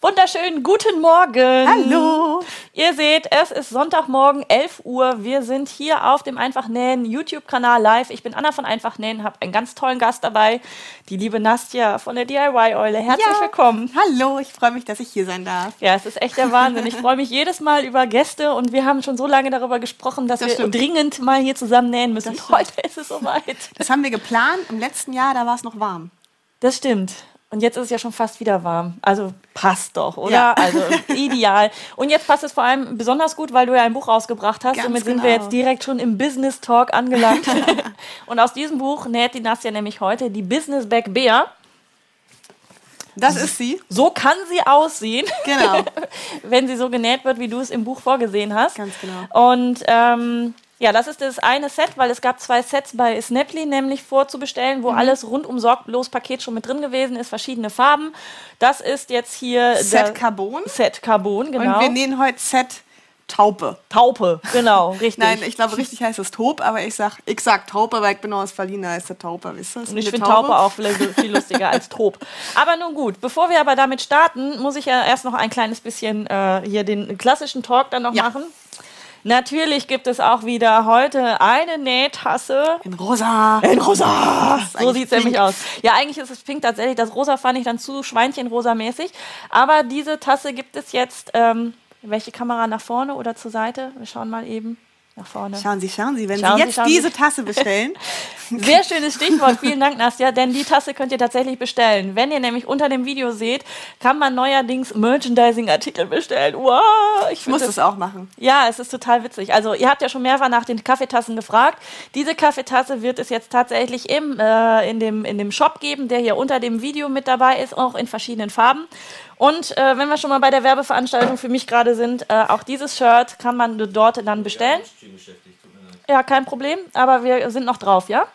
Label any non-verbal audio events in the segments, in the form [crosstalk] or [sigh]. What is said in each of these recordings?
Wunderschönen guten Morgen. Hallo. Ihr seht, es ist Sonntagmorgen, 11 Uhr. Wir sind hier auf dem Einfach Nähen YouTube-Kanal live. Ich bin Anna von Einfach Nähen, habe einen ganz tollen Gast dabei, die liebe Nastja von der DIY-Eule. Herzlich Ja. willkommen. Hallo, ich freue mich, dass ich hier sein darf. Ja, es ist echt der Wahnsinn. Ich freue mich jedes Mal über Gäste und wir haben schon so lange darüber gesprochen, dass Das wir stimmt. dringend mal hier zusammen nähen müssen. Heute ist es soweit. Das haben wir geplant. Im letzten Jahr, da war es noch warm. Das stimmt. Und jetzt ist es ja schon fast wieder warm. Also passt doch, oder? Ja. Also [laughs] ideal. Und jetzt passt es vor allem besonders gut, weil du ja ein Buch rausgebracht hast. Ganz Somit sind wir genau. jetzt direkt schon im Business Talk angelangt. [laughs] Und aus diesem Buch näht die Nastja nämlich heute die Business Bag Bär. Das ist sie. So kann sie aussehen, Genau. [laughs] wenn sie so genäht wird, wie du es im Buch vorgesehen hast. Ganz genau. Und ähm, ja, das ist das eine Set, weil es gab zwei Sets bei Snaply nämlich vorzubestellen, Mhm. wo alles rundum sorglos Paket schon mit drin gewesen ist, verschiedene Farben. Das ist jetzt hier Set Carbon. Set Carbon, genau. Und wir nähen heute Set Taupe. Taupe, genau, [laughs] richtig. Nein, ich glaube, richtig heißt es Taub, aber ich sag, ich sag Taupe, weil ich bin aus Berlin, da heißt der Taupe, wisst ihr? Und ich finde Taupe auch viel, viel lustiger als Trop. Aber nun gut, bevor wir aber damit starten, muss ich ja erst noch ein kleines bisschen äh, hier den klassischen Talk dann noch Ja. machen. Natürlich gibt es auch wieder heute eine Nähtasse. In rosa. In rosa. So sieht es nämlich aus. Ja, eigentlich ist es pink tatsächlich. Das rosa fand ich dann zu Schweinchenrosa-mäßig. Aber diese Tasse gibt es jetzt. Ähm, welche Kamera nach vorne oder zur Seite? Wir schauen mal eben nach vorne. Schauen Sie, schauen Sie, wenn Schauen Sie Sie, jetzt Sie. diese Tasse bestellen, [laughs] Sehr schönes Stichwort. Vielen Dank, Nastja. Denn die Tasse könnt ihr tatsächlich bestellen. Wenn ihr nämlich unter dem Video seht, kann man neuerdings Merchandising-Artikel bestellen. Wow, ich ich muss das auch machen. Ja, es ist total witzig. Also ihr habt ja schon mehrfach nach den Kaffeetassen gefragt. Diese Kaffeetasse wird es jetzt tatsächlich im, äh, in, dem, in dem Shop geben, der hier unter dem Video mit dabei ist, auch in verschiedenen Farben. Und äh, wenn wir schon mal bei der Werbeveranstaltung für mich gerade sind, äh, auch dieses Shirt kann man dort dann bestellen. Ja, kein Problem, aber wir sind noch drauf, ja?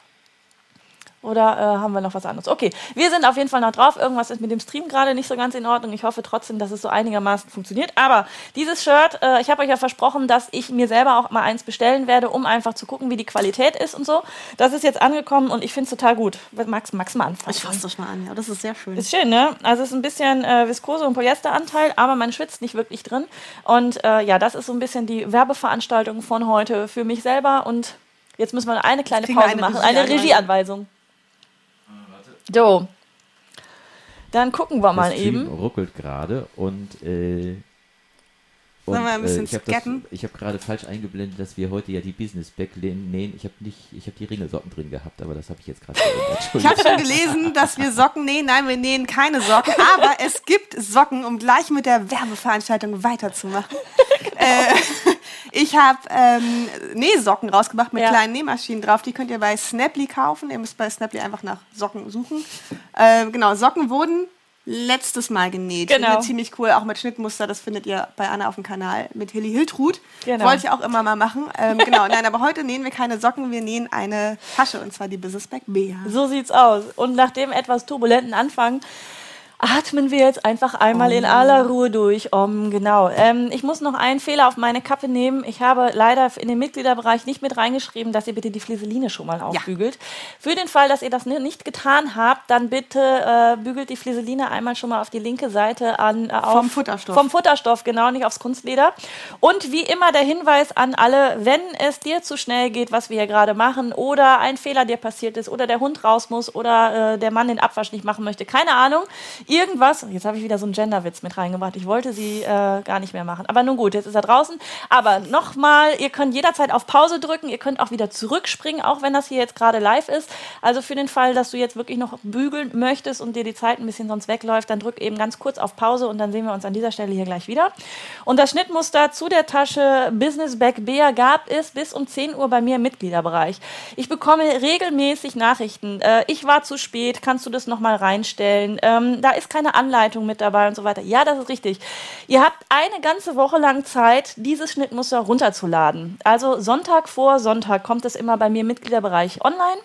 Oder äh, haben wir noch was anderes? Okay, wir sind auf jeden Fall noch drauf. Irgendwas ist mit dem Stream gerade nicht so ganz in Ordnung. Ich hoffe trotzdem, dass es so einigermaßen funktioniert. Aber dieses Shirt, äh, ich habe euch ja versprochen, dass ich mir selber auch mal eins bestellen werde, um einfach zu gucken, wie die Qualität ist und so. Das ist jetzt angekommen und ich finde es total gut. Max, Max mal anfangen. Ich fasse das mal an, ja, das ist sehr schön. Ist schön, ne? Also es ist ein bisschen äh, Viskose und Polyesteranteil, aber man schwitzt nicht wirklich drin. Und äh, ja, das ist so ein bisschen die Werbeveranstaltung von heute für mich selber. Und jetzt müssen wir eine kleine Pause eine machen. Eine Regieanweisung. So. Dann gucken wir mal das eben. ruckelt gerade und, äh, und Sollen wir ein bisschen ich habe das- scatten? ich habe gerade falsch eingeblendet, dass wir heute ja die Business Back nähen. Ich habe nicht, ich habe die Ringelsocken drin gehabt, aber das habe ich jetzt gerade. [laughs] Ich habe schon gelesen, dass wir Socken nähen. Nein, wir nähen keine Socken, aber es gibt Socken, um gleich mit der Werbeveranstaltung weiterzumachen. [laughs] äh, ich habe ähm, Nähsocken rausgebracht mit Ja. kleinen Nähmaschinen drauf. Die könnt ihr bei Snaply kaufen. Ihr müsst bei Snaply einfach nach Socken suchen. Ähm, genau, Socken wurden letztes Mal genäht. Genau. Ziemlich cool, auch mit Schnittmuster. Das findet ihr bei Anna auf dem Kanal mit Hilly Hiltrud. Genau. Wollte ich auch immer mal machen. Ähm, genau, nein, aber heute nähen wir keine Socken, wir nähen eine Tasche und zwar die Business Bag Bea. So sieht's aus. Und nach dem etwas turbulenten Anfang atmen wir jetzt einfach einmal in aller Ruhe durch. Um, genau. Ähm, ich muss noch einen Fehler auf meine Kappe nehmen. Ich habe leider in den Mitgliederbereich nicht mit reingeschrieben, dass ihr bitte die Flieseline schon mal aufbügelt. Für den Fall, dass ihr das ni- nicht getan habt, dann bitte äh, bügelt die Flieseline einmal schon mal auf die linke Seite an. Äh, auf, Vom Futterstoff. Vom Futterstoff, genau, nicht aufs Kunstleder. Und wie immer der Hinweis an alle, wenn es dir zu schnell geht, was wir hier gerade machen, oder ein Fehler dir passiert ist, oder der Hund raus muss, oder äh, der Mann den Abwasch nicht machen möchte, keine Ahnung, irgendwas, jetzt habe ich wieder so einen Genderwitz mit reingebracht, ich wollte sie äh, gar nicht mehr machen. Aber nun gut, jetzt ist er draußen. Aber nochmal, ihr könnt jederzeit auf Pause drücken, ihr könnt auch wieder zurückspringen, auch wenn das hier jetzt gerade live ist. Also für den Fall, dass du jetzt wirklich noch bügeln möchtest und dir die Zeit ein bisschen sonst wegläuft, dann drück eben ganz kurz auf Pause und dann sehen wir uns an dieser Stelle hier gleich wieder. Und das Schnittmuster zu der Tasche Business Bag Bea gab es bis um 10 Uhr bei mir im Mitgliederbereich. Ich bekomme regelmäßig Nachrichten. Äh, ich war zu spät, kannst du das nochmal reinstellen? Ähm, da ist keine Anleitung mit dabei und so weiter. Ja, das ist richtig. Ihr habt eine ganze Woche lang Zeit, dieses Schnittmuster runterzuladen. Also Sonntag vor Sonntag kommt es immer bei mir im Mitgliederbereich online.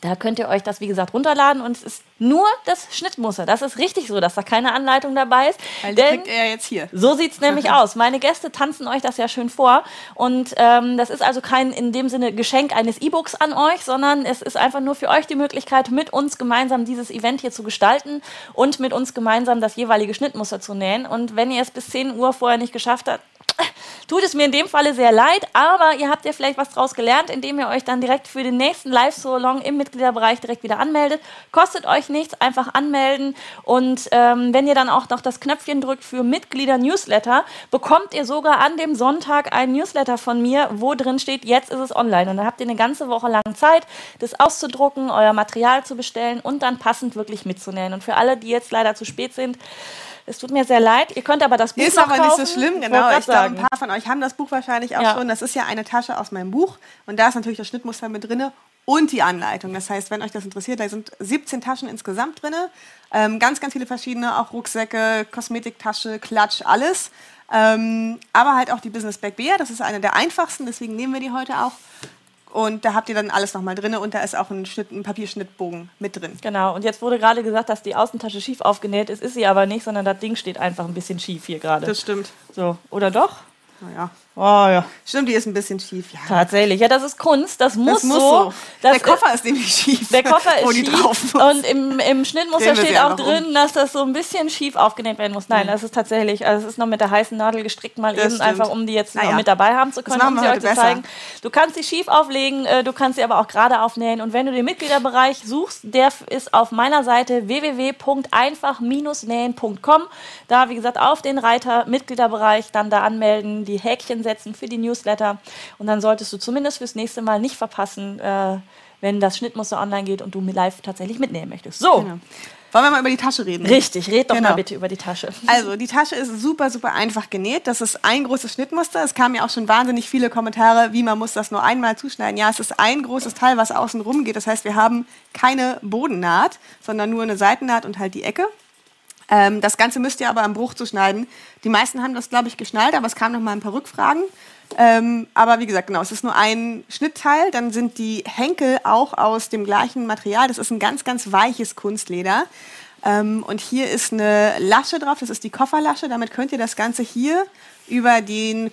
Da könnt ihr euch das, wie gesagt, runterladen und es ist nur das Schnittmuster. Das ist richtig so, dass da keine Anleitung dabei ist. Weil die kriegt ja jetzt hier. So sieht es [laughs] nämlich aus. Meine Gäste tanzen euch das ja schön vor. Und ähm, das ist also kein in dem Sinne Geschenk eines E-Books an euch, sondern es ist einfach nur für euch die Möglichkeit, mit uns gemeinsam dieses Event hier zu gestalten und mit uns gemeinsam das jeweilige Schnittmuster zu nähen. Und wenn ihr es bis 10 Uhr vorher nicht geschafft habt, tut es mir in dem Falle sehr leid, aber ihr habt ja vielleicht was draus gelernt, indem ihr euch dann direkt für den nächsten Live-Salon im Mitgliederbereich direkt wieder anmeldet. Kostet euch nichts, einfach anmelden und ähm, wenn ihr dann auch noch das Knöpfchen drückt für Mitglieder-Newsletter, bekommt ihr sogar an dem Sonntag ein Newsletter von mir, wo drin steht, jetzt ist es online und dann habt ihr eine ganze Woche lang Zeit, das auszudrucken, euer Material zu bestellen und dann passend wirklich mitzunehmen. Und für alle, die jetzt leider zu spät sind, es tut mir sehr leid. Ihr könnt aber das Buch Ist noch aber kaufen. nicht so schlimm, Ich genau. Ich grad glaube, ein paar von euch haben das Buch wahrscheinlich auch Ja. schon. Das ist ja eine Tasche aus meinem Buch und da ist natürlich das Schnittmuster mit drinne und die Anleitung. Das heißt, wenn euch das interessiert, da sind 17 Taschen insgesamt drinne. Ähm, ganz, ganz viele verschiedene, auch Rucksäcke, Kosmetiktasche, Klatsch, alles. Ähm, aber halt auch die Business Bag Bea, das ist eine der einfachsten, deswegen nehmen wir die heute auch. Und da habt ihr dann alles nochmal drin und da ist auch ein, Schnitt, ein Papierschnittbogen mit drin. Genau, und jetzt wurde gerade gesagt, dass die Außentasche schief aufgenäht ist. Ist sie aber nicht, sondern das Ding steht einfach ein bisschen schief hier gerade. Das stimmt. So, oder doch? Naja. Oh ja. Stimmt, die ist ein bisschen schief. Ja. Tatsächlich. Ja, das ist Kunst. Das muss, Das muss so. Das Der Koffer ist nämlich schief. Der Koffer [laughs] ist schief und im, im Schnittmuster steht auch drin, dass das so ein bisschen schief aufgenäht werden muss. Nein, das ist tatsächlich, also es ist noch mit der heißen Nadel gestrickt, mal Das eben stimmt. einfach, um die jetzt noch Naja. mit dabei haben zu können, um sie euch zu zeigen. Du kannst sie schief auflegen, äh, du kannst sie aber auch gerade aufnähen und wenn du den Mitgliederbereich suchst, der ist auf meiner Seite www.einfach-nähen.com. Da, wie gesagt, auf den Reiter Mitgliederbereich, dann da anmelden, die Häkchen setzen für die Newsletter und dann solltest du zumindest fürs nächste Mal nicht verpassen, äh, wenn das Schnittmuster online geht und du mir live tatsächlich mitnehmen möchtest. So, Genau. Wollen wir mal über die Tasche reden? richtig, red doch Genau. mal bitte über die Tasche. [laughs] Also, die Tasche ist super, super einfach genäht. Das ist ein großes Schnittmuster. Es kamen ja auch schon wahnsinnig viele Kommentare, wie man muss das nur einmal zuschneiden. Ja, es ist ein großes Teil, was außen rum geht. Das heißt, wir haben keine Bodennaht, sondern nur eine Seitennaht und halt die Ecke. Ähm, das Ganze müsst ihr aber am Bruch zuschneiden. Die meisten haben das, glaube ich, geschnallt, aber es kamen noch mal ein paar Rückfragen. Ähm, aber wie gesagt, genau, es ist nur ein Schnittteil. Dann sind die Henkel auch aus dem gleichen Material. Das ist ein ganz, ganz weiches Kunstleder. Ähm, und hier ist eine Lasche drauf, das ist die Kofferlasche. Damit könnt ihr das Ganze hier über den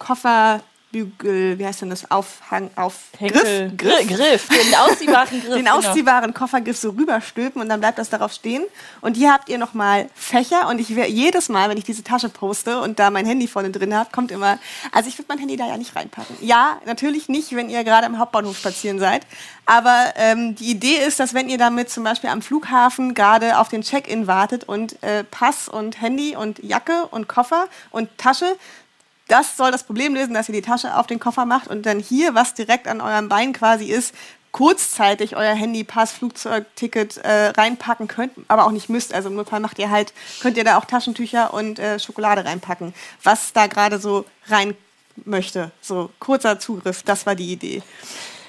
Kofferbügel, wie heißt denn das, Aufhang, auf Griff, Griff, Griff, den ausziehbaren Griff. [laughs] den genau. ausziehbaren Koffergriff so rüberstülpen und dann bleibt das darauf stehen. Und hier habt ihr nochmal Fächer und ich werde jedes Mal, wenn ich diese Tasche poste und da mein Handy vorne drin habe, kommt immer, also ich würde mein Handy da ja nicht reinpacken. Ja, natürlich nicht, wenn ihr gerade am Hauptbahnhof spazieren seid. Aber ähm, die Idee ist, dass wenn ihr damit zum Beispiel am Flughafen gerade auf den Check-in wartet und äh, Pass und Handy und Jacke und Koffer und Tasche, das soll das Problem lösen, dass ihr die Tasche auf den Koffer macht und dann hier, was direkt an eurem Bein quasi ist, kurzzeitig euer Handy, Pass, Flugzeugticket äh, reinpacken könnt, aber auch nicht müsst. Also im Notfall macht ihr halt, könnt ihr da auch Taschentücher und äh, Schokolade reinpacken, was da gerade so rein möchte. So kurzer Zugriff, das war die Idee.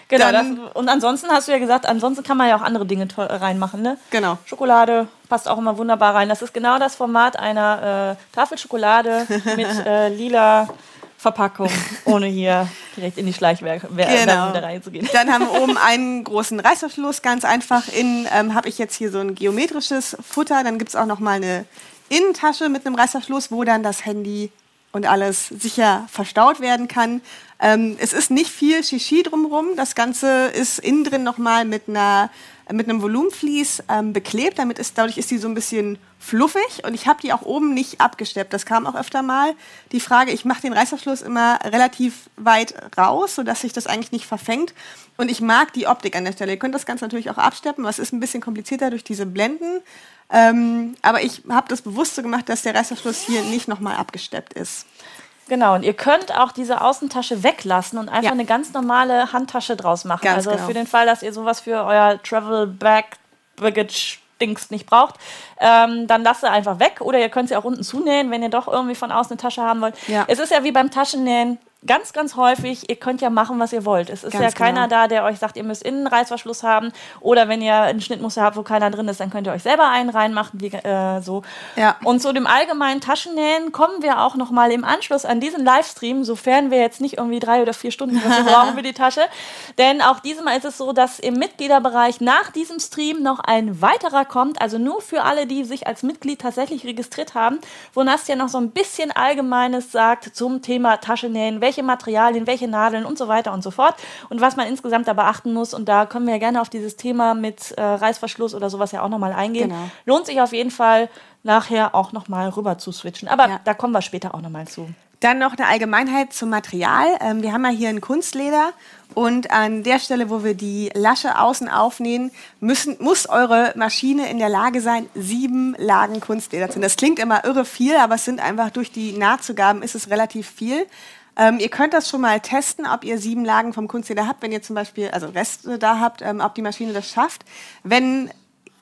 Genau, das, und ansonsten hast du ja gesagt, ansonsten kann man ja auch andere Dinge toll reinmachen, ne? Genau. Schokolade passt auch immer wunderbar rein. Das ist genau das Format einer äh, Tafel Schokolade [laughs] mit äh, lila Verpackung, ohne hier direkt in die Schleichwerbung Genau. reinzugehen. Dann haben wir oben [laughs] einen großen Reißverschluss, ganz einfach. Innen ähm, habe ich jetzt hier so ein geometrisches Futter. Dann gibt es auch noch mal eine Innentasche mit einem Reißverschluss, wo dann das Handy und alles sicher verstaut werden kann. Ähm, es ist nicht viel Shishi drumherum. Das Ganze ist innen drin noch mal mit einer mit einem Volumenvlies ähm, beklebt. Damit ist, dadurch ist die so ein bisschen fluffig und ich habe die auch oben nicht abgesteppt. Das kam auch öfter mal. Die Frage, ich mache den Reißverschluss immer relativ weit raus, sodass sich das eigentlich nicht verfängt. Und ich mag die Optik an der Stelle. Ihr könnt das Ganze natürlich auch absteppen, was ist ein bisschen komplizierter durch diese Blenden. Ähm, aber ich habe das bewusst so gemacht, dass der Reißverschluss hier nicht nochmal abgesteppt ist. Genau, und ihr könnt auch diese Außentasche weglassen und einfach Ja. eine ganz normale Handtasche draus machen. Ganz also genau. für den Fall, dass ihr sowas für euer Travel Bag Baggage Dings nicht braucht, ähm, dann lasst sie einfach weg oder ihr könnt sie auch unten zunähen, wenn ihr doch irgendwie von außen eine Tasche haben wollt. Ja. Es ist ja wie beim Taschennähen, ganz, ganz häufig, ihr könnt ja machen, was ihr wollt. Es ist Ganz ja keiner genau. da, der euch sagt, ihr müsst innen einen Reißverschluss haben. Oder wenn ihr einen Schnittmuster habt, wo keiner drin ist, dann könnt ihr euch selber einen reinmachen. Wie, äh, so. Ja. Und zu dem allgemeinen Taschennähen kommen wir auch noch mal im Anschluss an diesen Livestream, sofern wir jetzt nicht irgendwie drei oder vier Stunden [laughs] brauchen für die Tasche. Denn auch diesmal ist es so, dass im Mitgliederbereich nach diesem Stream noch ein weiterer kommt. Also nur für alle, die sich als Mitglied tatsächlich registriert haben, wo Nastja noch so ein bisschen Allgemeines sagt zum Thema Taschennähen, welche Materialien, welche Nadeln und so weiter und so fort und was man insgesamt da beachten muss. Und da können wir ja gerne auf dieses Thema mit äh, Reißverschluss oder sowas ja auch nochmal eingehen. Genau. Lohnt sich auf jeden Fall nachher auch nochmal rüber zu switchen. Aber Ja. da kommen wir später auch nochmal zu. Dann noch eine Allgemeinheit zum Material. Ähm, wir haben ja hier ein Kunstleder und an der Stelle, wo wir die Lasche außen aufnähen, müssen, muss eure Maschine in der Lage sein, sieben Lagen Kunstleder zu nehmen. Das klingt immer irre viel, aber es sind einfach durch die Nahtzugaben ist es relativ viel. Ähm, ihr könnt das schon mal testen, ob ihr sieben Lagen vom Kunstleder habt, wenn ihr zum Beispiel also Reste da habt, ähm, ob die Maschine das schafft. Wenn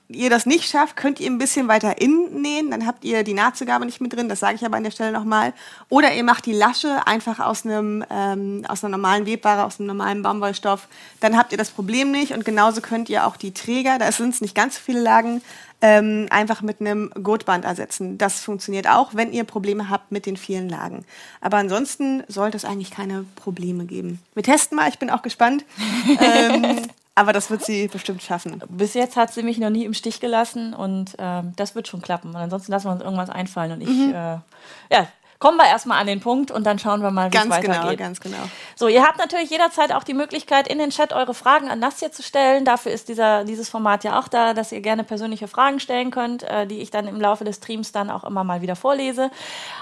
ihr das nicht schafft, könnt ihr ein bisschen weiter innen nähen, dann habt ihr die Nahtzugabe nicht mit drin, das sage ich aber an der Stelle nochmal. Oder ihr macht die Lasche einfach aus einem ähm, aus einer normalen Webware, aus einem normalen Baumwollstoff, dann habt ihr das Problem nicht und genauso könnt ihr auch die Träger, da sind es nicht ganz so viele Lagen, ähm, einfach mit einem Gurtband ersetzen. Das funktioniert auch, wenn ihr Probleme habt mit den vielen Lagen. Aber ansonsten sollte es eigentlich keine Probleme geben. Wir testen mal, ich bin auch gespannt. [laughs] ähm, aber das wird sie bestimmt schaffen. Bis jetzt hat sie mich noch nie im Stich gelassen und ähm, das wird schon klappen. Und ansonsten lassen wir uns irgendwas einfallen und ich, Mhm. äh, ja, kommen wir erstmal an den Punkt und dann schauen wir mal, wie es Ganz genau, weitergeht. ganz genau. So, ihr habt natürlich jederzeit auch die Möglichkeit, in den Chat eure Fragen an Nastja zu stellen. Dafür ist dieser, dieses Format ja auch da, dass ihr gerne persönliche Fragen stellen könnt, äh, die ich dann im Laufe des Streams dann auch immer mal wieder vorlese.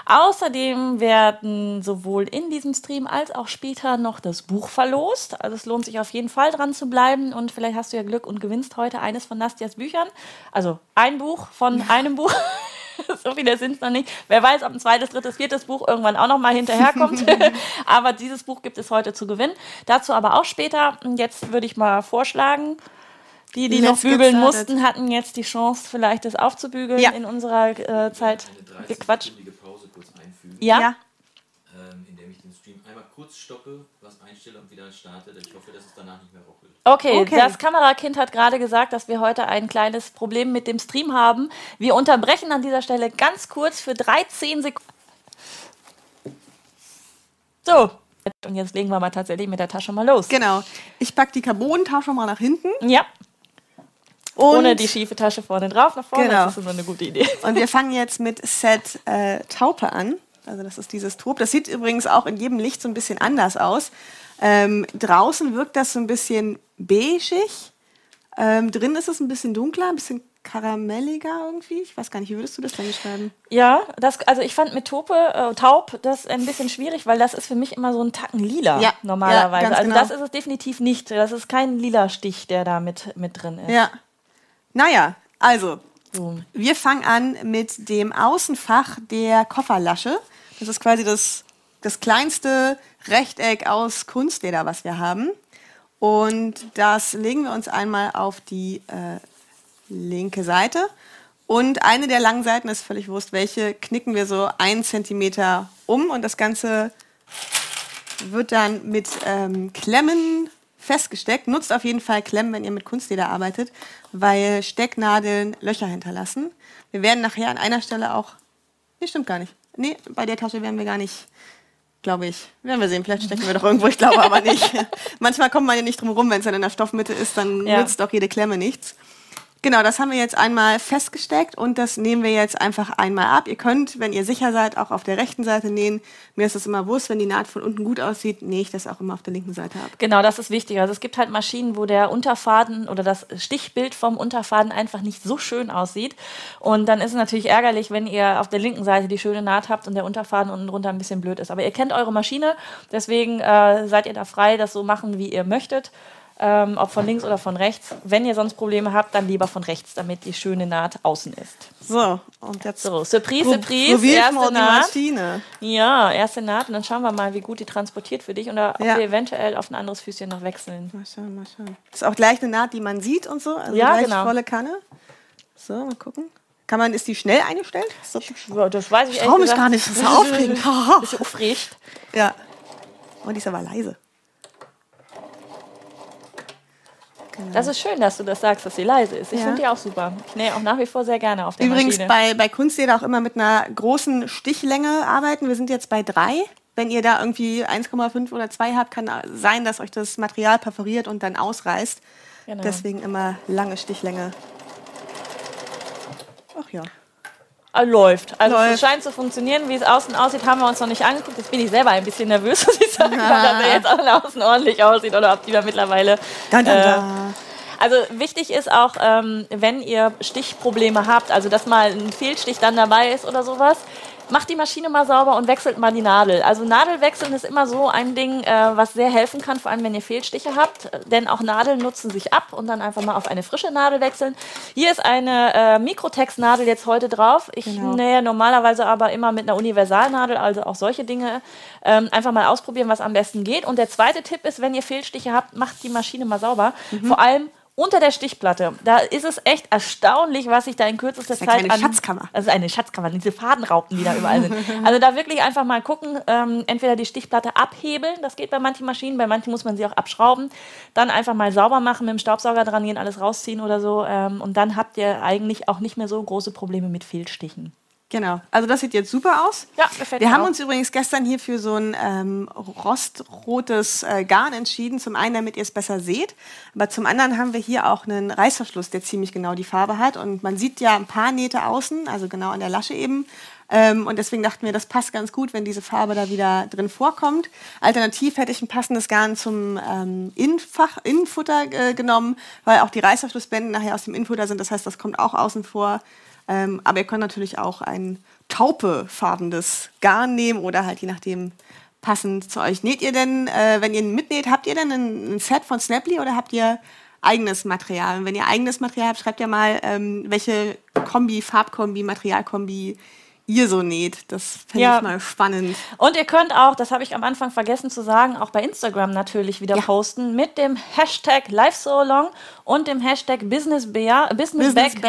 Außerdem werden sowohl in diesem Stream als auch später noch das Buch verlost. Also es lohnt sich auf jeden Fall dran zu bleiben und vielleicht hast du ja Glück und gewinnst heute eines von Nastjas Büchern. Also ein Buch von einem Buch. [laughs] [laughs] so viele sind es noch nicht. Wer weiß, ob ein zweites, drittes, viertes Buch irgendwann auch noch mal hinterherkommt. [laughs] [laughs] aber dieses Buch gibt es heute zu gewinnen. Dazu aber auch später. Und Jetzt würde ich mal vorschlagen, die, die Let's noch bügeln mussten, hatten jetzt die Chance, vielleicht das aufzubügeln Ja. in unserer äh, Zeit. Gequatscht. Pause kurz einfügen, Ja? Ja. ähm, indem ich den Stream einmal kurz stoppe, was einstelle und wieder starte. Ich hoffe, dass es danach nicht mehr ruckelt. Okay, Okay. das Kamerakind hat gerade gesagt, dass wir heute ein kleines Problem mit dem Stream haben. Wir unterbrechen an dieser Stelle ganz kurz für 13 Sekunden. So, und jetzt legen wir mal tatsächlich mit der Tasche mal los. Genau. Ich packe die Carbontasche mal nach hinten. Ja, Und, ohne die schiefe Tasche vorne drauf, nach vorne. Genau. Das ist so eine gute Idee. [laughs] und wir fangen jetzt mit Set äh, Taupe an. Also das ist dieses Top. Das sieht übrigens auch in jedem Licht so ein bisschen anders aus. Ähm, draußen wirkt das so ein bisschen beigeig. Ähm, drin ist es ein bisschen dunkler, ein bisschen karamelliger irgendwie. Ich weiß gar nicht, wie würdest du das denn beschreiben? Ja, das, also ich fand mit Taupe, äh, Taub das ein bisschen schwierig, weil das ist für mich immer so ein Tacken lila Ja, normalerweise. ja, also genau. das ist es definitiv nicht. Das ist kein lila Stich, der da mit, mit drin ist. Ja. Naja, also, So. wir fangen an mit dem Außenfach der Kofferlasche. Das ist quasi das, das kleinste Rechteck aus Kunstleder, was wir haben. Und das legen wir uns einmal auf die äh, linke Seite. Und eine der langen Seiten ist völlig wurscht, welche knicken wir so einen Zentimeter um. Und das Ganze wird dann mit ähm, Klemmen festgesteckt. Nutzt auf jeden Fall Klemmen, wenn ihr mit Kunstleder arbeitet, weil Stecknadeln Löcher hinterlassen. Wir werden nachher an einer Stelle auch. Nee, stimmt gar nicht. Nee, bei der Tasche werden wir gar nicht, glaube ich. Werden wir sehen, vielleicht stecken wir doch irgendwo, ich glaube aber nicht. [laughs] Manchmal kommt man ja nicht drum rum, wenn es dann in der Stoffmitte ist, dann Ja. nützt auch jede Klemme nichts. Genau, das haben wir jetzt einmal festgesteckt und das nehmen wir jetzt einfach einmal ab. Ihr könnt, wenn ihr sicher seid, auch auf der rechten Seite nähen. Mir ist das immer wurscht, wenn die Naht von unten gut aussieht, nähe ich das auch immer auf der linken Seite ab. Genau, das ist wichtig. Also es gibt halt Maschinen, wo der Unterfaden oder das Stichbild vom Unterfaden einfach nicht so schön aussieht. Und dann ist es natürlich ärgerlich, wenn ihr auf der linken Seite die schöne Naht habt und der Unterfaden unten drunter ein bisschen blöd ist. Aber ihr kennt eure Maschine, deswegen äh, seid ihr da frei, das so machen, wie ihr möchtet. Ähm, ob von links oder von rechts. Wenn ihr sonst Probleme habt, dann lieber von rechts, damit die schöne Naht außen ist. So, und jetzt So, Surprise, Surprise, ich mal erste die Naht. Maschine. Ja, erste Naht und dann schauen wir mal, wie gut die transportiert für dich oder ob Ja. wir eventuell auf ein anderes Füßchen noch wechseln. Mal schauen, mal schauen. Das ist auch gleich eine Naht, die man sieht und so. Also Ja, gleich genau. volle Kanne. So, mal gucken. Kann man, ist die schnell eingestellt? So, das weiß ich trau mich ehrlich gar nicht, das ist [laughs] aufregend. [laughs] Aufregend. [laughs] ja. Oh, die ist aber leise. Genau. Das ist schön, dass du das sagst, dass sie leise ist. Ich ja. finde die auch super. Ich nähe auch nach wie vor sehr gerne auf der Übrigens Maschine. bei, bei Kunstleder auch immer mit einer großen Stichlänge arbeiten. Wir sind jetzt bei drei. Wenn ihr da irgendwie 1,5 oder 2 habt, kann sein, dass euch das Material perforiert und dann ausreißt. Genau. Deswegen immer lange Stichlänge. Ach ja. Ah, läuft. Also Läuft. es scheint zu funktionieren. Wie es außen aussieht, haben wir uns noch nicht angeguckt. Jetzt bin ich selber ein bisschen nervös, [laughs] muss ich sagen, dass er jetzt auch außen ordentlich aussieht oder ob die da mittlerweile. Da, da, da. Äh, also wichtig ist auch, ähm, wenn ihr Stichprobleme habt, also dass mal ein Fehlstich dann dabei ist oder sowas, macht die Maschine mal sauber und wechselt mal die Nadel. Also Nadelwechseln ist immer so ein Ding, äh, was sehr helfen kann, vor allem wenn ihr Fehlstiche habt, denn auch Nadeln nutzen sich ab und dann einfach mal auf eine frische Nadel wechseln. Hier ist eine äh, Mikrotex-Nadel jetzt heute drauf. Ich genau. nähe normalerweise aber immer mit einer Universalnadel, also auch solche Dinge. Ähm, einfach mal ausprobieren, was am besten geht. Und der zweite Tipp ist, wenn ihr Fehlstiche habt, macht die Maschine mal sauber. Mhm. Vor allem unter der Stichplatte, da ist es echt erstaunlich, was sich da in kürzester Zeit eine an... Schatzkammer. Also eine Schatzkammer, diese Fadenraupen, die da überall sind. Also da wirklich einfach mal gucken, ähm, entweder die Stichplatte abhebeln, das geht bei manchen Maschinen, bei manchen muss man sie auch abschrauben, dann einfach mal sauber machen, mit dem Staubsauger dran gehen, alles rausziehen oder so ähm, und dann habt ihr eigentlich auch nicht mehr so große Probleme mit Fehlstichen. Genau. Also das sieht jetzt super aus. Ja, gefällt Wir haben auch. uns übrigens gestern hier für so ein ähm, rostrotes äh, Garn entschieden. Zum einen, damit ihr es besser seht, aber zum anderen haben wir hier auch einen Reißverschluss, der ziemlich genau die Farbe hat. Und man sieht ja ein paar Nähte außen, also genau an der Lasche eben. Ähm, und deswegen dachten wir, das passt ganz gut, wenn diese Farbe da wieder drin vorkommt. Alternativ hätte ich ein passendes Garn zum ähm, Innenfach, Innenfutter äh, genommen, weil auch die Reißverschlussbänder nachher aus dem Innenfutter sind. Das heißt, das kommt auch außen vor. Ähm, aber ihr könnt natürlich auch ein taupefarbenes Garn nehmen oder halt je nachdem passend zu euch. Näht ihr denn, äh, wenn ihr mitnäht, habt ihr denn ein, ein, Set von Snaply oder habt ihr eigenes Material? Und wenn ihr eigenes Material habt, schreibt ja mal, ähm, welche Kombi, Farbkombi, Materialkombi ihr so näht. Das fände ja. ich mal spannend. Und ihr könnt auch, das habe ich am Anfang vergessen zu sagen, auch bei Instagram natürlich wieder ja. posten mit dem Hashtag LiveSoLong und dem Hashtag BusinessBear, Business, Business Back.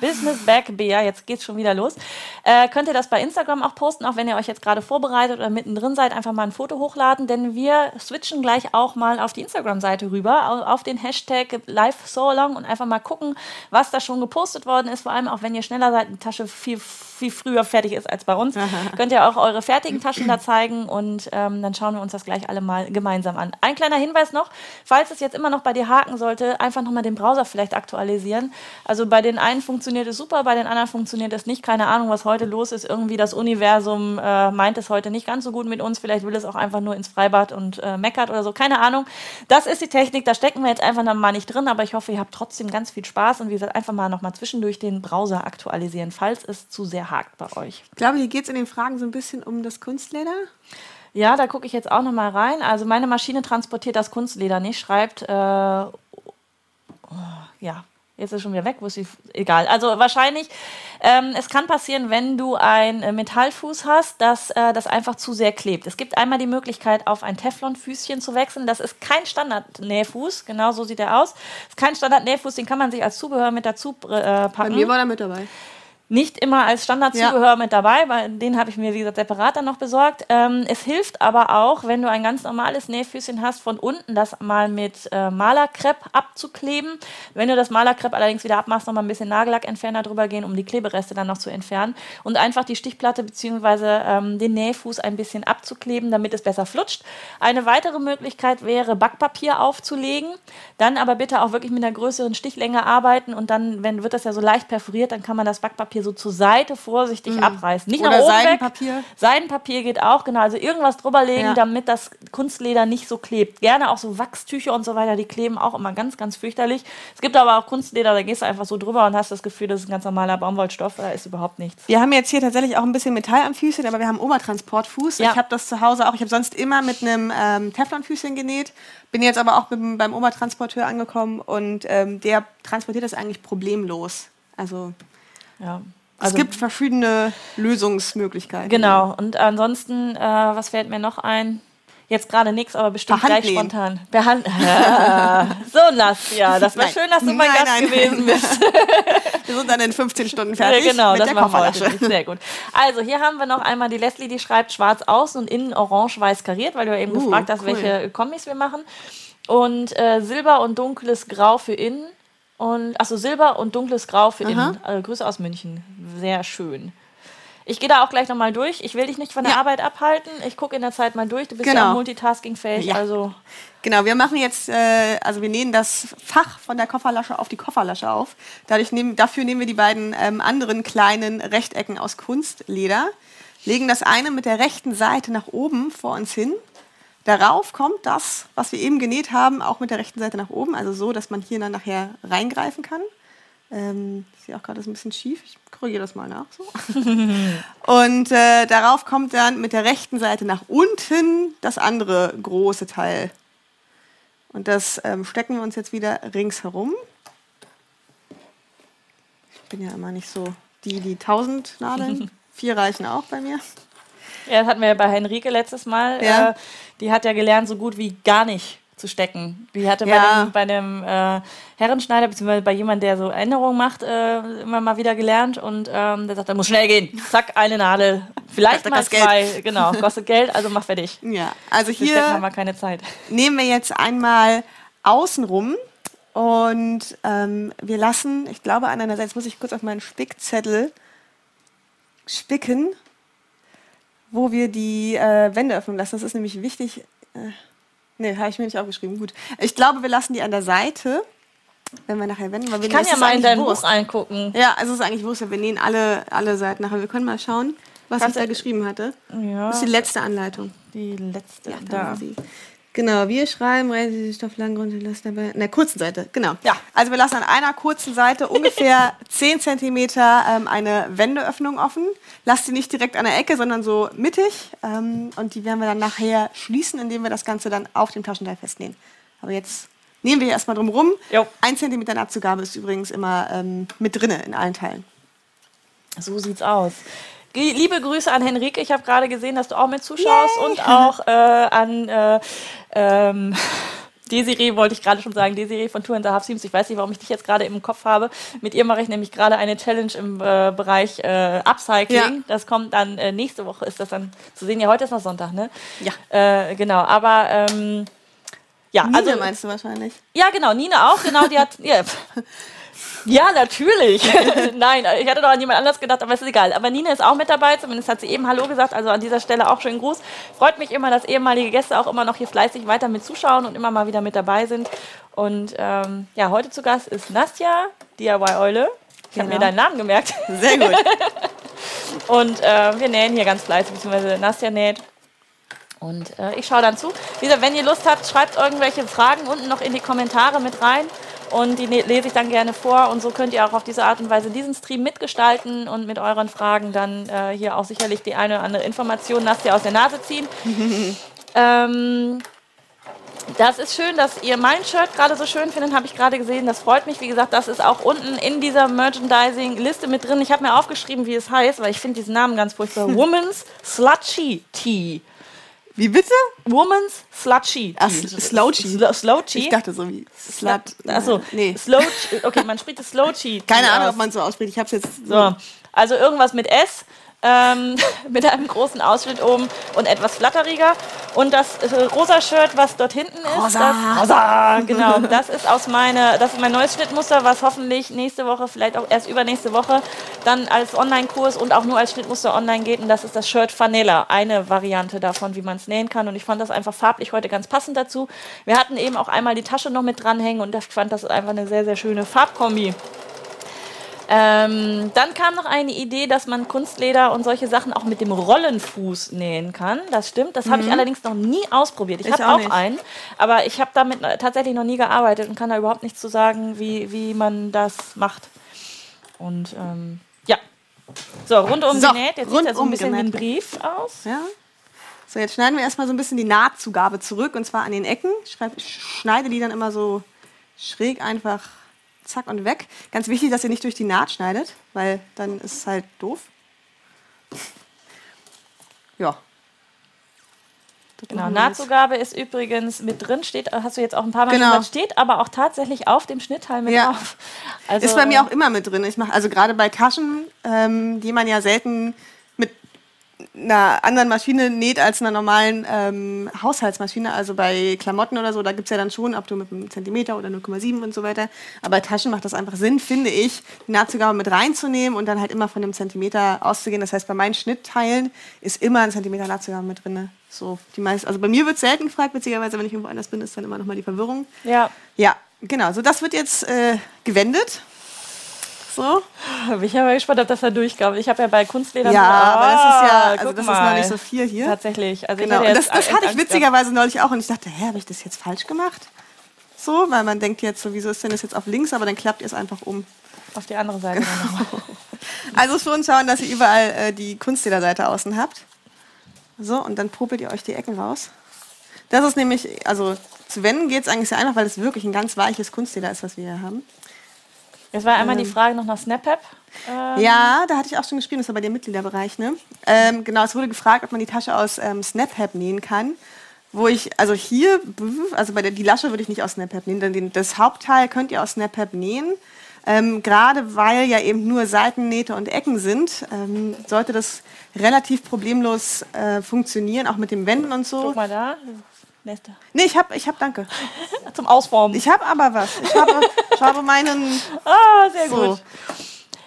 Business Back Bear, jetzt geht's schon wieder los. Äh, könnt ihr das bei Instagram auch posten, auch wenn ihr euch jetzt gerade vorbereitet oder mittendrin seid, einfach mal ein Foto hochladen, denn wir switchen gleich auch mal auf die Instagram-Seite rüber, auf den Hashtag LiveSoLong und einfach mal gucken, was da schon gepostet worden ist, vor allem auch wenn ihr schneller seid, die Tasche viel, viel früher fertig ist als bei uns. Könnt ihr auch eure fertigen Taschen da zeigen und ähm, dann schauen wir uns das gleich alle mal gemeinsam an. Ein kleiner Hinweis noch, falls es jetzt immer noch bei dir haken sollte, einfach nochmal den Browser vielleicht aktualisieren. Also bei den einen funktioniert es super, bei den anderen funktioniert es nicht. Keine Ahnung, was heute los ist. Irgendwie das Universum äh, meint es heute nicht ganz so gut mit uns. Vielleicht will es auch einfach nur ins Freibad und äh, meckert oder so. Keine Ahnung. Das ist die Technik. Da stecken wir jetzt einfach noch mal nicht drin. Aber ich hoffe, ihr habt trotzdem ganz viel Spaß und wie gesagt, einfach mal noch mal zwischendurch den Browser aktualisieren, falls es zu sehr hakt bei euch. Ich glaube, hier geht es in den Fragen so ein bisschen um das Kunstleder. Ja, da gucke ich jetzt auch noch mal rein. Also meine Maschine transportiert das Kunstleder nicht, schreibt, äh, oh, ja, jetzt ist schon wieder weg, wo ist sie? Egal. Also wahrscheinlich, ähm, es kann passieren, wenn du ein äh, Metallfuß hast, dass äh, das einfach zu sehr klebt. Es gibt einmal die Möglichkeit, auf ein Teflonfüßchen zu wechseln. Das ist kein Standardnähfuß, genau so sieht er aus. Das ist kein Standardnähfuß, den kann man sich als Zubehör mit dazu äh, packen. Bei mir war er mit dabei nicht immer als Standardzubehör ja. mit dabei, weil den habe ich mir, wie gesagt, separat dann noch besorgt. Ähm, es hilft aber auch, wenn du ein ganz normales Nähfüßchen hast, von unten das mal mit äh, Malerkrepp abzukleben. Wenn du das Malerkrepp allerdings wieder abmachst, noch mal ein bisschen Nagellackentferner drüber gehen, um die Klebereste dann noch zu entfernen. Und einfach die Stichplatte bzw. Ähm, den Nähfuß ein bisschen abzukleben, damit es besser flutscht. Eine weitere Möglichkeit wäre, Backpapier aufzulegen. Dann aber bitte auch wirklich mit einer größeren Stichlänge arbeiten und dann, wenn wird das ja so leicht perforiert, dann kann man das Backpapier hier so zur Seite vorsichtig mhm. abreißen. Nicht Oder nach oben Seidenpapier. Weg. Seidenpapier geht auch, genau. Also irgendwas drüberlegen, ja. damit das Kunstleder nicht so klebt. Gerne auch so Wachstücher und so weiter, die kleben auch immer ganz, ganz fürchterlich. Es gibt aber auch Kunstleder, da gehst du einfach so drüber und hast das Gefühl, das ist ein ganz normaler Baumwollstoff, da ist überhaupt nichts. Wir haben jetzt hier tatsächlich auch ein bisschen Metall am Füßchen, aber wir haben Obertransportfuß. Ja. Ich habe das zu Hause auch. Ich habe sonst immer mit einem ähm, Teflonfüßchen genäht. Bin jetzt aber auch mit, beim Obertransporteur angekommen und ähm, der transportiert das eigentlich problemlos. Also ja. Also, es gibt verschiedene Lösungsmöglichkeiten. Genau. Und ansonsten, äh, was fällt mir noch ein? Jetzt gerade nichts, aber bestimmt gleich spontan. Per Hand. [laughs] Ja. so, Nastja, das war Nein. schön, dass du mein Nein, Gast nein. gewesen [laughs] bist. Wir sind dann in 15 Stunden fertig Ja, genau, mit das der machen wir heute. Sehr gut. Also, hier haben wir noch einmal die Leslie, die schreibt schwarz außen und innen orange-weiß kariert, weil du ja eben Uh, gefragt hast, cool. welche Kombis wir machen. Und äh, Silber und dunkles Grau für innen. Und, achso, Silber und dunkles Grau für innen. Äh, Grüße aus München. Sehr schön. Ich gehe da auch gleich nochmal durch. Ich will dich nicht von der Ja. Arbeit abhalten. Ich gucke in der Zeit mal durch. Du bist ja Genau. auch multitaskingfähig. Ja. Also, Genau, wir machen jetzt, äh, also wir nähen das Fach von der Kofferlasche auf die Kofferlasche auf. Dadurch nehmen, dafür nehmen wir die beiden ähm, anderen kleinen Rechtecken aus Kunstleder, legen das eine mit der rechten Seite nach oben vor uns hin. Darauf kommt das, was wir eben genäht haben, auch mit der rechten Seite nach oben, also so, dass man hier dann nachher reingreifen kann. Ähm, ich sehe auch gerade, das ist ein bisschen schief. Ich korrigiere das mal nach. So. [laughs] Und äh, darauf kommt dann mit der rechten Seite nach unten das andere große Teil. Und das ähm, stecken wir uns jetzt wieder ringsherum. Ich bin ja immer nicht so die, die 1000 Nadeln. [laughs] Vier reichen auch bei mir. Ja, das hatten wir ja bei Henrike letztes Mal. Ja. Äh, die hat ja gelernt, so gut wie gar nicht zu stecken. Die hatte Ja. bei dem, bei dem äh, Herrenschneider, beziehungsweise bei jemandem, der so Änderungen macht, äh, immer mal wieder gelernt. Und ähm, der sagt, da muss schnell gehen. Zack, eine Nadel. Vielleicht mal zwei. Genau, kostet Geld, also mach fertig. Ja, also Wir stecken haben hier wir keine Zeit. nehmen wir jetzt einmal außen rum und ähm, wir lassen, ich glaube an einer Seite, jetzt muss ich kurz auf meinen Spickzettel spicken, wo wir die äh, Wendeöffnung lassen. Das ist nämlich wichtig. Äh, ne, habe ich mir nicht aufgeschrieben. Gut. Ich glaube, wir lassen die an der Seite, wenn wir nachher wenden. Weil wir Ich kann ja mal in dein Wurst. Buch reingucken. Ja, also es ist eigentlich Wurst. Wir nähen alle, alle Seiten nachher. Wir können mal schauen, was Kannst ich da geschrieben hatte. Ja, Das ist die letzte Anleitung. die letzte. Ja, da. Genau, wir schreiben, reißen Sie Stoff lang runter, lassen dabei. In der kurzen Seite, genau. Ja. Also wir lassen an einer kurzen Seite ungefähr [laughs] 10 cm ähm, eine Wendeöffnung offen. Lasst sie nicht direkt an der Ecke, sondern so mittig. Ähm, und die werden wir dann nachher schließen, indem wir das Ganze dann auf dem Taschenteil festnähen. Aber jetzt nehmen wir hier erstmal drum rum. Jo. Ein Zentimeter Nahtzugabe ist übrigens immer ähm, mit drinne in allen Teilen. So sieht's aus. Liebe Grüße an Henrike. Ich habe gerade gesehen, dass du auch mit zuschaust und auch äh, an äh, ähm, [laughs] Desiree, wollte ich gerade schon sagen, Desiree von Tour in the Half Teams. Ich weiß nicht, warum ich dich jetzt gerade im Kopf habe. Mit ihr mache ich nämlich gerade eine Challenge im äh, Bereich äh, Upcycling. Ja. Das kommt dann äh, nächste Woche, ist das dann zu sehen. Ja, heute ist noch Sonntag, ne? Ja. Äh, genau, aber ähm, ja, Nina also meinst du wahrscheinlich? ja, genau, Nina auch, genau, die hat. Ja, [laughs] ja natürlich. [laughs] Nein, ich hatte doch an jemand anders gedacht, aber es ist egal. Aber Nina ist auch mit dabei, zumindest hat sie eben Hallo gesagt. Also an dieser Stelle auch schönen Gruß. Freut mich immer, dass ehemalige Gäste auch immer noch hier fleißig weiter mit zuschauen und immer mal wieder mit dabei sind. Und ähm, ja, heute zu Gast ist Nastja, DIY-Eule. Ich habe Genau. mir deinen Namen gemerkt. Sehr gut. [laughs] Und äh, wir nähen hier ganz fleißig, beziehungsweise Nastja näht. Und äh, ich schaue dann zu. Wie gesagt, wenn ihr Lust habt, schreibt irgendwelche Fragen unten noch in die Kommentare mit rein. Und die ne- lese ich dann gerne vor. Und so könnt ihr auch auf diese Art und Weise diesen Stream mitgestalten und mit euren Fragen dann äh, hier auch sicherlich die eine oder andere Information Nastja aus der Nase ziehen. [laughs] ähm, das ist schön, dass ihr mein Shirt gerade so schön findet, habe ich gerade gesehen. Das freut mich. Wie gesagt, das ist auch unten in dieser Merchandising-Liste mit drin. Ich habe mir aufgeschrieben, wie es heißt, weil ich finde diesen Namen ganz furchtbar. [laughs] Woman's Slutchy Tea. Wie bitte? Woman's Slutchy Tea. Ach, Slouchy. Sl Slouchy. Ich dachte so wie Slut. Achso, Nee. Slow, okay, man spricht das Slow Tea. Keine Ahnung, ob man es so ausspricht. Ich habe es jetzt So, also irgendwas mit S, ähm, [laughs] mit einem großen Ausschnitt oben und etwas flatteriger. Und das äh, rosa Shirt, was dort hinten ist, Rosa. das, rosa, genau, [laughs] das ist aus meine, das ist mein neues Schnittmuster, was hoffentlich nächste Woche, vielleicht auch erst übernächste Woche, dann als Online-Kurs und auch nur als Schnittmuster online geht. Und das ist das Shirt Vanilla, eine Variante davon, wie man es nähen kann. Und ich fand das einfach farblich heute ganz passend dazu. Wir hatten eben auch einmal die Tasche noch mit dranhängen und ich fand das einfach eine sehr, sehr schöne Farbkombi. Ähm, dann kam noch eine Idee, dass man Kunstleder und solche Sachen auch mit dem Rollenfuß nähen kann. Das stimmt. Das habe ich allerdings noch nie ausprobiert. Ich Ich habe auch auch, einen, aber ich habe damit tatsächlich noch nie gearbeitet und kann da überhaupt nichts zu sagen, wie, wie man das macht. Und ähm, ja. So, rundum So, genäht. Jetzt sieht er so ein bisschen wie ein. Brief aus. Ja. So, jetzt schneiden wir erstmal so ein bisschen die Nahtzugabe zurück und zwar an den Ecken. Ich schneide die dann immer so schräg einfach zack und weg. Ganz wichtig, dass ihr nicht durch die Naht schneidet, weil dann ist es halt doof. Ja. Das Genau. Nahtzugabe ist übrigens mit drin, steht, hast du jetzt auch ein paar Mal Genau. gesagt, steht aber auch tatsächlich auf dem Schnittteil mit Ja. drauf. Also, Ist bei mir auch immer mit drin. Ich mache also gerade bei Taschen, ähm, die man ja selten einer anderen Maschine näht als einer normalen ähm, Haushaltsmaschine. Also bei Klamotten oder so, da gibt es ja dann schon, ob du mit einem Zentimeter oder 0,7 und so weiter. Aber bei Taschen macht das einfach Sinn, finde ich, die Nahtzugabe mit reinzunehmen und dann halt immer von einem Zentimeter auszugehen. Das heißt, bei meinen Schnittteilen ist immer ein Zentimeter Nahtzugabe mit drin. So, die meisten, also bei mir wird selten gefragt, witzigerweise, wenn ich irgendwo anders bin, ist dann immer noch mal die Verwirrung. Ja, Ja, genau. So, das wird jetzt äh, gewendet. So. bin ich aber gespannt, ob das da durchkommt. Ich habe ja bei Kunstleder. Ja, aber das ist ja, Ah, also das ist noch nicht so viel hier. Tatsächlich. Also Genau. Und das, das hatte ich gehabt. witzigerweise neulich auch und ich dachte, hä, habe ich das jetzt falsch gemacht? So, weil man denkt jetzt so, wieso ist denn das jetzt auf links, aber dann klappt ihr es einfach um. Auf die andere Seite nochmal. [laughs] Also schon schauen, dass ihr überall äh, die Kunstlederseite außen habt. So, und dann popelt ihr euch die Ecken raus. Das ist nämlich, also zu wenden geht es eigentlich sehr einfach, weil es wirklich ein ganz weiches Kunstleder ist, was wir hier haben. Jetzt war einmal die Frage noch nach Snap-App. Ähm, Ja, da hatte ich auch schon geschrieben, das war bei dir im Mitgliederbereich, ne? Ähm, genau, es wurde gefragt, ob man die Tasche aus ähm, SnapHab nähen kann. Wo ich, also hier, also bei der die Lasche würde ich nicht aus SnapHab nähen, denn den, das Hauptteil könnt ihr aus SnapHab nähen. Ähm, Gerade weil ja eben nur Seitennähte und Ecken sind, ähm, sollte das relativ problemlos äh, funktionieren, auch mit dem Wenden und so. Guck mal da. Nächste. Nee, ich habe, ich hab, danke. [laughs] Zum Ausformen. Ich habe aber was. Ich habe, ich habe meinen, [laughs] ah, sehr So. gut.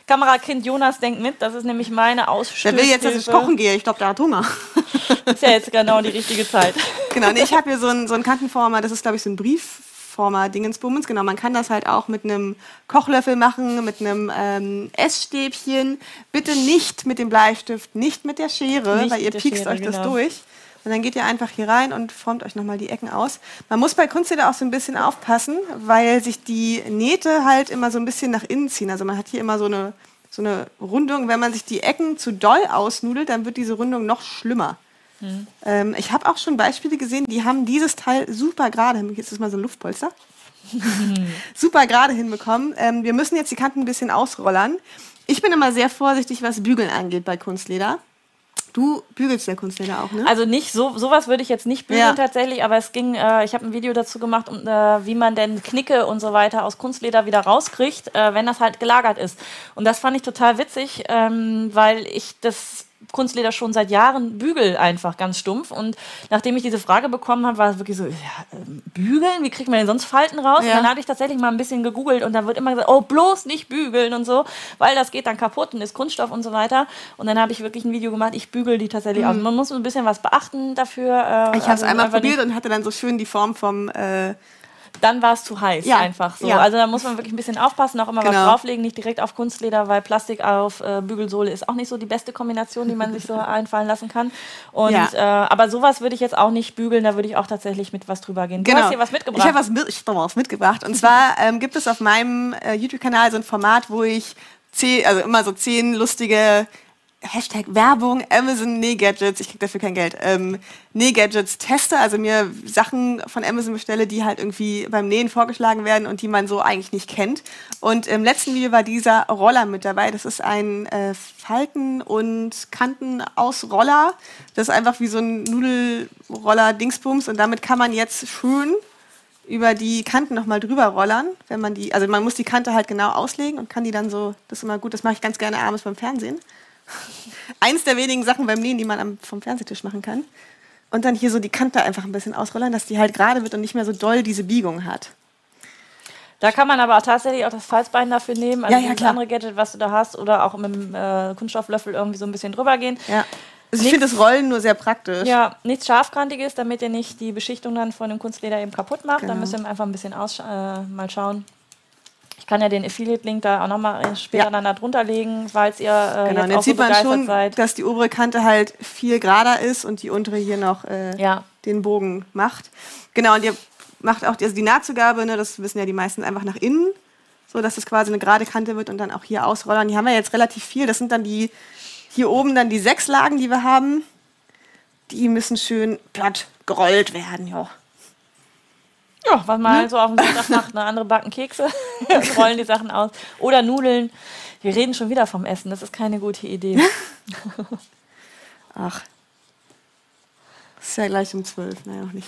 Kamerakind Jonas denkt mit, das ist nämlich meine Ausstößhilfe. der will jetzt, dass ich kochen gehe. Ich glaube, der hat Hunger. [laughs] Ist ja jetzt genau die richtige Zeit. Genau, nee, ich habe hier so einen, so einen Kantenformer, das ist, glaube ich, so ein Briefformer-Dingensbummens. Genau, man kann das halt auch mit einem Kochlöffel machen, mit einem ähm, Essstäbchen. Bitte nicht mit dem Bleistift, nicht mit der Schere, Nicht weil ihr piekst Schere, euch das genau. durch. Und dann geht ihr einfach hier rein und formt euch nochmal die Ecken aus. Man muss bei Kunstleder auch so ein bisschen aufpassen, weil sich die Nähte halt immer so ein bisschen nach innen ziehen. Also man hat hier immer so eine, so eine Rundung. Wenn man sich die Ecken zu doll ausnudelt, dann wird diese Rundung noch schlimmer. Ähm, ich habe auch schon Beispiele gesehen, die haben dieses Teil super gerade. Jetzt ist mal so ein Luftpolster. [laughs] super gerade hinbekommen. Ähm, wir müssen jetzt die Kanten ein bisschen ausrollern. Ich bin immer sehr vorsichtig, was Bügeln angeht bei Kunstleder. Du bügelst ja Kunstleder auch, ne? Also nicht so, sowas würde ich jetzt nicht bügeln Ja. tatsächlich, aber es ging, äh, ich habe ein Video dazu gemacht, um, äh, wie man denn Knicke und so weiter aus Kunstleder wieder rauskriegt, äh, wenn das halt gelagert ist. Und das fand ich total witzig, ähm, weil ich das Kunstleder schon seit Jahren bügel einfach ganz stumpf. Und nachdem ich diese Frage bekommen habe, war es wirklich so, ja, ähm, bügeln? Wie kriegt man denn sonst Falten raus? Ja. Und dann habe ich tatsächlich mal ein bisschen gegoogelt und dann wird immer gesagt, oh, bloß nicht bügeln und so, weil das geht dann kaputt und ist Kunststoff und so weiter. Und dann habe ich wirklich ein Video gemacht, ich bügel die tatsächlich aus. Man muss ein bisschen was beachten dafür. Äh, ich habe es also einmal probiert und hatte dann so schön die Form vom. Äh, dann war es zu heiß Ja, einfach so. ja. Also da muss man wirklich ein bisschen aufpassen, auch immer was Genau. drauflegen, nicht direkt auf Kunstleder, weil Plastik auf äh, Bügelsohle ist auch nicht so die beste Kombination, die man sich so [laughs] einfallen lassen kann. Und Ja. äh, aber sowas würde ich jetzt auch nicht bügeln, da würde ich auch tatsächlich mit was drüber gehen. Du hast hier was mitgebracht. Genau. Ich habe was, mit, ich hab was mitgebracht. Und zwar ähm, gibt es auf meinem äh, YouTube-Kanal so ein Format, wo ich zehn, also immer so zehn lustige Hashtag Werbung, Amazon Nähgadgets, ich krieg dafür kein Geld, ähm, Nähgadgets teste, also mir Sachen von Amazon bestelle, die halt irgendwie beim Nähen vorgeschlagen werden und die man so eigentlich nicht kennt. Und im letzten Video war dieser Roller mit dabei. Das ist ein äh, Falten- und Kantenausroller. Das ist einfach wie so ein Nudelroller-Dingsbums und damit kann man jetzt schön über die Kanten nochmal drüber rollern, wenn man die, also man muss die Kante halt genau auslegen und kann die dann so, das ist immer gut, das mache ich ganz gerne abends beim Fernsehen. Eins der wenigen Sachen beim Nähen, die man am, vom Fernsehtisch machen kann. Und dann hier so die Kante einfach ein bisschen ausrollern, dass die halt gerade wird und nicht mehr so doll diese Biegung hat. Da kann man aber tatsächlich auch das Falzbein dafür nehmen, also Ja, ja, klar. andere Gadget, was du da hast, oder auch mit dem äh, Kunststofflöffel irgendwie so ein bisschen drüber gehen. Ja. Also ich finde das Rollen nur sehr praktisch. Ja, nichts Scharfkantiges, damit ihr nicht die Beschichtung dann von dem Kunstleder eben kaputt macht. Da Genau. müsst ihr einfach ein bisschen aus, äh, mal schauen. Ich kann ja den Affiliate-Link da auch nochmal später Ja. dann da drunter legen, falls ihr äh, Genau, jetzt und auch jetzt so sieht man schon, seid. dass die obere Kante halt viel gerader ist und die untere hier noch äh, Ja. den Bogen macht. Genau, und ihr macht auch die, also die Nahtzugabe, ne, das wissen ja die meisten einfach nach innen, so dass es quasi eine gerade Kante wird und dann auch hier ausrollern. Die haben wir jetzt relativ viel. Das sind dann die, hier oben dann die sechs Lagen, die wir haben. Die müssen schön platt gerollt werden, ja. Ja, was man halt so auf dem Sonntag macht. Ne? Andere backen Kekse, [laughs] rollen die Sachen aus. Oder Nudeln. Wir reden schon wieder vom Essen. Das ist keine gute Idee. [laughs] Ach. Ist ja gleich um zwölf, naja, noch nicht.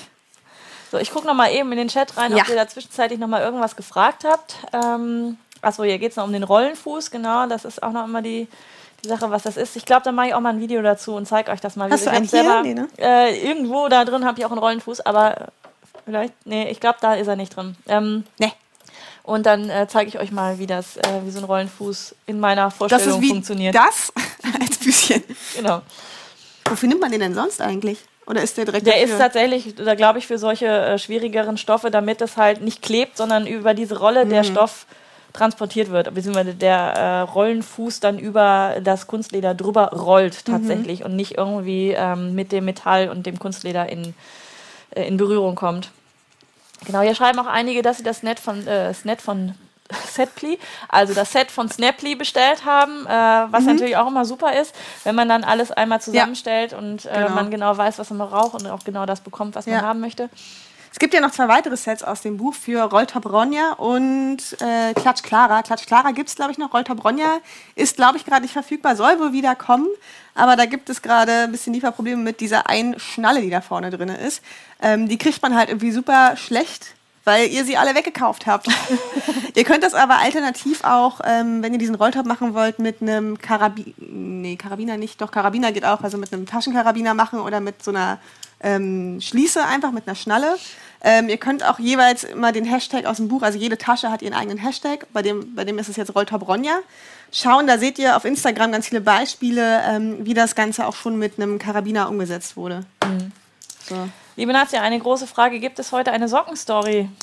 So, ich gucke noch mal eben in den Chat rein, Ja. ob ihr da zwischenzeitlich noch mal irgendwas gefragt habt. Ähm, achso, hier geht es noch um den Rollenfuß, genau. Das ist auch noch immer die, die Sache, was das ist. Ich glaube, da mache ich auch mal ein Video dazu und zeige euch das mal. Hast du einen hier? Nee, ne? äh, irgendwo da drin habe ich auch einen Rollenfuß, aber vielleicht, nee, ich glaube, da ist er nicht drin. Ähm, Nee. und dann äh, zeige ich euch mal, wie das, äh, wie so ein Rollenfuß in meiner Das Vorstellung ist wie funktioniert. das [laughs] als Büchchen. Genau. Wofür nimmt man den denn sonst eigentlich? Oder ist der direkt Der dafür? ist tatsächlich, da glaube ich, für solche äh, schwierigeren Stoffe, damit es halt nicht klebt, sondern über diese Rolle Mhm. der Stoff transportiert wird, beziehungsweise der äh, Rollenfuß dann über das Kunstleder drüber rollt Mhm. tatsächlich und nicht irgendwie ähm, mit dem Metall und dem Kunstleder in, äh, in Berührung kommt. Genau, hier schreiben auch einige, dass sie das Net von, äh, das Net von [laughs] Setply, also das Set von Snaply bestellt haben, äh, was Mhm. natürlich auch immer super ist, wenn man dann alles einmal zusammenstellt und äh, Genau. man genau weiß, was man braucht und auch genau das bekommt, was man Ja. haben möchte. Es gibt ja noch zwei weitere Sets aus dem Buch für Rolltop Ronja und äh, Klatsch Clara. Klatsch Clara gibt es, glaube ich, noch. Rolltop Ronja ist, glaube ich, gerade nicht verfügbar, soll wohl wieder kommen. Aber da gibt es gerade ein bisschen Lieferprobleme mit dieser einen Schnalle, die da vorne drin ist. Ähm, die kriegt man halt irgendwie super schlecht, weil ihr sie alle weggekauft habt. [laughs] ihr könnt das aber alternativ auch, ähm, wenn ihr diesen Rolltop machen wollt, mit einem Karabiner, nee, Karabiner nicht, doch Karabiner geht auch, also mit einem Taschenkarabiner machen oder mit so einer ähm, Schließe einfach mit einer Schnalle. Ähm, ihr könnt auch jeweils immer den Hashtag aus dem Buch, also jede Tasche hat ihren eigenen Hashtag, bei dem, bei dem ist es jetzt Rolltop Ronja. Schauen, da seht ihr auf Instagram ganz viele Beispiele, ähm, wie das Ganze auch schon mit einem Karabiner umgesetzt wurde. So. Liebe Nazia, eine große Frage: Gibt es heute eine Sockenstory? [laughs]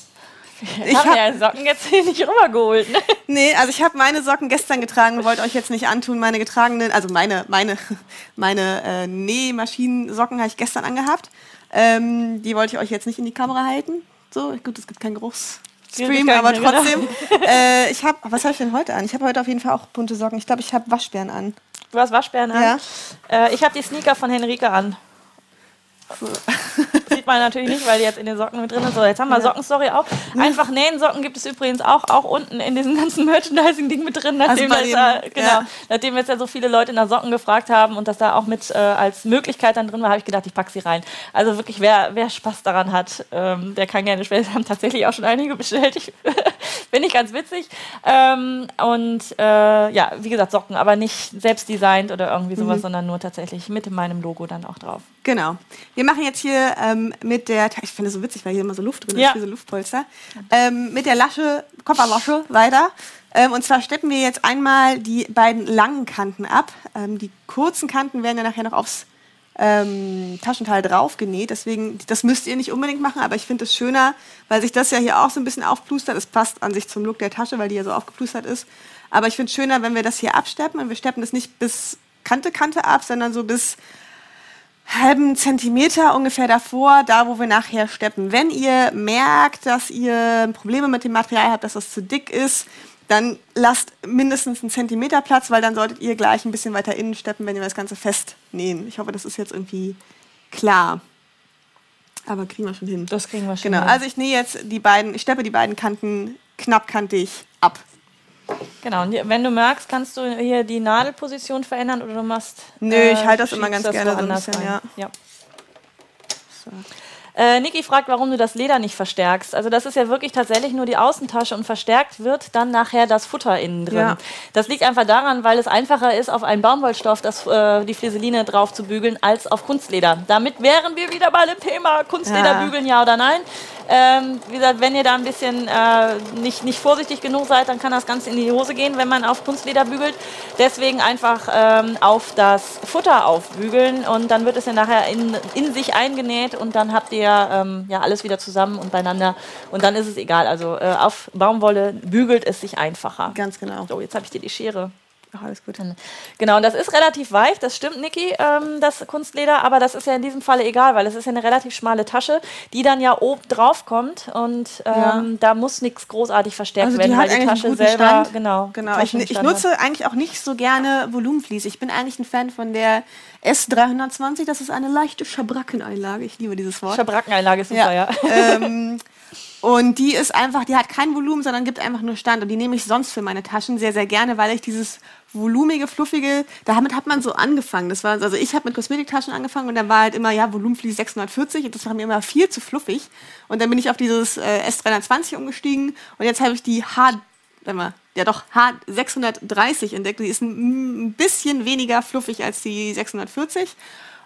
Ich habe hab- ja Socken jetzt hier nicht rübergeholt. Ne? Nee, also ich habe meine Socken gestern getragen, wollte euch jetzt nicht antun, meine getragenen, also meine, meine, [laughs] meine äh, Nähmaschinensocken habe ich gestern angehabt. Ähm, die wollte ich euch jetzt nicht in die Kamera halten. So, gut, es gibt keinen Geruchsstream, aber trotzdem. [laughs] äh, ich habe, was habe ich denn heute an? Ich habe heute auf jeden Fall auch bunte Socken. Ich glaube, ich habe Waschbären an. Du hast Waschbären an. Ja. Äh, ich habe die Sneaker von Henrike an. [laughs] Sieht man natürlich nicht, weil die jetzt in den Socken mit drin sind. So, jetzt haben wir Sockenstory auch. Einfach nähen Socken gibt es übrigens auch, auch unten in diesem ganzen [laughs] Merchandising-Ding mit drin. Nachdem, Also äh, genau, ja. nachdem jetzt ja so viele Leute nach Socken gefragt haben und das da auch mit äh, als Möglichkeit dann drin war, habe ich gedacht, ich packe sie rein. Also wirklich, wer, wer Spaß daran hat, ähm, der kann gerne bestellen. [laughs] haben tatsächlich auch schon einige bestellt. Ich, [laughs] Finde ich ganz witzig. Ähm, und äh, ja, wie gesagt, Socken, aber nicht selbst designt oder irgendwie Mhm. sowas, sondern nur tatsächlich mit meinem Logo dann auch drauf. Genau. Wir machen jetzt hier ähm, mit der, ich finde das so witzig, weil hier immer so Luft drin Ja. ist, wie so Luftpolster, ähm, mit der Lasche, Kofferlasche weiter. Ähm, und zwar steppen wir jetzt einmal die beiden langen Kanten ab. Ähm, die kurzen Kanten werden ja nachher noch aufs ähm, Taschenteil drauf genäht. Deswegen, das müsst ihr nicht unbedingt machen, aber ich finde es schöner, weil sich das ja hier auch so ein bisschen aufplustert. Es passt an sich zum Look der Tasche, weil die ja so aufgeplustert ist. Aber ich finde es schöner, wenn wir das hier absteppen und wir steppen das nicht bis Kante, Kante ab, sondern so bis halben Zentimeter ungefähr davor, da wo wir nachher steppen. Wenn ihr merkt, dass ihr Probleme mit dem Material habt, dass das zu dick ist, dann lasst mindestens einen Zentimeter Platz, weil dann solltet ihr gleich ein bisschen weiter innen steppen, wenn ihr das Ganze festnähen. Ich hoffe, das ist jetzt irgendwie klar. Aber kriegen wir schon hin. Das kriegen wir schon. Genau, hin. also ich nähe jetzt die beiden, ich steppe die beiden Kanten knappkantig ab. Genau, und wenn du magst, kannst du hier die Nadelposition verändern oder du machst. Nö, äh, ich halte das immer schiebst ganz gerne so ein bisschen, rein. ja. ja. Äh, Niki fragt, warum du das Leder nicht verstärkst. Also das ist ja wirklich tatsächlich nur die Außentasche und verstärkt wird dann nachher das Futter innen drin. Ja. Das liegt einfach daran, weil es einfacher ist, auf einen Baumwollstoff das, äh, die Flieseline drauf zu bügeln, als auf Kunstleder. Damit wären wir wieder bei dem Thema Kunstleder Ja. bügeln, ja oder nein. Ähm, wie gesagt, wenn ihr da ein bisschen äh, nicht, nicht vorsichtig genug seid, dann kann das Ganze in die Hose gehen, wenn man auf Kunstleder bügelt. Deswegen einfach ähm, auf das Futter aufbügeln und dann wird es ja nachher in, in sich eingenäht und dann habt ihr ähm, ja alles wieder zusammen und beieinander und dann ist es egal. Also äh, auf Baumwolle bügelt es sich einfacher. Ganz genau. So, jetzt habe ich dir die Schere Ach, alles gut. Genau, und das ist relativ weich, das stimmt, Niki, ähm, das Kunstleder, aber das ist ja in diesem Falle egal, weil es ist ja eine relativ schmale Tasche, die dann ja oben drauf kommt und ähm, Ja. da muss nichts großartig verstärkt Also die werden, hat weil die Tasche guten selber, Stand. genau. Genau, ich, ich nutze eigentlich auch nicht so gerne Volumenflies. Ich bin eigentlich ein Fan von der S320. Das ist eine leichte Schabrackeneinlage. Ich liebe dieses Wort. Schabrackeneinlage ist super, ja. ähm, [laughs] Und die ist einfach, die hat kein Volumen, sondern gibt einfach nur Stand. Und die nehme ich sonst für meine Taschen sehr, sehr gerne, weil ich dieses volumige, fluffige, damit hat man so angefangen. Das war, also ich habe mit Kosmetiktaschen angefangen und dann war halt immer, ja, Volumenflies 640 und das war mir immer viel zu fluffig. Und dann bin ich auf dieses äh, S320 umgestiegen und jetzt habe ich die H, warte mal, ja doch, H630 entdeckt. Die ist ein, ein bisschen weniger fluffig als die 640.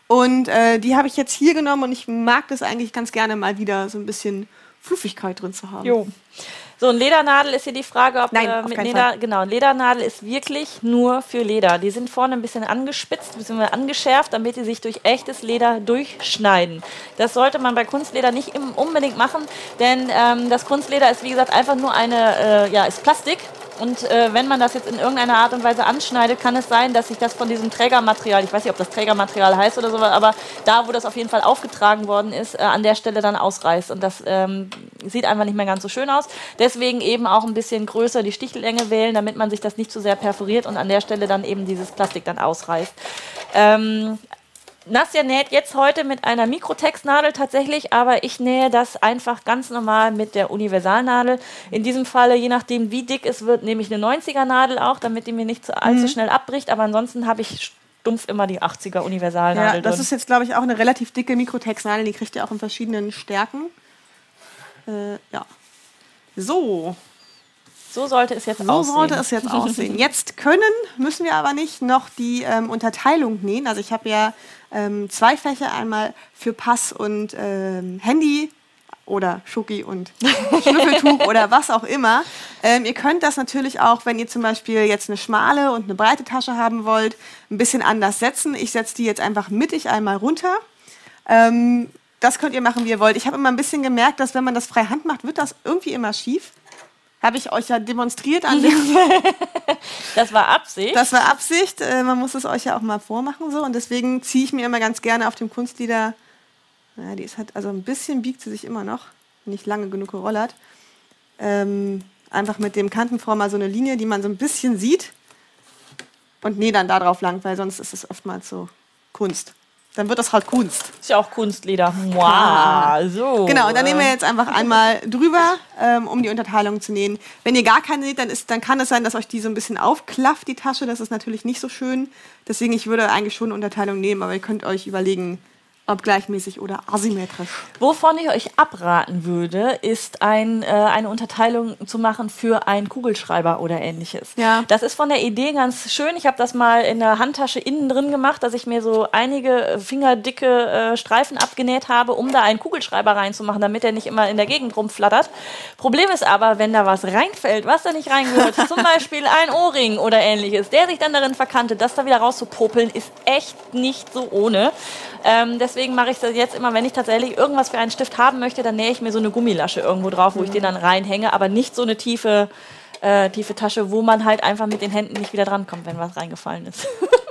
Und äh, die habe ich jetzt hier genommen und ich mag das eigentlich ganz gerne mal wieder so ein bisschen Fluffigkeit drin zu haben. Jo. So, ein Ledernadel ist hier die Frage, ob Nein, äh, mit Leder, Fall. genau, ein Ledernadel ist wirklich nur für Leder. Die sind vorne ein bisschen angespitzt, bzw. angeschärft, damit die sich durch echtes Leder durchschneiden. Das sollte man bei Kunstleder nicht unbedingt machen, denn ähm, das Kunstleder ist wie gesagt einfach nur eine, äh, ja, ist Plastik. Und äh, wenn man das jetzt in irgendeiner Art und Weise anschneidet, kann es sein, dass sich das von diesem Trägermaterial, ich weiß nicht, ob das Trägermaterial heißt oder sowas, aber da, wo das auf jeden Fall aufgetragen worden ist, äh, an der Stelle dann ausreißt. Und das ähm, sieht einfach nicht mehr ganz so schön aus. Deswegen eben auch ein bisschen größer die Stichellänge wählen, damit man sich das nicht zu sehr perforiert und an der Stelle dann eben dieses Plastik dann ausreißt. Ähm, Nastja näht jetzt heute mit einer Mikrotextnadel tatsächlich, aber ich nähe das einfach ganz normal mit der Universalnadel. In diesem Falle, je nachdem wie dick es wird, nehme ich eine 90er Nadel auch, damit die mir nicht so allzu schnell abbricht. Aber ansonsten habe ich stumpf immer die 80er Universalnadel Ja, das drin. ist jetzt, glaube ich, auch eine relativ dicke Mikrotextnadel. Die kriegt ihr auch in verschiedenen Stärken. Äh, ja. So, so sollte es jetzt so aussehen. sollte es jetzt aussehen. [laughs] Jetzt können, müssen wir aber nicht noch die ähm, Unterteilung nähen. Also ich habe ja ähm, zwei Fächer, einmal für Pass und ähm, Handy oder Schoki und [laughs] Schnüffeltuch oder was auch immer. Ähm, ihr könnt das natürlich auch, wenn ihr zum Beispiel jetzt eine schmale und eine breite Tasche haben wollt, ein bisschen anders setzen. Ich setze die jetzt einfach mittig einmal runter. Ähm, das könnt ihr machen, wie ihr wollt. Ich habe immer ein bisschen gemerkt, dass wenn man das frei Hand macht, wird das irgendwie immer schief. Habe ich euch ja demonstriert an dem [laughs] Das war Absicht. das war Absicht. Äh, man muss es euch ja auch mal vormachen so. Und deswegen ziehe ich mir immer ganz gerne auf dem Kunstlieder. Ja, die ist halt, also ein bisschen biegt sie sich immer noch, nicht lange genug gerollert. Ähm, einfach mit dem Kantenformer so eine Linie, die man so ein bisschen sieht. Und nähe dann da drauf lang, weil sonst ist es oftmals so Kunst. Dann wird das halt Kunst. ist ja auch Kunstleder. Wow, so. Genau, und dann nehmen wir jetzt einfach einmal drüber, ähm, um die Unterteilung zu nähen. Wenn ihr gar keine näht, dann, ist, dann kann es sein, dass euch die so ein bisschen aufklafft, die Tasche. Das ist natürlich nicht so schön. Deswegen, ich würde eigentlich schon eine Unterteilung nehmen, aber ihr könnt euch überlegen, ob gleichmäßig oder asymmetrisch. Wovon ich euch abraten würde, ist ein, äh, eine Unterteilung zu machen für einen Kugelschreiber oder ähnliches. Ja. Das ist von der Idee ganz schön. Ich habe das mal in der Handtasche innen drin gemacht, dass ich mir so einige äh, fingerdicke äh, Streifen abgenäht habe, um da einen Kugelschreiber reinzumachen, damit er nicht immer in der Gegend rumflattert. Problem ist aber, wenn da was reinfällt, was da nicht reingehört, [laughs] zum Beispiel ein Ohrring oder ähnliches, der sich dann darin verkantet, das da wieder rauszupopeln, ist echt nicht so ohne. Ähm, deswegen mache ich das jetzt immer, wenn ich tatsächlich irgendwas für einen Stift haben möchte, dann nähe ich mir so eine Gummilasche irgendwo drauf, wo ich den dann reinhänge, aber nicht so eine tiefe, äh, tiefe Tasche, wo man halt einfach mit den Händen nicht wieder drankommt, wenn was reingefallen ist. [laughs]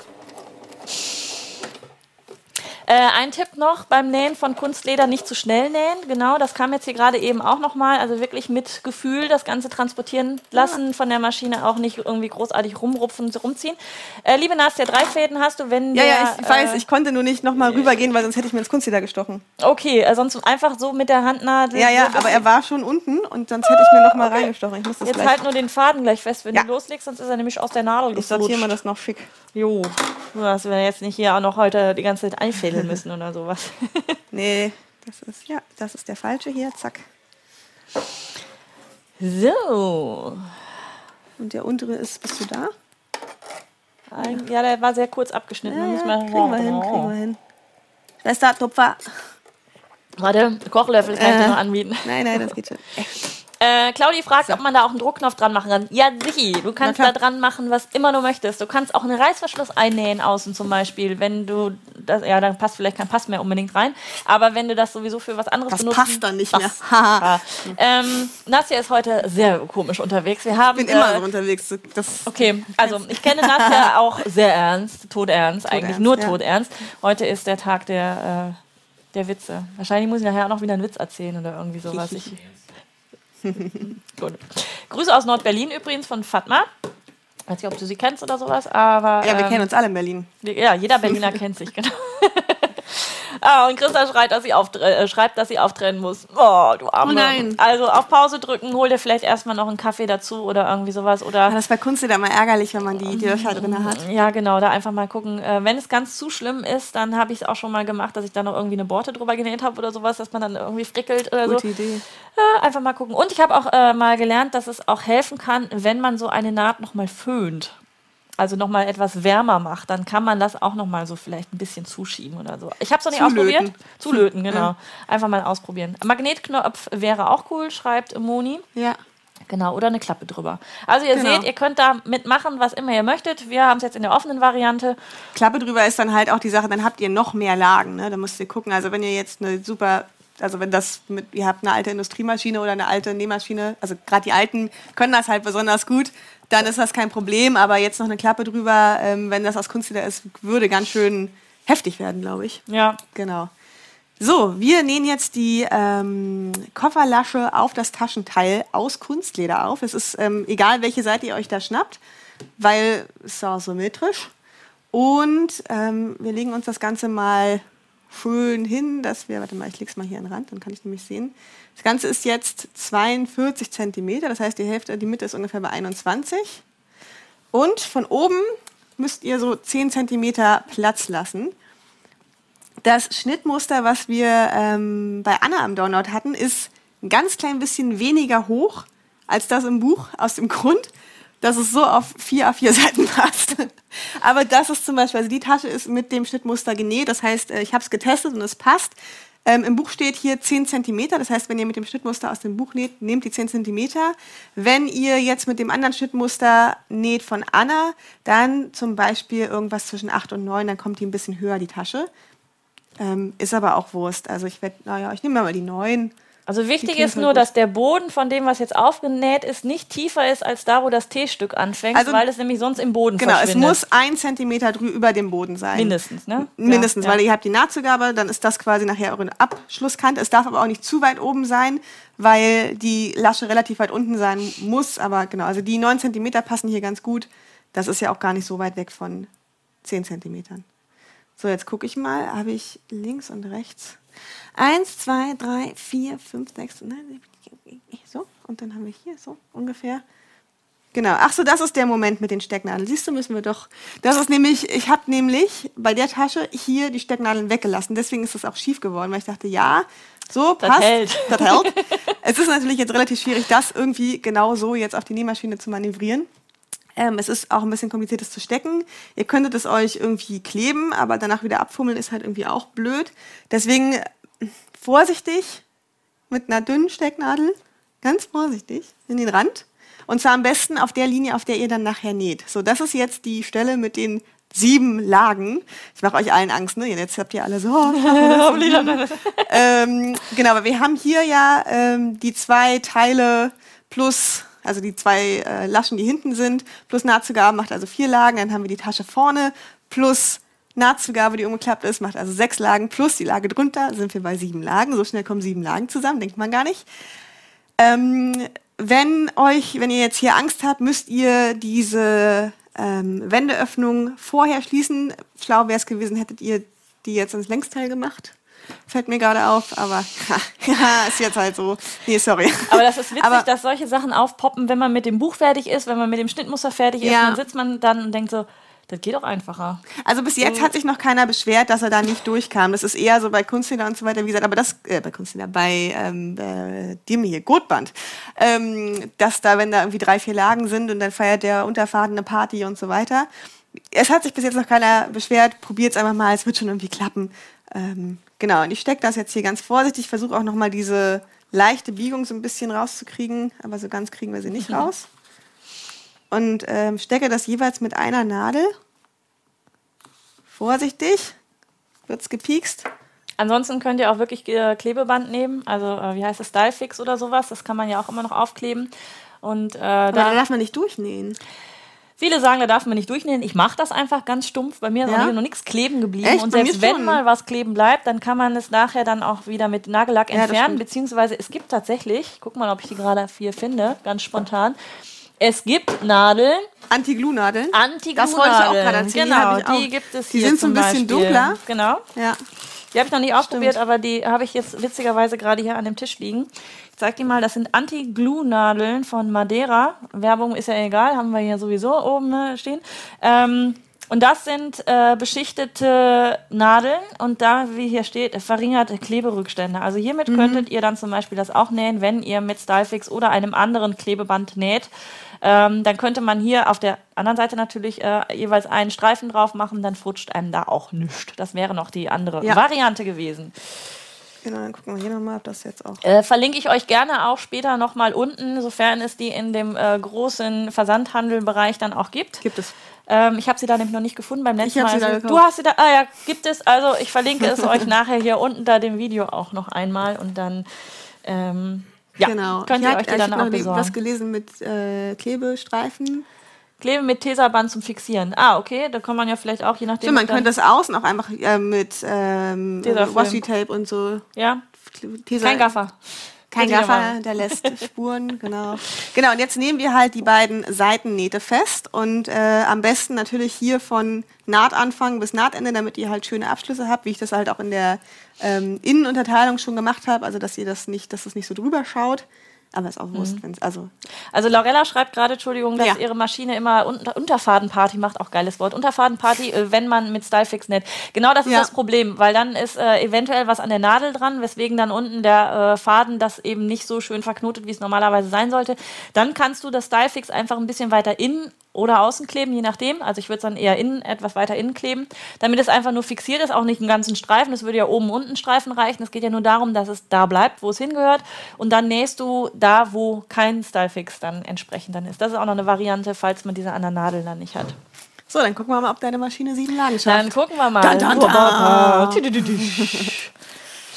Äh, ein Tipp noch beim Nähen von Kunstleder nicht zu schnell nähen. Genau, das kam jetzt hier gerade eben auch nochmal. Also wirklich mit Gefühl das Ganze transportieren lassen, von der Maschine auch nicht irgendwie großartig rumrupfen, rumziehen. Äh, liebe Nastja, drei Fäden hast du, wenn Ja, der, ja, ich weiß, äh, ich konnte nur nicht nochmal rübergehen, weil sonst hätte ich mir ins Kunstleder gestochen. Okay, äh, sonst einfach so mit der Handnadel. Ja, ja, aber er war schon unten und sonst hätte ich mir nochmal reingestochen. Ich muss das Jetzt gleich. halt nur den Faden gleich fest, wenn Ja. du loslegst, sonst ist er nämlich aus der Nadel ich sortiere mal geflutscht. das noch schick. Jo, dass wir jetzt nicht hier auch noch heute die ganze Zeit einfädeln [laughs] müssen oder sowas. [laughs] Nee, das ist, ja, das ist der falsche hier, zack. So. Und der untere ist, bist du da? Ein, ja, der war sehr kurz abgeschnitten. Ja, Da ja, kriegen wir hin, kriegen wir hin. Schwester, Tupfer. Warte, Kochlöffel kann ich dir Äh. noch anbieten. Nein, nein, das geht schon. Äh, Claudi fragt, ob man da auch einen Druckknopf dran machen kann. Ja, sicher. Du kannst da dran machen, was immer du möchtest. Du kannst auch einen Reißverschluss einnähen außen zum Beispiel, wenn du das, ja, dann passt vielleicht kein Pass mehr unbedingt rein. Aber wenn du das sowieso für was anderes Das benutzt. passt dann nicht das, mehr. Ja. [laughs] ähm, Nastja ist heute sehr komisch unterwegs. Wir haben Ich bin immer äh, so unterwegs. Das, Okay, also ich kenne Nastja [laughs] auch sehr ernst, todernst, eigentlich Todernst, nur ja. todernst. Heute ist der Tag der, äh, der Witze. Wahrscheinlich muss ich nachher auch noch wieder einen Witz erzählen oder irgendwie sowas. [laughs] Ich, [laughs] Gut. Grüße aus Nordberlin übrigens von Fatma. Weiß nicht, ob du sie kennst oder sowas, aber. ja, wir ähm, kennen uns alle in Berlin. ja, jeder Berliner kennt sich, genau. [laughs] Ah, und Christa schreit, dass sie äh, schreibt, dass sie auftrennen muss. Oh, du Arme. Oh nein. Also auf Pause drücken, hol dir vielleicht erstmal noch einen Kaffee dazu oder irgendwie sowas. Oder Aber das ist bei Kunstleder mal ärgerlich, wenn man die, die Löcher drin hat. ja, genau, da einfach mal gucken. Äh, wenn es ganz zu schlimm ist, dann habe ich es auch schon mal gemacht, dass ich da noch irgendwie eine Borte drüber genäht habe oder sowas, dass man dann irgendwie frickelt oder Gute so. Idee. Äh, einfach mal gucken. Und ich habe auch äh, mal gelernt, dass es auch helfen kann, wenn man so eine Naht nochmal föhnt. Also nochmal etwas wärmer macht, dann kann man das auch nochmal so vielleicht ein bisschen zuschieben oder so. Ich habe es noch nicht Zulöten. ausprobiert. Zulöten, genau. Einfach mal ausprobieren. Magnetknopf wäre auch cool, schreibt Moni. Ja. Genau, oder eine Klappe drüber. Also ihr Genau. seht, ihr könnt da mitmachen, was immer ihr möchtet. Wir haben es jetzt in der offenen Variante. Klappe drüber ist dann halt auch die Sache, dann habt ihr noch mehr Lagen. Ne? Da müsst ihr gucken. Also wenn ihr jetzt eine super, also wenn das mit, ihr habt eine alte Industriemaschine oder eine alte Nähmaschine, also gerade die alten können das halt besonders gut, dann ist das kein Problem. Aber jetzt noch eine Klappe drüber, ähm, wenn das aus Kunstleder ist, würde ganz schön heftig werden, glaube ich. Ja. Genau. So, wir nähen jetzt die ähm, Kofferlasche auf das Taschenteil aus Kunstleder auf. Es ist ähm, egal, welche Seite ihr euch da schnappt, weil es ist auch symmetrisch. Und ähm, wir legen uns das Ganze mal schön hin, dass wir, warte mal, ich leg's mal hier an den Rand, dann kann ich nämlich sehen. Das Ganze ist jetzt 42 Zentimeter, das heißt, die Hälfte, die Mitte ist ungefähr bei 21. Und von oben müsst ihr so 10 Zentimeter Platz lassen. Das Schnittmuster, was wir ähm, bei Anna am Download hatten, ist ein ganz klein bisschen weniger hoch als das im Buch, aus dem Grund, dass es so auf vier A4 [laughs] Seiten passt. Aber das ist zum Beispiel, also die Tasche ist mit dem Schnittmuster genäht, das heißt, äh, ich habe es getestet und es passt. Ähm, Im Buch steht hier 10 Zentimeter, das heißt, wenn ihr mit dem Schnittmuster aus dem Buch näht, nehmt die 10 Zentimeter. Wenn ihr jetzt mit dem anderen Schnittmuster näht von Anna, dann zum Beispiel irgendwas zwischen 8 und 9, dann kommt die ein bisschen höher, die Tasche. Ähm, ist aber auch Wurst. Also ich werde, naja, ich nehme mal die 9. Also wichtig ist nur, gut. dass der Boden von dem, was jetzt aufgenäht ist, nicht tiefer ist als da, wo das T-Stück anfängt, Also- weil es nämlich sonst im Boden Genau, es verschwindet. muss ein Zentimeter drü über dem Boden sein. Mindestens, ne? Mindestens, Ja, ja. weil ihr habt die Nahtzugabe, dann ist das quasi nachher eure Abschlusskante. Es darf aber auch nicht zu weit oben sein, weil die Lasche relativ weit unten sein muss. Aber genau, also die 9 Zentimeter passen hier ganz gut. Das ist ja auch gar nicht so weit weg von 10 Zentimetern. So, jetzt gucke ich mal, habe ich links und rechts. Eins, zwei, drei, vier, fünf, sechs, nein, so. Und dann haben wir hier so ungefähr. Genau. Ach so, das ist der Moment mit den Stecknadeln. Siehst du, müssen wir doch. Das ist nämlich, ich habe nämlich bei der Tasche hier die Stecknadeln weggelassen. Deswegen ist das auch schief geworden, weil ich dachte, ja, so Das passt. hält. Das hält. [laughs] es ist natürlich jetzt relativ schwierig, das irgendwie genau so jetzt auf die Nähmaschine zu manövrieren. Ähm, es ist auch ein bisschen kompliziert, das zu stecken. Ihr könntet es euch irgendwie kleben, aber danach wieder abfummeln ist halt irgendwie auch blöd. Deswegen äh, vorsichtig mit einer dünnen Stecknadel, ganz vorsichtig in den Rand. Und zwar am besten auf der Linie, auf der ihr dann nachher näht. So, das ist jetzt die Stelle mit den sieben Lagen. Ich mache euch allen Angst, ne? Jetzt habt ihr alle so. oh, [laughs] ähm, genau, aber wir haben hier ja ähm, die zwei Teile plus, also die zwei äh, Laschen, die hinten sind, plus Nahtzugabe macht also vier Lagen. Dann haben wir die Tasche vorne plus Nahtzugabe, die umgeklappt ist, macht also sechs Lagen plus die Lage drunter, sind wir bei sieben Lagen. So schnell kommen sieben Lagen zusammen, denkt man gar nicht. Ähm, wenn euch, wenn ihr jetzt hier Angst habt, müsst ihr diese ähm, Wendeöffnung vorher schließen. Schlau wäre es gewesen, hättet ihr die jetzt ins Längsteil gemacht. Fällt mir gerade auf, aber [laughs] ja, ist jetzt halt so. Nee, sorry. Aber das ist witzig, Aber- dass solche Sachen aufpoppen, wenn man mit dem Buch fertig ist, wenn man mit dem Schnittmuster fertig ist, Ja. dann sitzt man dann und denkt so, das geht doch einfacher. Also bis jetzt hat sich noch keiner beschwert, dass er da nicht durchkam. Das ist eher so bei Kunstleder und so weiter, wie gesagt, aber das, äh, bei Kunstleder, bei ähm, äh, dem hier, Gotband, ähm, dass da, wenn da irgendwie drei, vier Lagen sind und dann feiert der Unterfaden eine Party und so weiter. Es hat sich bis jetzt noch keiner beschwert, probiert es einfach mal, es wird schon irgendwie klappen. Ähm, genau, und ich stecke das jetzt hier ganz vorsichtig, versuche auch nochmal diese leichte Biegung so ein bisschen rauszukriegen, aber so ganz kriegen wir sie nicht raus. Und ähm, stecke das jeweils mit einer Nadel Vorsichtig. Wird's gepiekst. Ansonsten könnt ihr auch wirklich äh, Klebeband nehmen, also äh, wie heißt es, Stylefix oder sowas, das kann man ja auch immer noch aufkleben. Und äh, Aber da, darf man nicht durchnähen. Viele sagen, da darf man nicht durchnähen. Ich mache das einfach ganz stumpf. Bei mir ist Ja? noch nichts kleben geblieben. Echt? Und selbst wenn mal was kleben bleibt, dann kann man es nachher dann auch wieder mit Nagellack Ja, entfernen. Beziehungsweise es gibt tatsächlich, ich guck mal, ob ich die gerade hier finde, ganz spontan. Es gibt Nadeln, Anti-Glue-Nadeln. anti Das wollte ich auch gerade erzählen. Die Genau, auch. die gibt es Die hier sind so ein bisschen Beispiel. dunkler. Genau. Ja. Die habe ich noch nicht ausprobiert, aber die habe ich jetzt witzigerweise gerade hier an dem Tisch liegen. Ich zeig dir mal, das sind Anti-Glue-Nadeln von Madeira. Werbung ist ja egal, haben wir hier sowieso oben ne, stehen. Ähm, und das sind äh, beschichtete Nadeln und da, wie hier steht, verringerte Kleberückstände. Also hiermit könntet ihr dann zum Beispiel das auch nähen, wenn ihr mit Stylefix oder einem anderen Klebeband näht. Ähm, dann könnte man hier auf der anderen Seite natürlich äh, jeweils einen Streifen drauf machen, dann frutscht einem da auch nichts. Das wäre noch die andere Ja. Variante gewesen. Genau, dann gucken wir hier nochmal, ob das jetzt auch. Äh, verlinke ich euch gerne auch später nochmal unten, sofern es die in dem äh, großen Versandhandelbereich dann auch gibt. Gibt es. Ähm, ich habe sie da nämlich noch nicht gefunden beim letzten Ich Mal. sie da Also, gekauft. du hast sie da, ah ja, gibt es. Also ich verlinke es [laughs] euch nachher hier unten da dem Video auch noch einmal und dann ähm, ja, genau. könnt ich ihr hab- euch die dann auch noch was besorgen. gelesen mit äh, Klebestreifen. Klebe mit Tesaband zum Fixieren. Ah, okay, da kann man ja vielleicht auch, je nachdem. Stimmt, man könnte das außen auch einfach äh, mit ähm. Washi-Tape und so. Ja, Tesa- kein Gaffer. Kein Gaffer, der lässt Spuren, [laughs] genau. Genau, und jetzt nehmen wir halt die beiden Seitennähte fest und äh, am besten natürlich hier von Nahtanfang bis Nahtende, damit ihr halt schöne Abschlüsse habt, wie ich das halt auch in der ähm, Innenunterteilung schon gemacht habe, also dass ihr das nicht, dass es nicht so drüber schaut. Aber ist auch Wurst, wenn's, also Also Laurella schreibt gerade, Entschuldigung, dass Ja. ihre Maschine immer unter Unterfadenparty macht, auch geiles Wort. Unterfadenparty, äh, wenn man mit Stylefix näht. Genau das ist Ja. das Problem, weil dann ist äh, eventuell was an der Nadel dran, weswegen dann unten der äh, Faden das eben nicht so schön verknotet, wie es normalerweise sein sollte. Dann kannst du das Stylefix einfach ein bisschen weiter innen oder außen kleben, je nachdem. Also ich würde es dann eher innen, etwas weiter innen kleben, damit es einfach nur fixiert ist, auch nicht einen ganzen Streifen. Das würde ja oben und unten Streifen reichen. Es geht ja nur darum, dass es da bleibt, wo es hingehört. Und dann nähst du da, wo kein Stylefix dann entsprechend dann ist. Das ist auch noch eine Variante, falls man diese anderen Nadeln dann nicht hat. so, dann gucken wir mal, ob deine Maschine sieben Lagen schafft. Dann gucken wir mal. Dun, dun, dun. [laughs]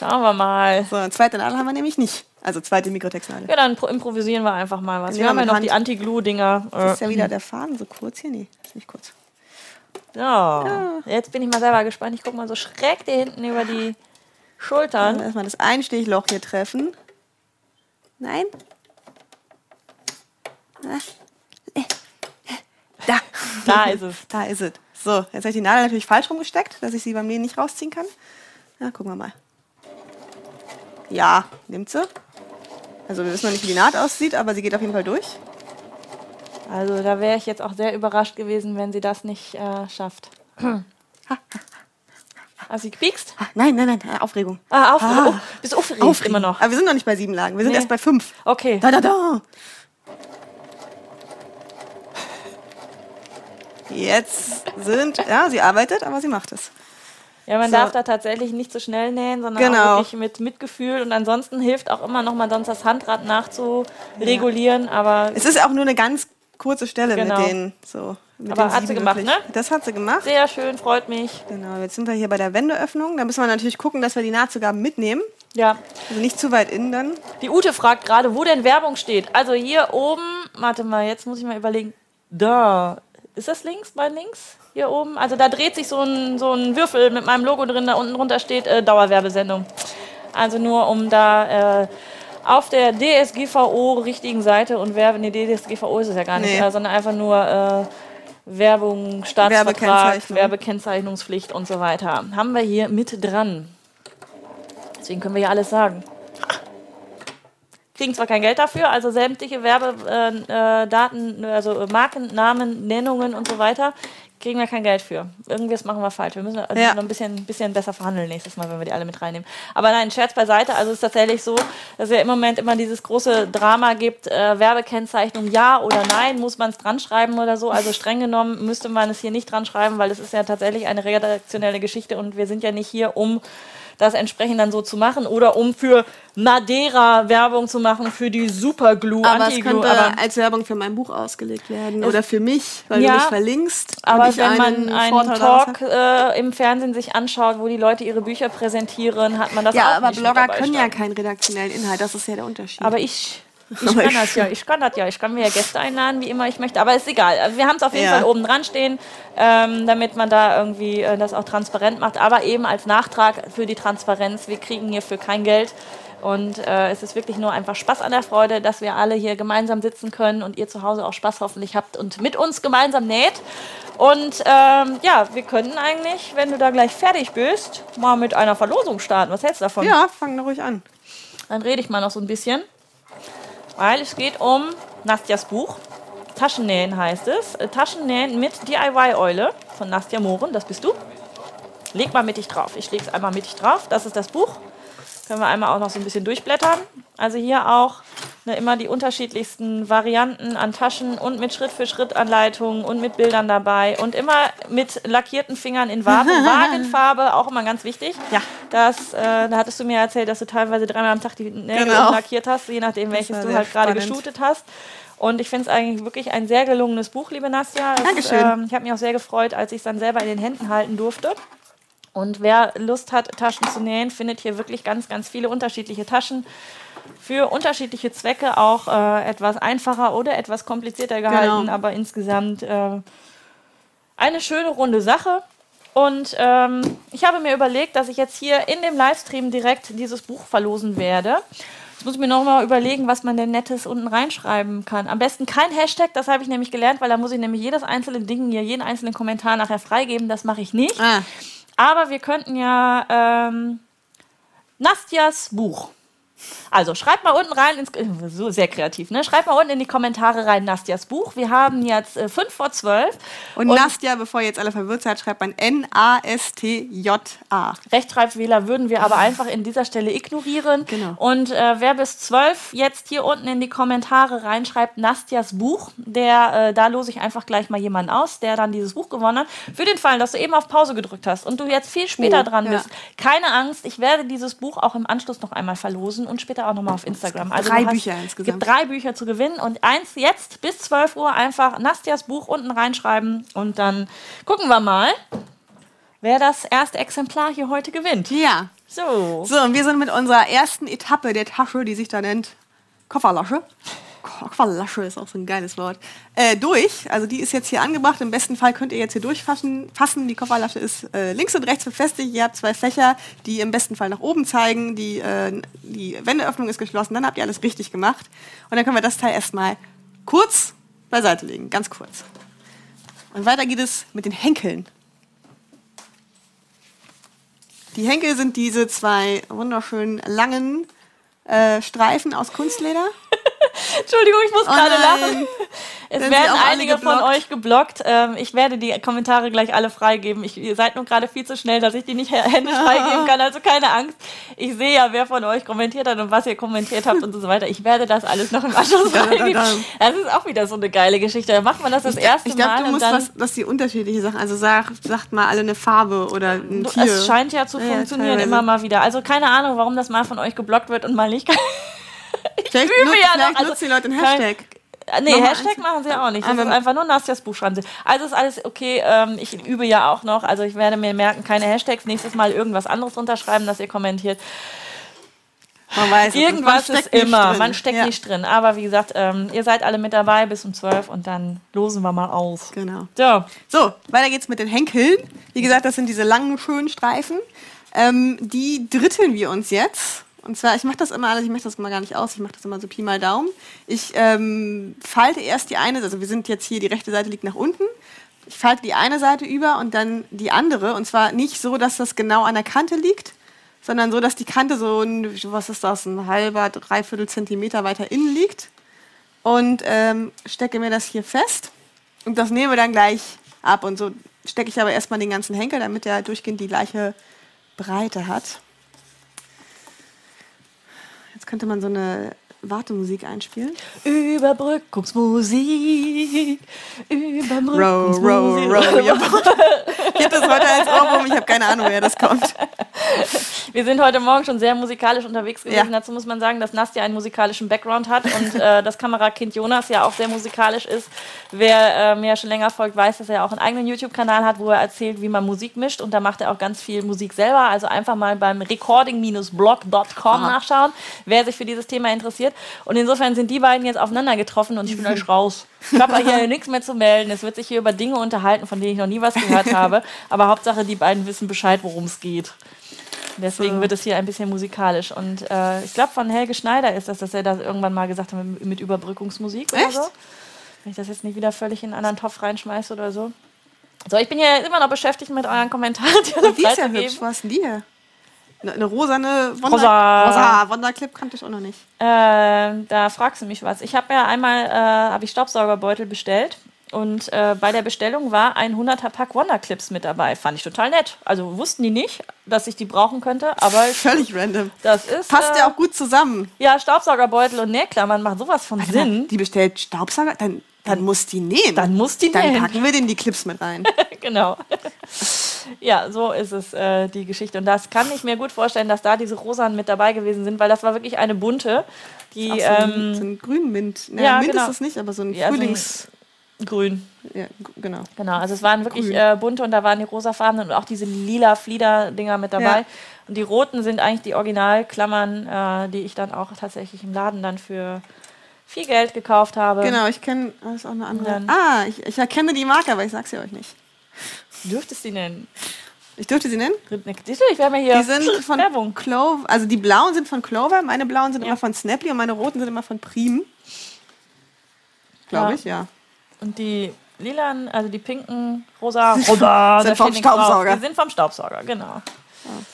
Schauen wir mal. So, eine zweite Nadel haben wir nämlich nicht. Also zweite Mikrotextnadel. Ja, dann pro- improvisieren wir einfach mal was. Wir haben ja noch Hand. die Anti-Glue-Dinger. Das ist Äh, ja wieder der Faden so kurz hier. Nee, ist nicht kurz. ja. Jetzt bin ich mal selber gespannt. Ich guck mal so schräg dir hinten über die Schultern. Erstmal das Einstichloch hier treffen. Nein? Na? Äh. Da. Da ist es. Da ist es. So, jetzt habe ich die Nadel natürlich falsch rumgesteckt, dass ich sie beim Nähen nicht rausziehen kann. Na, gucken wir mal. Ja, nimmt sie. Also wir wissen noch nicht, wie die Naht aussieht, aber sie geht auf jeden Fall durch. Also da wäre ich jetzt auch sehr überrascht gewesen, wenn sie das nicht äh, schafft. Du sie gepiekst? Ah, nein, nein, nein, äh, Aufregung. Ah, auf, Ah. Oh, bist aufgeregt, Aufregung. immer noch. Aber wir sind noch nicht bei sieben Lagen, wir sind Nee. erst bei fünf. Okay. Da, da, da. Jetzt sind, ja, sie arbeitet, aber sie macht es. Ja, man So. darf da tatsächlich nicht so schnell nähen, sondern Genau. wirklich mit Mitgefühl. Und ansonsten hilft auch immer noch mal sonst das Handrad nachzuregulieren. Aber Es ist auch nur eine ganz kurze Stelle Genau. mit den, so. Mit Aber den hat sie gemacht, wirklich. ne? Das hat sie gemacht. sehr schön, freut mich. Genau, jetzt sind wir hier bei der Wendeöffnung. Da müssen wir natürlich gucken, dass wir die Nahtzugaben mitnehmen. Ja. Also nicht zu weit innen dann. Die Ute fragt gerade, wo denn Werbung steht. Also hier oben, warte mal, jetzt muss ich mal überlegen. Da. Ist das links, bei links? Hier oben? Also da dreht sich so ein, so ein Würfel mit meinem Logo drin, da unten drunter steht äh, Dauerwerbesendung. Also nur um da äh, auf der DSGVO richtigen Seite und Werbe, nee, DSGVO ist es ja gar nicht, Nee. äh, sondern einfach nur äh, Werbung, Staatsvertrag, Werbekennzeichnung. Werbekennzeichnungspflicht und so weiter. Haben wir hier mit dran. Deswegen können wir ja alles sagen kriegen zwar kein Geld dafür, also sämtliche Werbedaten, äh, also äh, Markennamen, Nennungen und so weiter, kriegen wir kein Geld für. Irgendwas machen wir falsch. Wir müssen äh, Ja. noch ein bisschen, bisschen besser verhandeln nächstes Mal, wenn wir die alle mit reinnehmen. Aber nein, Scherz beiseite. Also es ist tatsächlich so, dass es ja im Moment immer dieses große Drama gibt, äh, Werbekennzeichnung ja oder nein, muss man es dran schreiben oder so. Also streng genommen müsste man es hier nicht dran schreiben, weil es ist ja tatsächlich eine redaktionelle Geschichte und wir sind ja nicht hier, um das entsprechend dann so zu machen oder um für Madeira Werbung zu machen für die Superglue, Aber es Anti-Glue. könnte Aber, als Werbung für mein Buch ausgelegt werden. Oder für mich, weil Ja, du mich verlinkst. aber ich wenn man einen einen Vorteil daraus Talk äh, im Fernsehen sich anschaut, wo die Leute ihre Bücher präsentieren, hat man das Ja, auch aber nicht mit Blogger können ja keinen redaktionellen Inhalt. Das ist ja der Unterschied. Aber ich Ich kann das ja, ich kann das ja. Ich kann mir ja Gäste einladen, wie immer ich möchte. Aber ist egal. Also wir haben es auf jeden Ja. Fall oben dran stehen, ähm, damit man da irgendwie äh, das auch transparent macht. Aber eben als Nachtrag für die Transparenz. Wir kriegen hierfür kein Geld. Und äh, es ist wirklich nur einfach Spaß an der Freude, dass wir alle hier gemeinsam sitzen können und ihr zu Hause auch Spaß hoffentlich habt und mit uns gemeinsam näht. Und ähm, ja, wir können eigentlich, wenn du da gleich fertig bist, mal mit einer Verlosung starten. Was hältst du davon? Ja, fang da ruhig an. Dann rede ich mal noch so ein bisschen. Weil es geht um Nastjas Buch. Taschennähen heißt es. Äh, Taschennähen mit DIY-Eule von Nastja Mohren. Das bist du. Leg mal mittig drauf. Ich lege es einmal mittig drauf. Das ist das Buch. Können wir einmal auch noch so ein bisschen durchblättern. Also hier auch ne, immer die unterschiedlichsten Varianten an Taschen und mit Schritt-für-Schritt-Anleitungen und mit Bildern dabei und immer mit lackierten Fingern in Wagen, [laughs] Wagenfarbe, auch immer ganz wichtig. Ja. Das, äh, da hattest du mir erzählt, dass du teilweise dreimal am Tag die Nägel Genau. lackiert hast, je nachdem, welches du halt gerade geshootet hast. Und ich finde es eigentlich wirklich ein sehr gelungenes Buch, liebe Nastja. Es, Dankeschön. ähm, ich habe mich auch sehr gefreut, als ich es dann selber in den Händen halten durfte. Und wer Lust hat, Taschen zu nähen, findet hier wirklich ganz, ganz viele unterschiedliche Taschen für unterschiedliche Zwecke, auch äh, etwas einfacher oder etwas komplizierter gehalten, Genau. aber insgesamt äh, eine schöne runde Sache. Und ähm, ich habe mir überlegt, dass ich jetzt hier in dem Livestream direkt dieses Buch verlosen werde. Jetzt muss ich mir noch mal überlegen, was man denn Nettes unten reinschreiben kann. Am besten kein Hashtag, das habe ich nämlich gelernt, weil da muss ich nämlich jedes einzelne Ding hier, jeden einzelnen Kommentar nachher freigeben. Das mache ich nicht. Ah, Aber wir könnten ja ähm, Nastjas Buch. Also schreibt mal unten rein, ins, [laughs] so sehr kreativ, ne? Schreibt mal unten in die Kommentare rein Nastjas Buch. Wir haben jetzt äh, 5 vor 12. und, Nastja, bevor ihr jetzt alle verwirrt seid, schreibt man N-A-S-T-J-A. Rechtschreibfehler würden wir aber [laughs] einfach in dieser Stelle ignorieren. Genau. Und äh, wer bis 12 jetzt hier unten in die Kommentare reinschreibt, Nastjas Buch, der, äh, da lose ich einfach gleich mal jemanden aus, der dann dieses Buch gewonnen hat. Für den Fall, dass du eben auf Pause gedrückt hast und du jetzt viel später Oh, dran ja. bist, keine Angst, ich werde dieses Buch auch im Anschluss noch einmal verlosen und später auch nochmal auf Instagram. Also Drei hast- Bücher Es insgesamt. gibt drei Bücher zu gewinnen und eins jetzt bis 12 Uhr einfach Nastjas Buch unten reinschreiben und dann gucken wir mal, wer das erste Exemplar hier heute gewinnt. Ja. So. So, und wir sind mit unserer ersten Etappe der Tasche, die sich da nennt Kofferlasche. Kofferlasche ist auch so ein geiles Wort. Äh, durch. Also die ist jetzt hier angebracht. Im besten Fall könnt ihr jetzt hier durchfassen. Fassen. Die Kofferlasche ist äh, links und rechts befestigt. Ihr habt zwei Fächer, die im besten Fall nach oben zeigen. Die, äh, die Wendeöffnung ist geschlossen. Dann habt ihr alles richtig gemacht. Und dann können wir das Teil erstmal kurz beiseite legen. Ganz kurz. Und weiter geht es mit den Henkeln. Die Henkel sind diese zwei wunderschönen langen äh, Streifen aus Kunstleder. [laughs] [laughs] Entschuldigung, ich muss Oh gerade lachen. Es Werden sie werden einige von euch geblockt. Ähm, ich werde die Kommentare gleich alle freigeben. Ich, ihr seid nur gerade viel zu schnell, dass ich die nicht [laughs] händisch freigeben kann. Also keine Angst. Ich sehe ja, wer von euch kommentiert hat und was ihr kommentiert habt und so weiter. Ich werde das alles noch im Anschluss Da, da, da, freigeben. da. Das ist auch wieder so eine geile Geschichte. Da macht man das das erste Ich glaube, Mal du und musst dann... was, dass die unterschiedliche Sachen, also sag, sagt mal alle eine Farbe oder ein Tier. Es scheint ja zu Ja, ja, funktionieren teilweise. immer mal wieder. Also keine Ahnung, warum das mal von euch geblockt wird und mal nicht. [laughs] vielleicht übe nutzt, ja vielleicht noch, also nutzen die Leute einen kein- Hashtag. Äh, Nee, Nochmal Hashtag eins. machen sie auch nicht. Das Aber- ist einfach nur Nastjas Buch schreiben sie. Also ist alles okay. Ähm, ich übe ja auch noch. Also ich werde mir merken, keine Hashtags. Nächstes Mal irgendwas anderes unterschreiben, dass ihr kommentiert. Man weiß, Irgendwas man ist immer. drin. Man steckt ja. nicht drin. Aber wie gesagt, ähm, ihr seid alle mit dabei bis um 12 und dann losen wir mal aus. Genau. So. So, weiter geht's mit den Henkeln. Wie gesagt, das sind diese langen, schönen Streifen. Ähm, die dritteln wir uns jetzt. Und zwar, ich mache das immer alles, ich mache das mal gar nicht aus, ich mache das immer so Pi mal Daumen. Ich ähm, falte erst die eine, also wir sind jetzt hier, die rechte Seite liegt nach unten. Ich falte die eine Seite über und dann die andere. Und zwar nicht so, dass das genau an der Kante liegt, sondern so, dass die Kante so ein, was ist das, ein halber, dreiviertel Zentimeter weiter innen liegt. Und ähm, stecke mir das hier fest. Und das nehmen wir dann gleich ab. Und so stecke ich aber erstmal den ganzen Henkel, damit der durchgehend die gleiche Breite hat. Könnte man so eine Wartemusik einspielen. Überbrückungsmusik. Überbrückungsmusik. Row, row, row. your boat. Ich habe das heute als Ohrwurm, ich habe keine Ahnung, woher das kommt. Wir sind heute Morgen schon sehr musikalisch unterwegs gewesen. Ja. Dazu muss man sagen, dass Nastja einen musikalischen Background hat und äh, das Kamerakind Jonas ja auch sehr musikalisch ist. Wer äh, mir schon länger folgt, weiß, dass er auch einen eigenen YouTube-Kanal hat, wo er erzählt, wie man Musik mischt. Und da macht er auch ganz viel Musik selber. Also einfach mal beim recording-blog.com nachschauen, wer sich für dieses Thema interessiert. Und insofern sind die beiden jetzt aufeinander getroffen und ich bin euch raus. Ich habe hier [laughs] nichts mehr zu melden. Es wird sich hier über Dinge unterhalten, von denen ich noch nie was gehört [laughs] habe. Aber Hauptsache, die beiden wissen Bescheid, worum es geht. Deswegen So. wird es hier ein bisschen musikalisch. Und äh, ich glaube, von Helge Schneider ist das, dass er das irgendwann mal gesagt hat mit, mit Überbrückungsmusik oder Echt? so. Wenn ich das jetzt nicht wieder völlig in einen anderen Topf reinschmeiße oder so. So, ich bin ja immer noch beschäftigt mit euren Kommentaren. Die, Die ist ja [laughs] hübsch. Was denn die hier? Eine, eine rosane Wonder Rosa. Rosa Wonderclip kannte ich auch noch nicht. Äh, da fragst du mich was. Ich habe ja einmal äh, habe ich Staubsaugerbeutel bestellt und äh, bei der Bestellung war ein 100er Pack Wonderclips mit dabei. Fand ich total nett. Also wussten die nicht, dass ich die brauchen könnte, aber Völlig random. das ist Passt äh, ja auch gut zusammen. Ja, Staubsaugerbeutel und Nähklammern machen sowas von Sinn. Die bestellt Staubsauger, dann, dann muss die nähen. Dann muss die Dann nähen. packen wir den die Clips mit rein. [laughs] genau. ja, so ist es äh, die Geschichte. Und das kann ich mir gut vorstellen, dass da diese Rosanen mit dabei gewesen sind, weil das war wirklich eine bunte, die so ein, ähm, so ein Grünmint. Ne, ja, Mint genau. ist es nicht, aber so ein Ja, so ein- Frühlings... grün. ja, genau. Genau, also es waren wirklich äh, bunte und da waren die rosafarbenen und auch diese lila Flieder-Dinger mit dabei. Ja. Und die roten sind eigentlich die Originalklammern, äh, die ich dann auch tatsächlich im Laden dann für viel Geld gekauft habe. Genau, ich kenne... Das ist auch eine andere... Dann- Ah, ich, ich erkenne die Marke, aber ich sag's ja euch nicht. Dürftest du die nennen? Ich dürfte sie nennen? Du, ich werde mir hier Die sind [laughs] von Werbung. Clover, also die blauen sind von Clover, meine blauen sind Ja. immer von Snapply und meine roten sind immer von Prim. Glaube Ja. ich, ja. Und die lilan, also die pinken, rosa, [laughs] rosa, Sind vom. Staubsauger. Die sind vom Staubsauger, genau.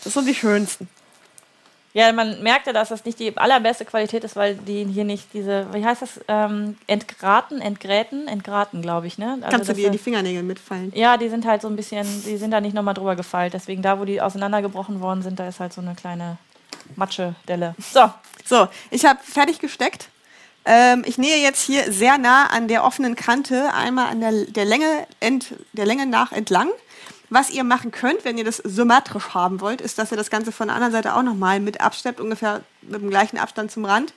Das sind die schönsten. Ja, man merkte, dass das nicht die allerbeste Qualität ist, weil die hier nicht diese, wie heißt das, ähm, entgraten, entgräten, entgraten, glaube ich, ne? Also Kannst du dir die Fingernägel mitfallen. Ja, die sind halt so ein bisschen, die sind da nicht nochmal drüber gefeilt. Deswegen da, wo die auseinandergebrochen worden sind, da ist halt so eine kleine Matschedelle. So, So, ich habe fertig gesteckt. Ähm, ich nähe jetzt hier sehr nah an der offenen Kante, einmal an der, der, Länge, ent, der Länge nach entlang. Was ihr machen könnt, wenn ihr das symmetrisch haben wollt, ist, dass ihr das Ganze von der anderen Seite auch nochmal mit absteppt, ungefähr mit dem gleichen Abstand zum Rand.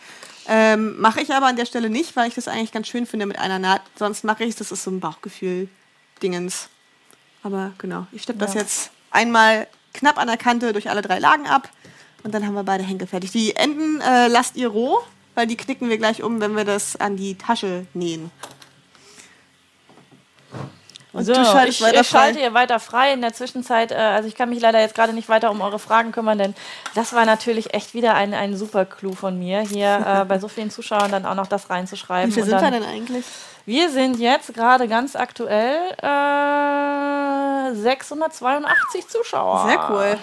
Ähm, mache ich aber an der Stelle nicht, weil ich das eigentlich ganz schön finde mit einer Naht. Sonst mache ich es, das ist so ein Bauchgefühl-Dingens. Aber genau, ich steppe das Ja. jetzt einmal knapp an der Kante durch alle drei Lagen ab und dann haben wir beide Henkel fertig. Die Enden äh, lasst ihr roh, weil die knicken wir gleich um, wenn wir das an die Tasche nähen. Und so du schaltest ich, weiter ich schalte frei. hier weiter frei. In der Zwischenzeit, äh, also ich kann mich leider jetzt gerade nicht weiter um eure Fragen kümmern, denn das war natürlich echt wieder ein, ein super Clou von mir, hier äh, [laughs] bei so vielen Zuschauern dann auch noch das reinzuschreiben. Wie viel Und sind wir denn eigentlich? Wir sind jetzt gerade ganz aktuell äh, 682 Zuschauer. Sehr cool.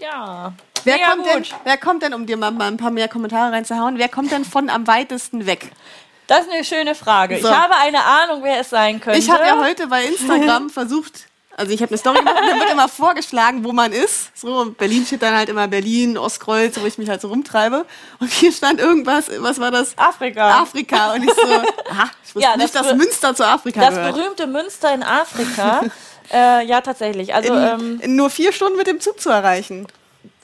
Ja. Wer, kommt denn, wer kommt denn, um dir mal, mal ein paar mehr Kommentare reinzuhauen, wer kommt denn von am weitesten weg? Das ist eine schöne Frage. So. Ich habe eine Ahnung, wer es sein könnte. Ich habe ja heute bei Instagram [laughs] versucht, also ich habe eine Story gemacht und dann wird immer vorgeschlagen, wo man ist. So, Berlin steht dann halt immer Berlin, Ostkreuz, wo ich mich halt so rumtreibe. Und hier stand irgendwas, was war das? Afrika. Afrika. Und ich so, aha, ich wusste Ja, nicht, das dass Münster zu Afrika das gehört. berühmte Münster in Afrika. [laughs] äh, ja, tatsächlich. Also, ähm, In, in nur vier Stunden mit dem Zug zu erreichen.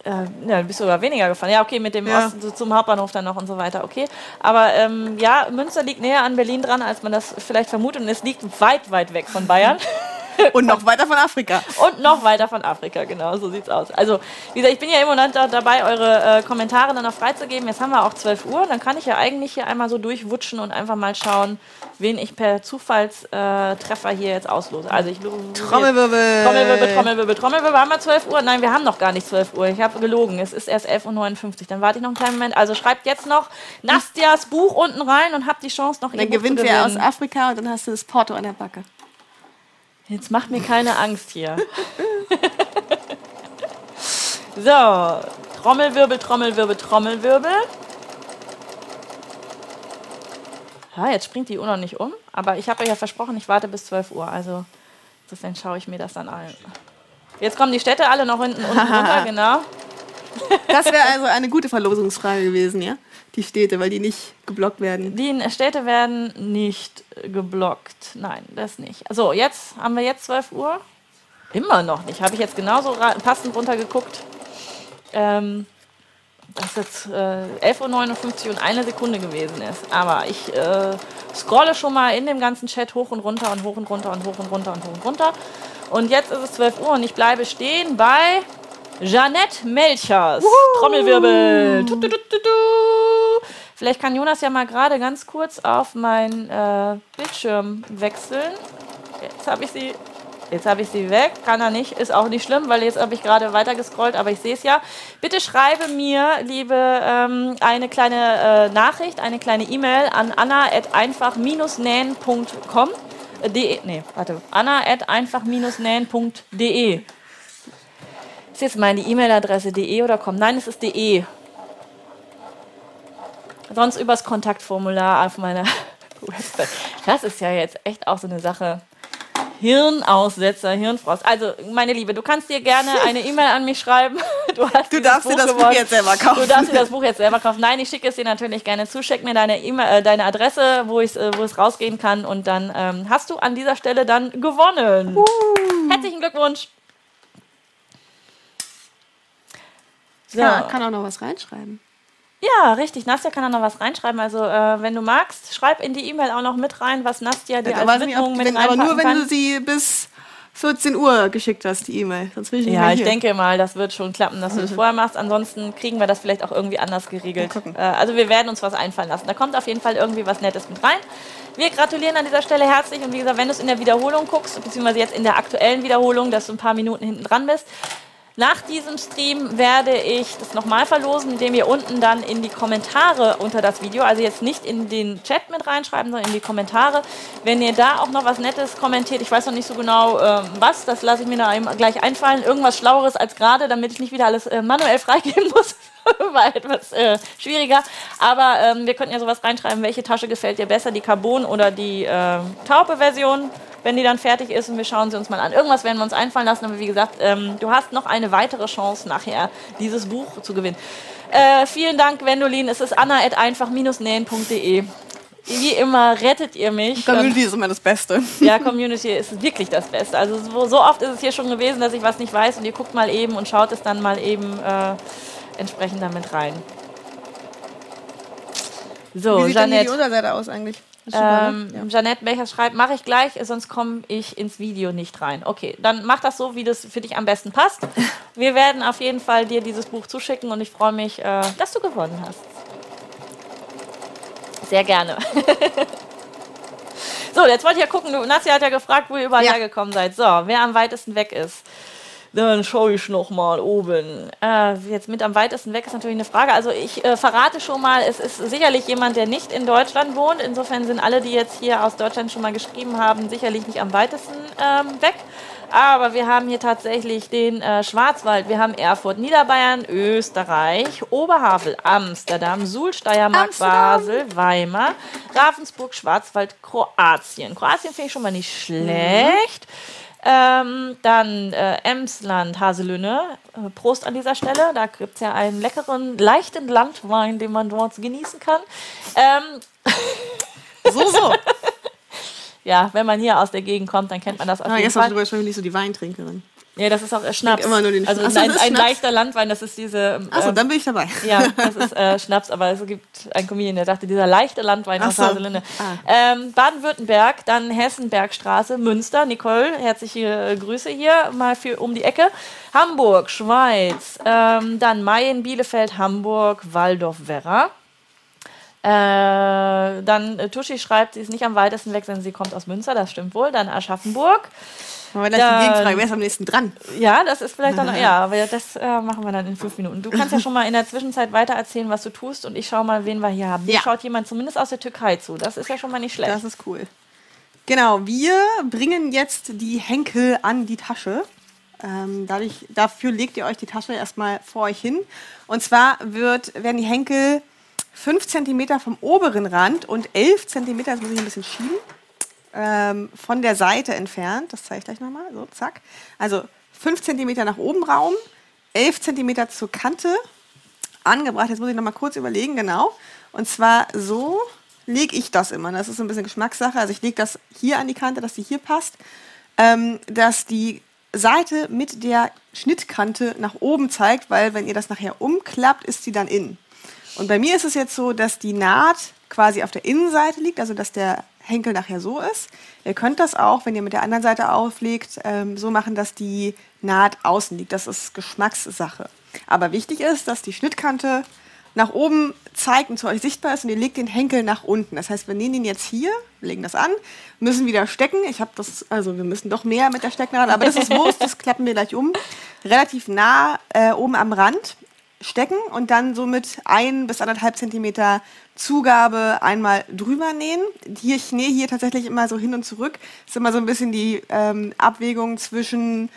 Äh, ja, du bist sogar weniger gefahren. Ja, okay, mit dem Ja. Osten zum Hauptbahnhof dann noch und so weiter. Okay. Aber ähm, ja, Münster liegt näher an Berlin dran, als man das vielleicht vermutet. Und es liegt weit, weit weg von Bayern. [laughs] Und noch weiter von Afrika. Und noch weiter von Afrika, genau, so sieht's aus. Also, wie gesagt, ich bin ja im Moment da, dabei, eure äh, Kommentare dann noch freizugeben. Jetzt haben wir auch 12 Uhr, dann kann ich ja eigentlich hier einmal so durchwutschen und einfach mal schauen, wen ich per Zufallstreffer Treffer hier jetzt auslose. Also ich Trommelwirbel. Trommelwirbel, Trommelwirbel, Trommelwirbel. Haben wir 12 Uhr? Nein, wir haben noch gar nicht 12 Uhr. Ich habe gelogen. Es ist erst 11.59 Uhr. Dann warte ich noch einen kleinen Moment. Also schreibt jetzt noch Nastias Buch unten rein und habt die Chance, noch Dann gewinnt wer aus. Afrika und dann hast du das Porto an der Backe. Jetzt macht mir keine Angst hier. [laughs] so, Trommelwirbel, Trommelwirbel, Trommelwirbel. Ja, jetzt springt die Uhr noch nicht um, aber ich habe euch ja versprochen, ich warte bis 12 Uhr, also deswegen schaue ich mir das dann an. Jetzt kommen die Städte alle noch hinten unten runter, [laughs] genau. Das wäre also eine gute Verlosungsfrage gewesen, ja? Die Städte, weil die nicht geblockt werden. Die Städte werden nicht geblockt. Nein, das nicht. So, jetzt haben wir jetzt 12 Uhr. Immer noch nicht. Habe ich jetzt genauso passend runtergeguckt. ähm, dass jetzt äh, 11.59 Uhr und eine Sekunde gewesen ist. Aber ich äh, scrolle schon mal in dem ganzen Chat hoch und runter und hoch und runter und hoch und runter und hoch und runter. Und jetzt ist es 12 Uhr und ich bleibe stehen bei Jeanette Melchers. Trommelwirbel. Tu, tu, tu, tu, tu. Vielleicht kann Jonas ja mal gerade ganz kurz auf meinen äh, Bildschirm wechseln. Jetzt habe ich sie. Jetzt habe ich sie weg. Kann er nicht. Ist auch nicht schlimm, weil jetzt habe ich gerade weiter gescrollt, aber ich sehe es ja. Bitte schreibe mir, liebe, ähm, eine kleine äh, Nachricht, eine kleine E-Mail an anna.einfach-nähen.com. Äh, de, nee, warte. anna.einfach-nähen.de. Ist jetzt meine E-Mail-Adresse de oder com? Nein, es ist de. Sonst übers Kontaktformular auf meiner [laughs] Website. Das ist ja jetzt echt auch so eine Sache. Hirnaussetzer, Hirnfrost. Also, meine Liebe, du kannst dir gerne eine E-Mail an mich schreiben. [laughs] Du, hast Du darfst dir das Buch gewonnen. jetzt selber kaufen. Du darfst dir das Buch jetzt selber kaufen. Nein, ich schicke es dir natürlich gerne zu. Schick mir deine, E-Mail, äh, deine Adresse, wo, ich's, äh, wo es rausgehen kann. Und dann ähm, hast du an dieser Stelle dann gewonnen. Herzlichen Glückwunsch. So. Ja, kann auch noch was reinschreiben. Ja, richtig. Nastja kann da noch was reinschreiben. Also, äh, wenn du magst, schreib in die E-Mail auch noch mit rein, was Nastja dir Ich als Widmung mit wenn, aber nur wenn kann. du sie bis 14 Uhr geschickt hast, die E-Mail. Sonst will ich nicht Ja, ich hier. denke mal, das wird schon klappen, dass du das [laughs] vorher machst. Ansonsten kriegen wir das vielleicht auch irgendwie anders geregelt. Äh, also wir werden uns was einfallen lassen. Da kommt auf jeden Fall irgendwie was Nettes mit rein. Wir gratulieren an dieser Stelle herzlich und wie gesagt, wenn du es in der Wiederholung guckst, beziehungsweise jetzt in der aktuellen Wiederholung, dass du ein paar Minuten hinten dran bist, nach diesem Stream werde ich das nochmal verlosen, indem ihr unten dann in die Kommentare unter das Video, also jetzt nicht in den Chat mit reinschreiben, sondern in die Kommentare, wenn ihr da auch noch was Nettes kommentiert, ich weiß noch nicht so genau ähm, was, das lasse ich mir da gleich einfallen, irgendwas Schlaueres als gerade, damit ich nicht wieder alles äh, manuell [laughs] freigeben muss. [laughs] War etwas äh, schwieriger. Aber ähm, wir könnten ja sowas reinschreiben, welche Tasche gefällt dir besser, die Carbon oder die äh, taupe Version, wenn die dann fertig ist und wir schauen sie uns mal an. Irgendwas werden wir uns einfallen lassen, aber wie gesagt, ähm, du hast noch eine weitere Chance nachher, dieses Buch zu gewinnen. Äh, vielen Dank, Wendolin. Es ist anna.einfach-nähen.de. Wie immer rettet ihr mich. Community ist immer das Beste. Ja, [laughs] Community ist wirklich das Beste. Also so, so oft ist es hier schon gewesen, dass ich was nicht weiß und ihr guckt mal eben und schaut es dann mal eben äh, entsprechend damit rein. So, Wie sieht denn hier die Jeanette. Unterseite aus eigentlich? Super, Ähm, ne? Jeanette Becher schreibt, mache ich gleich, sonst komme ich ins Video nicht rein. Okay, dann mach das so, wie das für dich am besten passt. [laughs] Wir werden auf jeden Fall dir dieses Buch zuschicken und ich freue mich, äh, dass du gewonnen hast. Sehr gerne. [laughs] so, jetzt wollte ich ja gucken, du, Nassi hat ja gefragt, wo ihr überall Ja. hergekommen seid. So, wer am weitesten weg ist. Dann schaue ich noch mal oben. Äh, jetzt mit am weitesten weg ist natürlich eine Frage. Also ich äh, verrate schon mal, es ist sicherlich jemand, der nicht in Deutschland wohnt. Insofern sind alle, die jetzt hier aus Deutschland schon mal geschrieben haben, sicherlich nicht am weitesten ähm, weg. Aber wir haben hier tatsächlich den äh, Schwarzwald, wir haben Erfurt, Niederbayern, Österreich, Oberhavel, Amsterdam, Suhl, Steiermark, Amsterdam. Basel, Weimar, Ravensburg, Schwarzwald, Kroatien. Kroatien finde ich schon mal nicht schlecht. Ähm, dann äh, Emsland, Haselünne. Äh, Prost an dieser Stelle. Da gibt es ja einen leckeren, leichten Landwein, den man dort genießen kann. Ähm, So, so. [laughs] ja, wenn man hier aus der Gegend kommt, dann kennt man das auf Ah, jeden jetzt hast Fall. du zum Beispiel nicht so die Weintrinkerin. Ja, das ist auch Schnaps. immer nur den also Schnaps. Ach so, ein, das ist ein Schnaps. leichter Landwein, das ist diese. Achso, ähm, dann bin ich dabei. [laughs] Ja, das ist äh, Schnaps, aber es gibt einen Comedian, der sagte, dieser leichte Landwein Ach aus so. Ah. Ähm, Baden-Württemberg, dann Hessenbergstraße, Münster, Nicole, herzliche äh, Grüße hier mal für um die Ecke. Hamburg, Schweiz, ähm, dann Mayen, Bielefeld, Hamburg, Waldorf-Werra. Äh, dann äh, Tuschi schreibt, sie ist nicht am weitesten weg, sondern sie kommt aus Münster, das stimmt wohl. Dann Aschaffenburg. Machen wir gleich Dann- die Gegenfrage. Wer ist am nächsten dran? Ja, das ist vielleicht dann, [laughs] ja, aber das äh, machen wir dann in fünf Minuten. Du kannst ja schon mal in der Zwischenzeit weiter erzählen, was du tust und ich schau mal, wen wir hier haben. Hier Ja. schaut jemand zumindest aus der Türkei zu. Das ist ja schon mal nicht schlecht. Das ist cool. Genau, wir bringen jetzt die Henkel an die Tasche. Ähm, dadurch, dafür legt ihr euch die Tasche erstmal vor euch hin. Und zwar wird, werden die Henkel 5 cm vom oberen Rand und 11 cm, das muss ich ein bisschen schieben, ähm, von der Seite entfernt. Das zeige ich gleich nochmal. So, zack. Also 5 cm nach oben Raum, 11 cm zur Kante angebracht. Jetzt muss ich noch mal kurz überlegen, genau. Und zwar so lege ich das immer. Das ist so ein bisschen Geschmackssache. Also ich lege das hier an die Kante, dass die hier passt. Ähm, dass die Seite mit der Schnittkante nach oben zeigt, weil wenn ihr das nachher umklappt, ist sie dann innen. Und bei mir ist es jetzt so, dass die Naht quasi auf der Innenseite liegt, also dass der Henkel nachher so ist. Ihr könnt das auch, wenn ihr mit der anderen Seite auflegt, ähm, so machen, dass die Naht außen liegt. Das ist Geschmackssache. Aber wichtig ist, dass die Schnittkante nach oben zeigt und zu euch sichtbar ist und ihr legt den Henkel nach unten. Das heißt, wir nehmen ihn jetzt hier, legen das an, müssen wieder stecken. Ich habe das, also wir müssen doch mehr mit der Stecknadel, aber das ist Wurst, das klappen wir gleich um. Relativ nah äh, oben am Rand stecken und dann somit ein bis anderthalb Zentimeter Zugabe einmal drüber nähen. Hier, ich nähe hier tatsächlich immer so hin und zurück. Ist immer so ein bisschen die ähm, Abwägung zwischen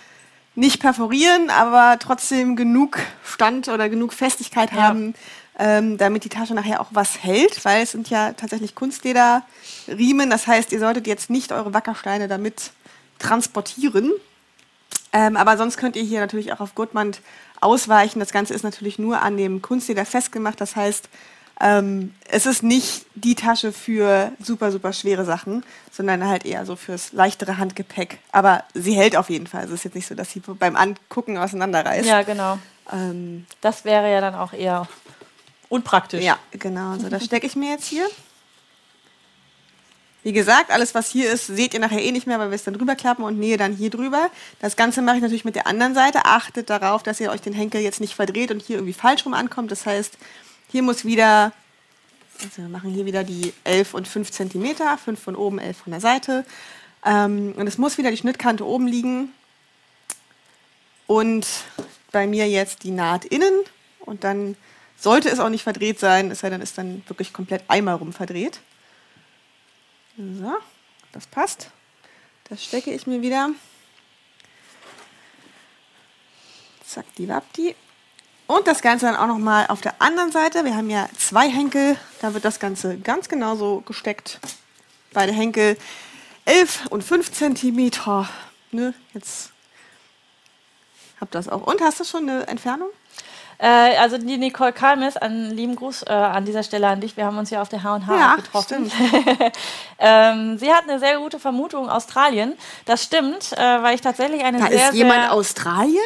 nicht perforieren, aber trotzdem genug Stand oder genug Festigkeit Ja. haben, ähm, damit die Tasche nachher auch was hält, weil es sind ja tatsächlich Kunstlederriemen. Das heißt, ihr solltet jetzt nicht eure Wackersteine damit transportieren. Ähm, aber sonst könnt ihr hier natürlich auch auf Gurtmand ausweichen. Das Ganze ist natürlich nur an dem Kunstleder festgemacht. Das heißt, ähm, es ist nicht die Tasche für super, super schwere Sachen, sondern halt eher so fürs leichtere Handgepäck. Aber sie hält auf jeden Fall. Also es ist jetzt nicht so, dass sie beim Angucken auseinanderreißt. Ja, genau. Ähm, Das wäre ja dann auch eher unpraktisch. ja, genau. So, das stecke ich mir jetzt hier. Wie gesagt, alles, was hier ist, seht ihr nachher eh nicht mehr, weil wir es dann drüber klappen und nähe dann hier drüber. Das Ganze mache ich natürlich mit der anderen Seite. Achtet darauf, dass ihr euch den Henkel jetzt nicht verdreht und hier irgendwie falsch rum ankommt. Das heißt, hier muss wieder, also wir machen hier wieder die 11 und 5 Zentimeter, 5 von oben, 11 von der Seite. Ähm, und es muss wieder die Schnittkante oben liegen. Und bei mir jetzt die Naht innen. Und dann sollte es auch nicht verdreht sein, es sei denn, ist dann wirklich komplett einmal rum verdreht. So, das passt. Das stecke ich mir wieder. Zack, die Wappdi. Und das Ganze dann auch nochmal auf der anderen Seite. Wir haben ja zwei Henkel. Da wird das Ganze ganz genauso gesteckt. Beide Henkel 11 und 5 Zentimeter. Ne, jetzt habt das auch. Und hast du schon eine Entfernung? Äh, also die Nicole Kalmes, einen lieben Gruß äh, an dieser Stelle an dich. Wir haben uns ja auf der H&H Ja, getroffen. [laughs] ähm, sie hat eine sehr gute Vermutung Australien. Das stimmt, äh, weil ich tatsächlich eine Da sehr, ist jemand sehr, Australien?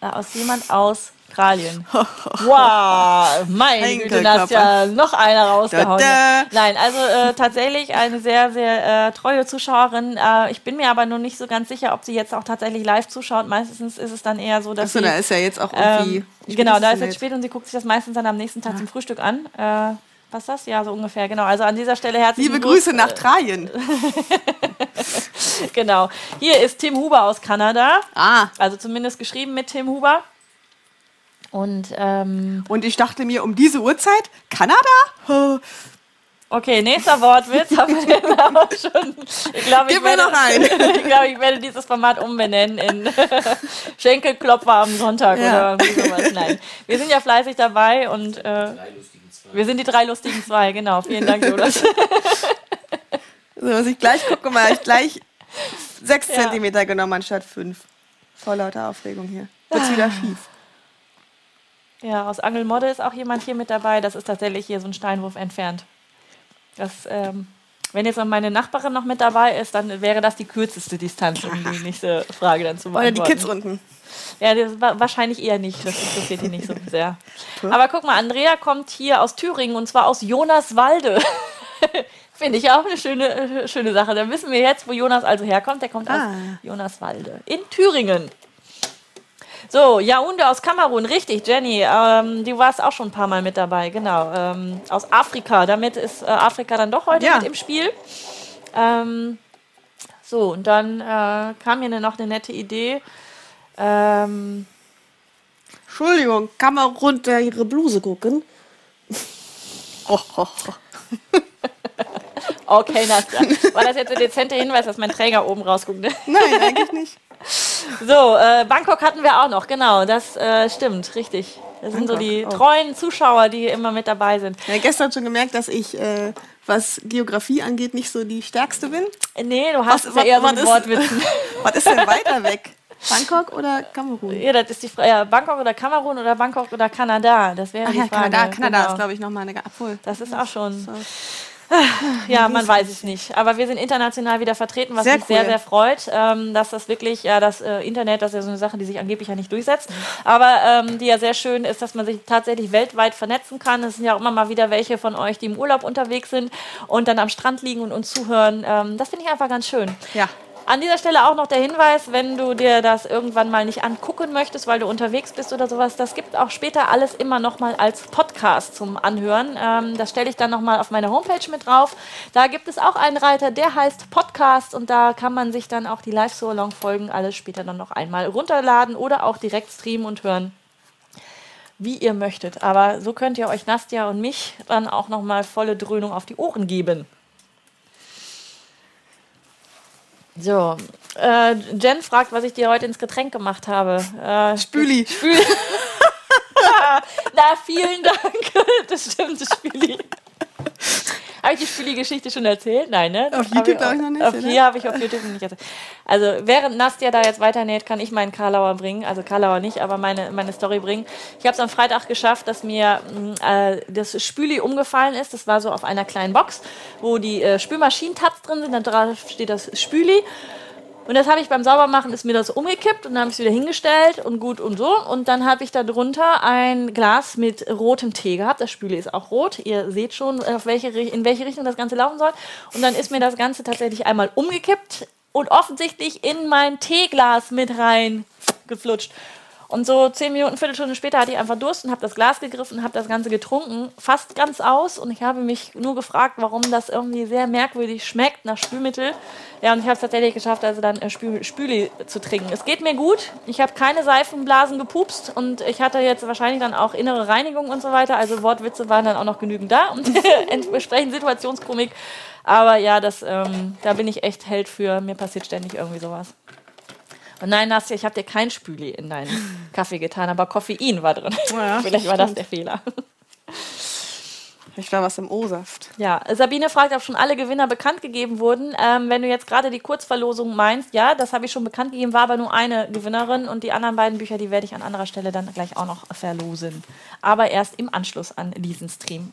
aus jemand aus Australien. [laughs] wow, meine Güte, da ist ja noch einer rausgehauen. Da, da. Nein, also äh, tatsächlich eine sehr, sehr äh, treue Zuschauerin. Äh, ich bin mir aber nur nicht so ganz sicher, ob sie jetzt auch tatsächlich live zuschaut. Meistens ist es dann eher so, dass Achso, sie... da ist ja jetzt auch irgendwie. Ähm, genau, da ist jetzt spät und sie guckt sich das meistens dann am nächsten Tag zum Frühstück an. Äh, was das? Ja, so ungefähr, genau. Also an dieser Stelle herzlichen Liebe Grüße nach Tralien. [laughs] Genau. Hier ist Tim Huber aus Kanada. Ah, Also zumindest geschrieben mit Tim Huber. Und ähm, und ich dachte mir, um diese Uhrzeit, Kanada? Oh, okay, nächster Wortwitz haben wir jetzt [laughs] auch schon. Ich glaube, ich, Gib mir werde- noch einen. [laughs] ich glaube, ich werde dieses Format umbenennen in [laughs] Schenkelklopfer am Sonntag Ja. oder irgendwie sowas. Nein. Wir sind ja fleißig dabei und äh, wir sind die drei lustigen zwei, genau. Vielen Dank, Jonas. So, was ich gleich gucke, mal, ich gleich sechs Ja. Zentimeter genommen anstatt fünf. Vor lauter Aufregung hier. Wird's Ah. wieder schief. Ja, aus Angelmodde ist auch jemand hier mit dabei. Das ist tatsächlich hier so ein Steinwurf entfernt. Das, ähm, wenn jetzt noch meine Nachbarin noch mit dabei ist, dann wäre das die kürzeste Distanz, um die [laughs] nächste Frage dann zu Oder die beantworten. Kids unten. Ja, wahrscheinlich eher nicht. Das interessiert ihn nicht so [laughs] sehr. Aber guck mal, Andrea kommt hier aus Thüringen und zwar aus Jonaswalde. [laughs] Finde ich auch eine schöne, äh, schöne Sache. Dann wissen wir jetzt, wo Jonas also herkommt. Der kommt Ah. aus Jonaswalde in Thüringen. So, Yaounde aus Kamerun, richtig, Jenny. Ähm, du warst auch schon ein paar Mal mit dabei, genau. Ähm, aus Afrika, damit ist äh, Afrika dann doch heute Ja. mit im Spiel. Ähm, so, und dann äh, kam mir noch eine nette Idee. Ähm, Entschuldigung, kann man runter ihre Bluse gucken? Oh, oh, oh. okay, Nastja. War das jetzt ein dezenter Hinweis, dass mein Träger oben rausguckt? ne? Nein, eigentlich nicht. So, äh, Bangkok hatten wir auch noch, genau. Das äh, stimmt, richtig. Das sind so Bangkok, die oh. treuen Zuschauer, die immer mit dabei sind. Ja, gestern schon gemerkt, dass ich, äh, was Geografie angeht, nicht so die Stärkste bin. Nee, du hast Was- ja eher so was ist- Wortwitzen. [laughs] Was ist denn weiter weg? Bangkok oder Kamerun? ja, das ist die Frage. Ja, Bangkok oder Kamerun oder Bangkok oder Kanada. Das wäre Ach die ja, Frage. Kanada, Kanada genau. ist, glaube ich, nochmal eine... Obwohl, Das ist auch schon. so. [laughs] Ja, man weiß es nicht. Aber wir sind international wieder vertreten, was Sehr mich sehr, cool. sehr freut, ähm, dass das wirklich, ja, das äh, Internet, das ist ja so eine Sache, die sich angeblich ja nicht durchsetzt, aber ähm, die ja sehr schön ist, dass man sich tatsächlich weltweit vernetzen kann. Es sind ja auch immer mal wieder welche von euch, die im Urlaub unterwegs sind und dann am Strand liegen und uns zuhören. Ähm, das finde ich einfach ganz schön. Ja. An dieser Stelle auch noch der Hinweis, wenn du dir das irgendwann mal nicht angucken möchtest, weil du unterwegs bist oder sowas, das gibt auch später alles immer noch mal als Podcast zum Anhören. Ähm, das stelle ich dann noch mal auf meine Homepage mit drauf. Da gibt es auch einen Reiter, der heißt Podcast und da kann man sich dann auch die Live-So-Along-Folgen alles später dann noch einmal runterladen oder auch direkt streamen und hören wie ihr möchtet. Aber so könnt ihr euch Nastja und mich dann auch noch mal volle Dröhnung auf die Ohren geben. So, äh, Jen fragt, was ich dir heute ins Getränk gemacht habe. Äh, Spüli. Spüli. [laughs] Na, vielen Dank. Das stimmt, Spüli. [laughs] Habe ich die Spüli-Geschichte schon erzählt? Nein, ne? Auf YouTube, glaub ich, noch nicht, Auf, oder? hier habe ich auf YouTube nicht erzählt. Also, während Nastja da jetzt weiternäht, kann ich meinen Karlauer bringen. Also, Karlauer nicht, aber meine, meine Story bringen. Ich habe es am Freitag geschafft, dass mir mh, äh, das Spüli umgefallen ist. Das war so auf einer kleinen Box, wo die äh, Spülmaschinentabs drin sind. Dann drauf steht das Spüli. Und das habe ich beim Saubermachen, ist mir das umgekippt und dann habe ich es wieder hingestellt und gut und so. Und dann habe ich da drunter ein Glas mit rotem Tee gehabt. Das Spüle ist auch rot. Ihr seht schon, welche, in welche Richtung das Ganze laufen soll. Und dann ist mir das Ganze tatsächlich einmal umgekippt und offensichtlich in mein Teeglas mit rein geflutscht. Und so zehn Minuten, Viertelstunde später hatte ich einfach Durst und habe das Glas gegriffen, habe das Ganze getrunken, fast ganz aus. Und ich habe mich nur gefragt, warum das irgendwie sehr merkwürdig schmeckt nach Spülmittel. Ja, und ich habe es tatsächlich geschafft, also dann äh, Spül Spüli zu trinken. Es geht mir gut. Ich habe keine Seifenblasen gepupst und ich hatte jetzt wahrscheinlich dann auch innere Reinigung und so weiter. Also Wortwitze waren dann auch noch genügend da [laughs] und entsprechend Situationskomik. Aber ja, das, ähm, da bin ich echt Held für. Mir passiert ständig irgendwie sowas. Und nein, Nastja, ich habe dir kein Spüli in deinen [laughs] Kaffee getan, aber Koffein war drin. Ja, Vielleicht war das der Fehler. Ich war was im O-Saft. Ja, Sabine fragt, ob schon alle Gewinner bekannt gegeben wurden. Ähm, wenn du jetzt gerade die Kurzverlosung meinst, ja, das habe ich schon bekannt gegeben, war aber nur eine Gewinnerin und die anderen beiden Bücher, die werde ich an anderer Stelle dann gleich auch noch verlosen. Aber erst im Anschluss an diesen Stream.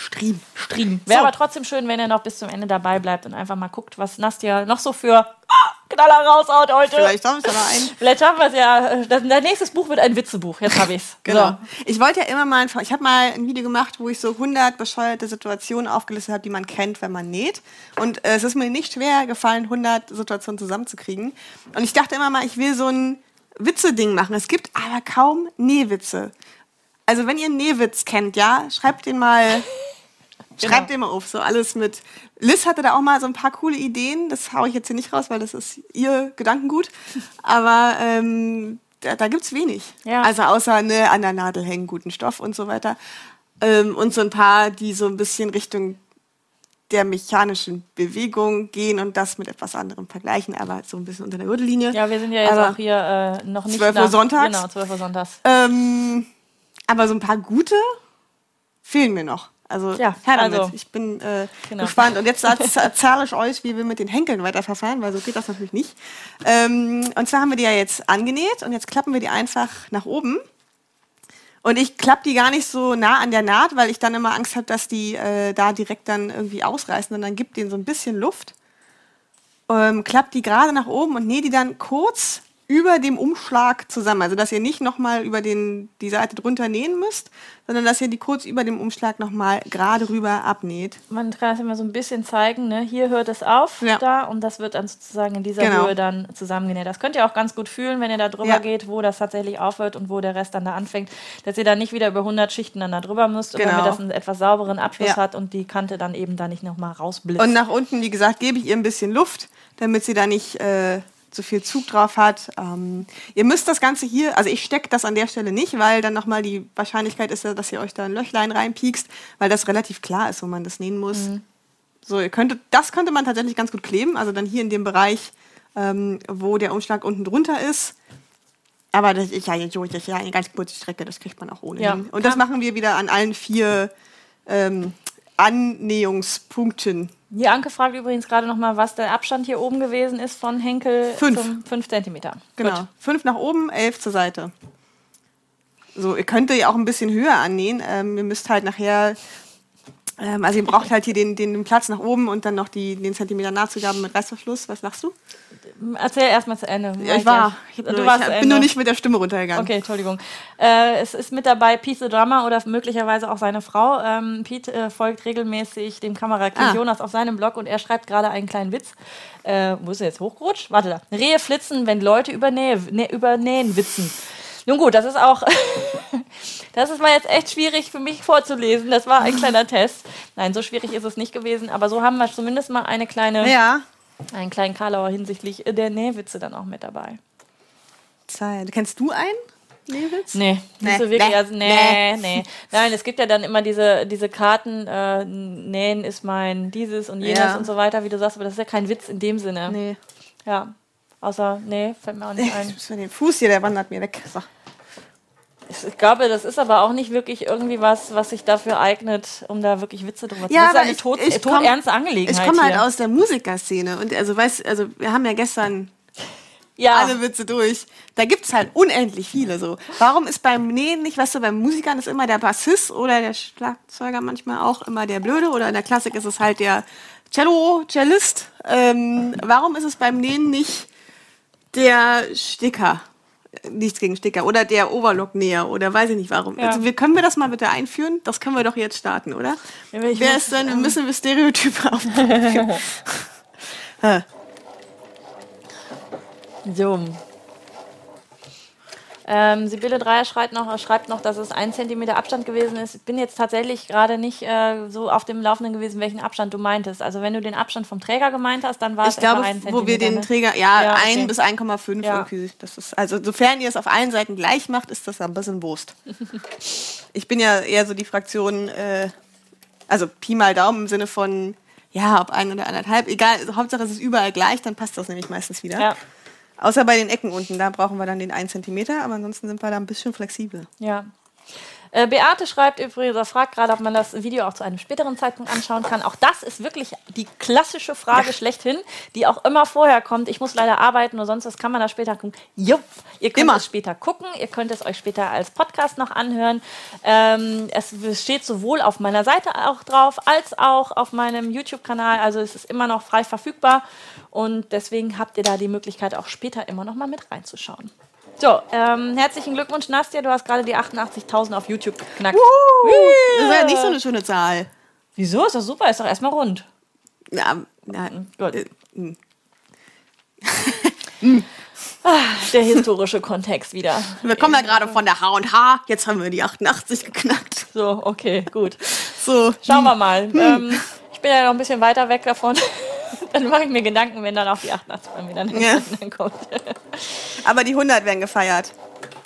Stream. Stream. Wäre So. aber trotzdem schön, wenn ihr noch bis zum Ende dabei bleibt und einfach mal guckt, was Nastja noch so für ah, Knaller raushaut heute. Vielleicht haben wir es ja noch ein. Vielleicht schaffen wir es ja. Das, dein nächstes Buch wird ein Witzebuch. Jetzt habe ich es. Genau. Ich wollte ja immer mal, ein- ich habe mal ein Video gemacht, wo ich so 100 bescheuerte Situationen aufgelistet habe, die man kennt, wenn man näht. Und äh, es ist mir nicht schwer gefallen, 100 Situationen zusammenzukriegen. Und ich dachte immer mal, ich will so ein Witze-Ding machen. Es gibt aber kaum Nähwitze. Also wenn ihr einen Nähwitz kennt, ja, schreibt den mal, [laughs] schreibt den mal auf. So alles mit. Liz hatte da auch mal so ein paar coole Ideen. Das haue ich jetzt hier nicht raus, weil das ist ihr Gedankengut. [laughs] Aber ähm, da, da gibt's wenig. Ja. Also außer ne, an der Nadel hängen, guten Stoff und so weiter. Ähm, und so ein paar, die so ein bisschen Richtung der mechanischen Bewegung gehen und das mit etwas anderem vergleichen, aber so ein bisschen unter der Gürtellinie. Ja, wir sind ja jetzt Aber auch hier äh, noch nicht 12 Uhr nach- sonntags? Genau, 12 Uhr sonntags. Ähm, aber so ein paar gute fehlen mir noch. Also, Ja, her damit. also. ich bin äh, Genau. gespannt. Und jetzt erzähle ich euch, wie wir mit den Henkeln weiterverfahren, weil so geht das natürlich nicht. Ähm, und zwar haben wir die ja jetzt angenäht und jetzt klappen wir die einfach nach oben. Und ich klappe die gar nicht so nah an der Naht, weil ich dann immer Angst habe, dass die äh, da direkt dann irgendwie ausreißen und dann gibt denen so ein bisschen Luft. Ähm, klappt die gerade nach oben und nähe die dann kurz über dem Umschlag zusammen. Also dass ihr nicht nochmal über den, die Seite drunter nähen müsst, sondern dass ihr die kurz über dem Umschlag nochmal gerade rüber abnäht. Man kann es immer so ein bisschen zeigen, ne? hier hört es auf, Ja. da, und das wird dann sozusagen in dieser Genau. Höhe dann zusammengenäht. Das könnt ihr auch ganz gut fühlen, wenn ihr da drüber Ja. geht, wo das tatsächlich aufhört und wo der Rest dann da anfängt, dass ihr dann nicht wieder über 100 Schichten dann da drüber müsst, und Genau. damit das einen etwas sauberen Abschluss Ja. hat und die Kante dann eben da nicht nochmal rausblitzt. Und nach unten, wie gesagt, gebe ich ihr ein bisschen Luft, damit sie da nicht äh, so viel Zug drauf hat. Ähm, ihr müsst das Ganze hier, also ich stecke das an der Stelle nicht, weil dann nochmal die Wahrscheinlichkeit ist, dass ihr euch da ein Löchlein reinpiekst, weil das relativ klar ist, wo man das nähen muss. So, ihr könntet, das könnte man tatsächlich ganz gut kleben, also dann hier in dem Bereich, ähm, wo der Umschlag unten drunter ist. Aber das ist ja, das ist ja eine ganz kurze Strecke, das kriegt man auch ohne Ja. Und das machen wir wieder an allen vier ähm, Annähungspunkten. Die Anke fragt übrigens gerade nochmal, was der Abstand hier oben gewesen ist von Henkel Fünf. zum 5 cm. Genau. Fünf nach oben, elf zur Seite. So, ihr könnt ja auch ein bisschen höher annähen. Ähm, ihr müsst halt nachher Ähm, also ihr braucht halt hier den, den, Platz nach oben und dann noch die, den Zentimeter Nahtzugaben mit Reißverschluss. Was lachst du? Erzähl erstmal zu Ende. Ja, ich war. Ich, nur, ich bin Ende. nur nicht mit der Stimme runtergegangen. Okay, Entschuldigung. Äh, es ist mit dabei Pete the Drummer oder möglicherweise auch seine Frau. Ähm, Pete äh, folgt regelmäßig dem Kamerakind Ah. Jonas auf seinem Blog und er schreibt gerade einen kleinen Witz. Äh, wo ist er jetzt hochgerutscht? Warte da. Rehe flitzen, wenn Leute über, Nähe, Nä- über Nähen witzen. Nun gut, das ist auch, [laughs] das ist mal jetzt echt schwierig für mich vorzulesen. Das war ein kleiner [laughs] Test. Nein, so schwierig ist es nicht gewesen, aber so haben wir zumindest mal eine kleine, Ja. einen kleinen Karlauer hinsichtlich der Nähwitze dann auch mit dabei. Zeit. Kennst du einen? Nähwitz? Nee, Nee, nicht so wirklich. nee, also, nee, nee. nee, Nein, es gibt ja dann immer diese, diese Karten, äh, nähen ist mein dieses und jenes Ja. und so weiter, wie du sagst, aber das ist ja kein Witz in dem Sinne. Nee. Ja. Außer, nee, fällt mir auch nicht ein. Ich den Fuß hier, der wandert mir weg. So. Ich glaube, das ist aber auch nicht wirklich irgendwie was, was sich dafür eignet, um da wirklich Witze drüber zu Ja, machen. Das ist eine ich- tot, ich todernste Ich Angelegenheit. komme halt hier. aus der Musikerszene und also weißt, also wir haben ja gestern ja, alle Witze durch. Da gibt's halt unendlich viele so. Warum ist beim Nähen nicht, weißt du, beim Musikern ist immer der Bassist oder der Schlagzeuger manchmal auch immer der Blöde oder in der Klassik ist es halt der Cello, Cellist. Ähm, warum ist es beim Nähen nicht der Sticker? Nichts gegen Sticker oder der Overlocknäher oder weiß ich nicht warum. Ja. Also wir, können wir das mal bitte einführen? Das können wir doch jetzt starten, oder? Ja, ich Wer muss- ist denn? Wir müssen wir Stereotype aufbauen. [laughs] So. Ähm, Sibylle Dreier schreibt noch, schreibt noch, dass es ein Zentimeter Abstand gewesen ist. Ich bin jetzt tatsächlich gerade nicht äh, so auf dem Laufenden gewesen, welchen Abstand du meintest. Also wenn du den Abstand vom Träger gemeint hast, dann war Ich es glaube, ein Zentimeter. wo wir den ne? Träger, ja, Ja, 1 okay. bis 1,5 Ja. irgendwie. Das ist, also sofern ihr es auf allen Seiten gleich macht, ist das ein bisschen Wurst. [laughs] ich bin ja eher so die Fraktion, äh, also Pi mal Daumen im Sinne von, ja, ob ein oder anderthalb, egal, Hauptsache es ist überall gleich, dann passt das nämlich meistens wieder. Ja, Außer bei den Ecken unten, da brauchen wir dann den 1 Zentimeter, aber ansonsten sind wir da ein bisschen flexibel. ja. Äh, Beate schreibt übrigens, oder fragt gerade, ob man das Video auch zu einem späteren Zeitpunkt anschauen kann. Auch das ist wirklich die klassische Frage schlechthin, die auch immer vorher kommt. Ich muss leider arbeiten oder sonst was kann man da später gucken. Jupp, ihr könnt Immer. es später gucken, ihr könnt es euch später als Podcast noch anhören. Ähm, es steht sowohl auf meiner Seite auch drauf, als auch auf meinem YouTube-Kanal. Also es ist immer noch frei verfügbar und deswegen habt ihr da die Möglichkeit, auch später immer noch mal mit reinzuschauen. So, ähm, herzlichen Glückwunsch, Nastja. Du hast gerade die 88.000 auf YouTube geknackt. Das ist ja nicht so eine schöne Zahl. Wieso? Ist doch super, ist doch erstmal rund. Ja, ja, Gut. äh, mh. [laughs] Der historische Kontext wieder. wir kommen ja gerade von der H&H, jetzt haben wir die 88 geknackt. So, okay, gut. So, Schauen wir mal. Ähm, ich bin ja noch ein bisschen weiter weg davon. [laughs] Dann mache ich mir Gedanken, wenn dann auch die 88 bei mir dann Ja. [laughs] kommt. aber die 100 werden gefeiert.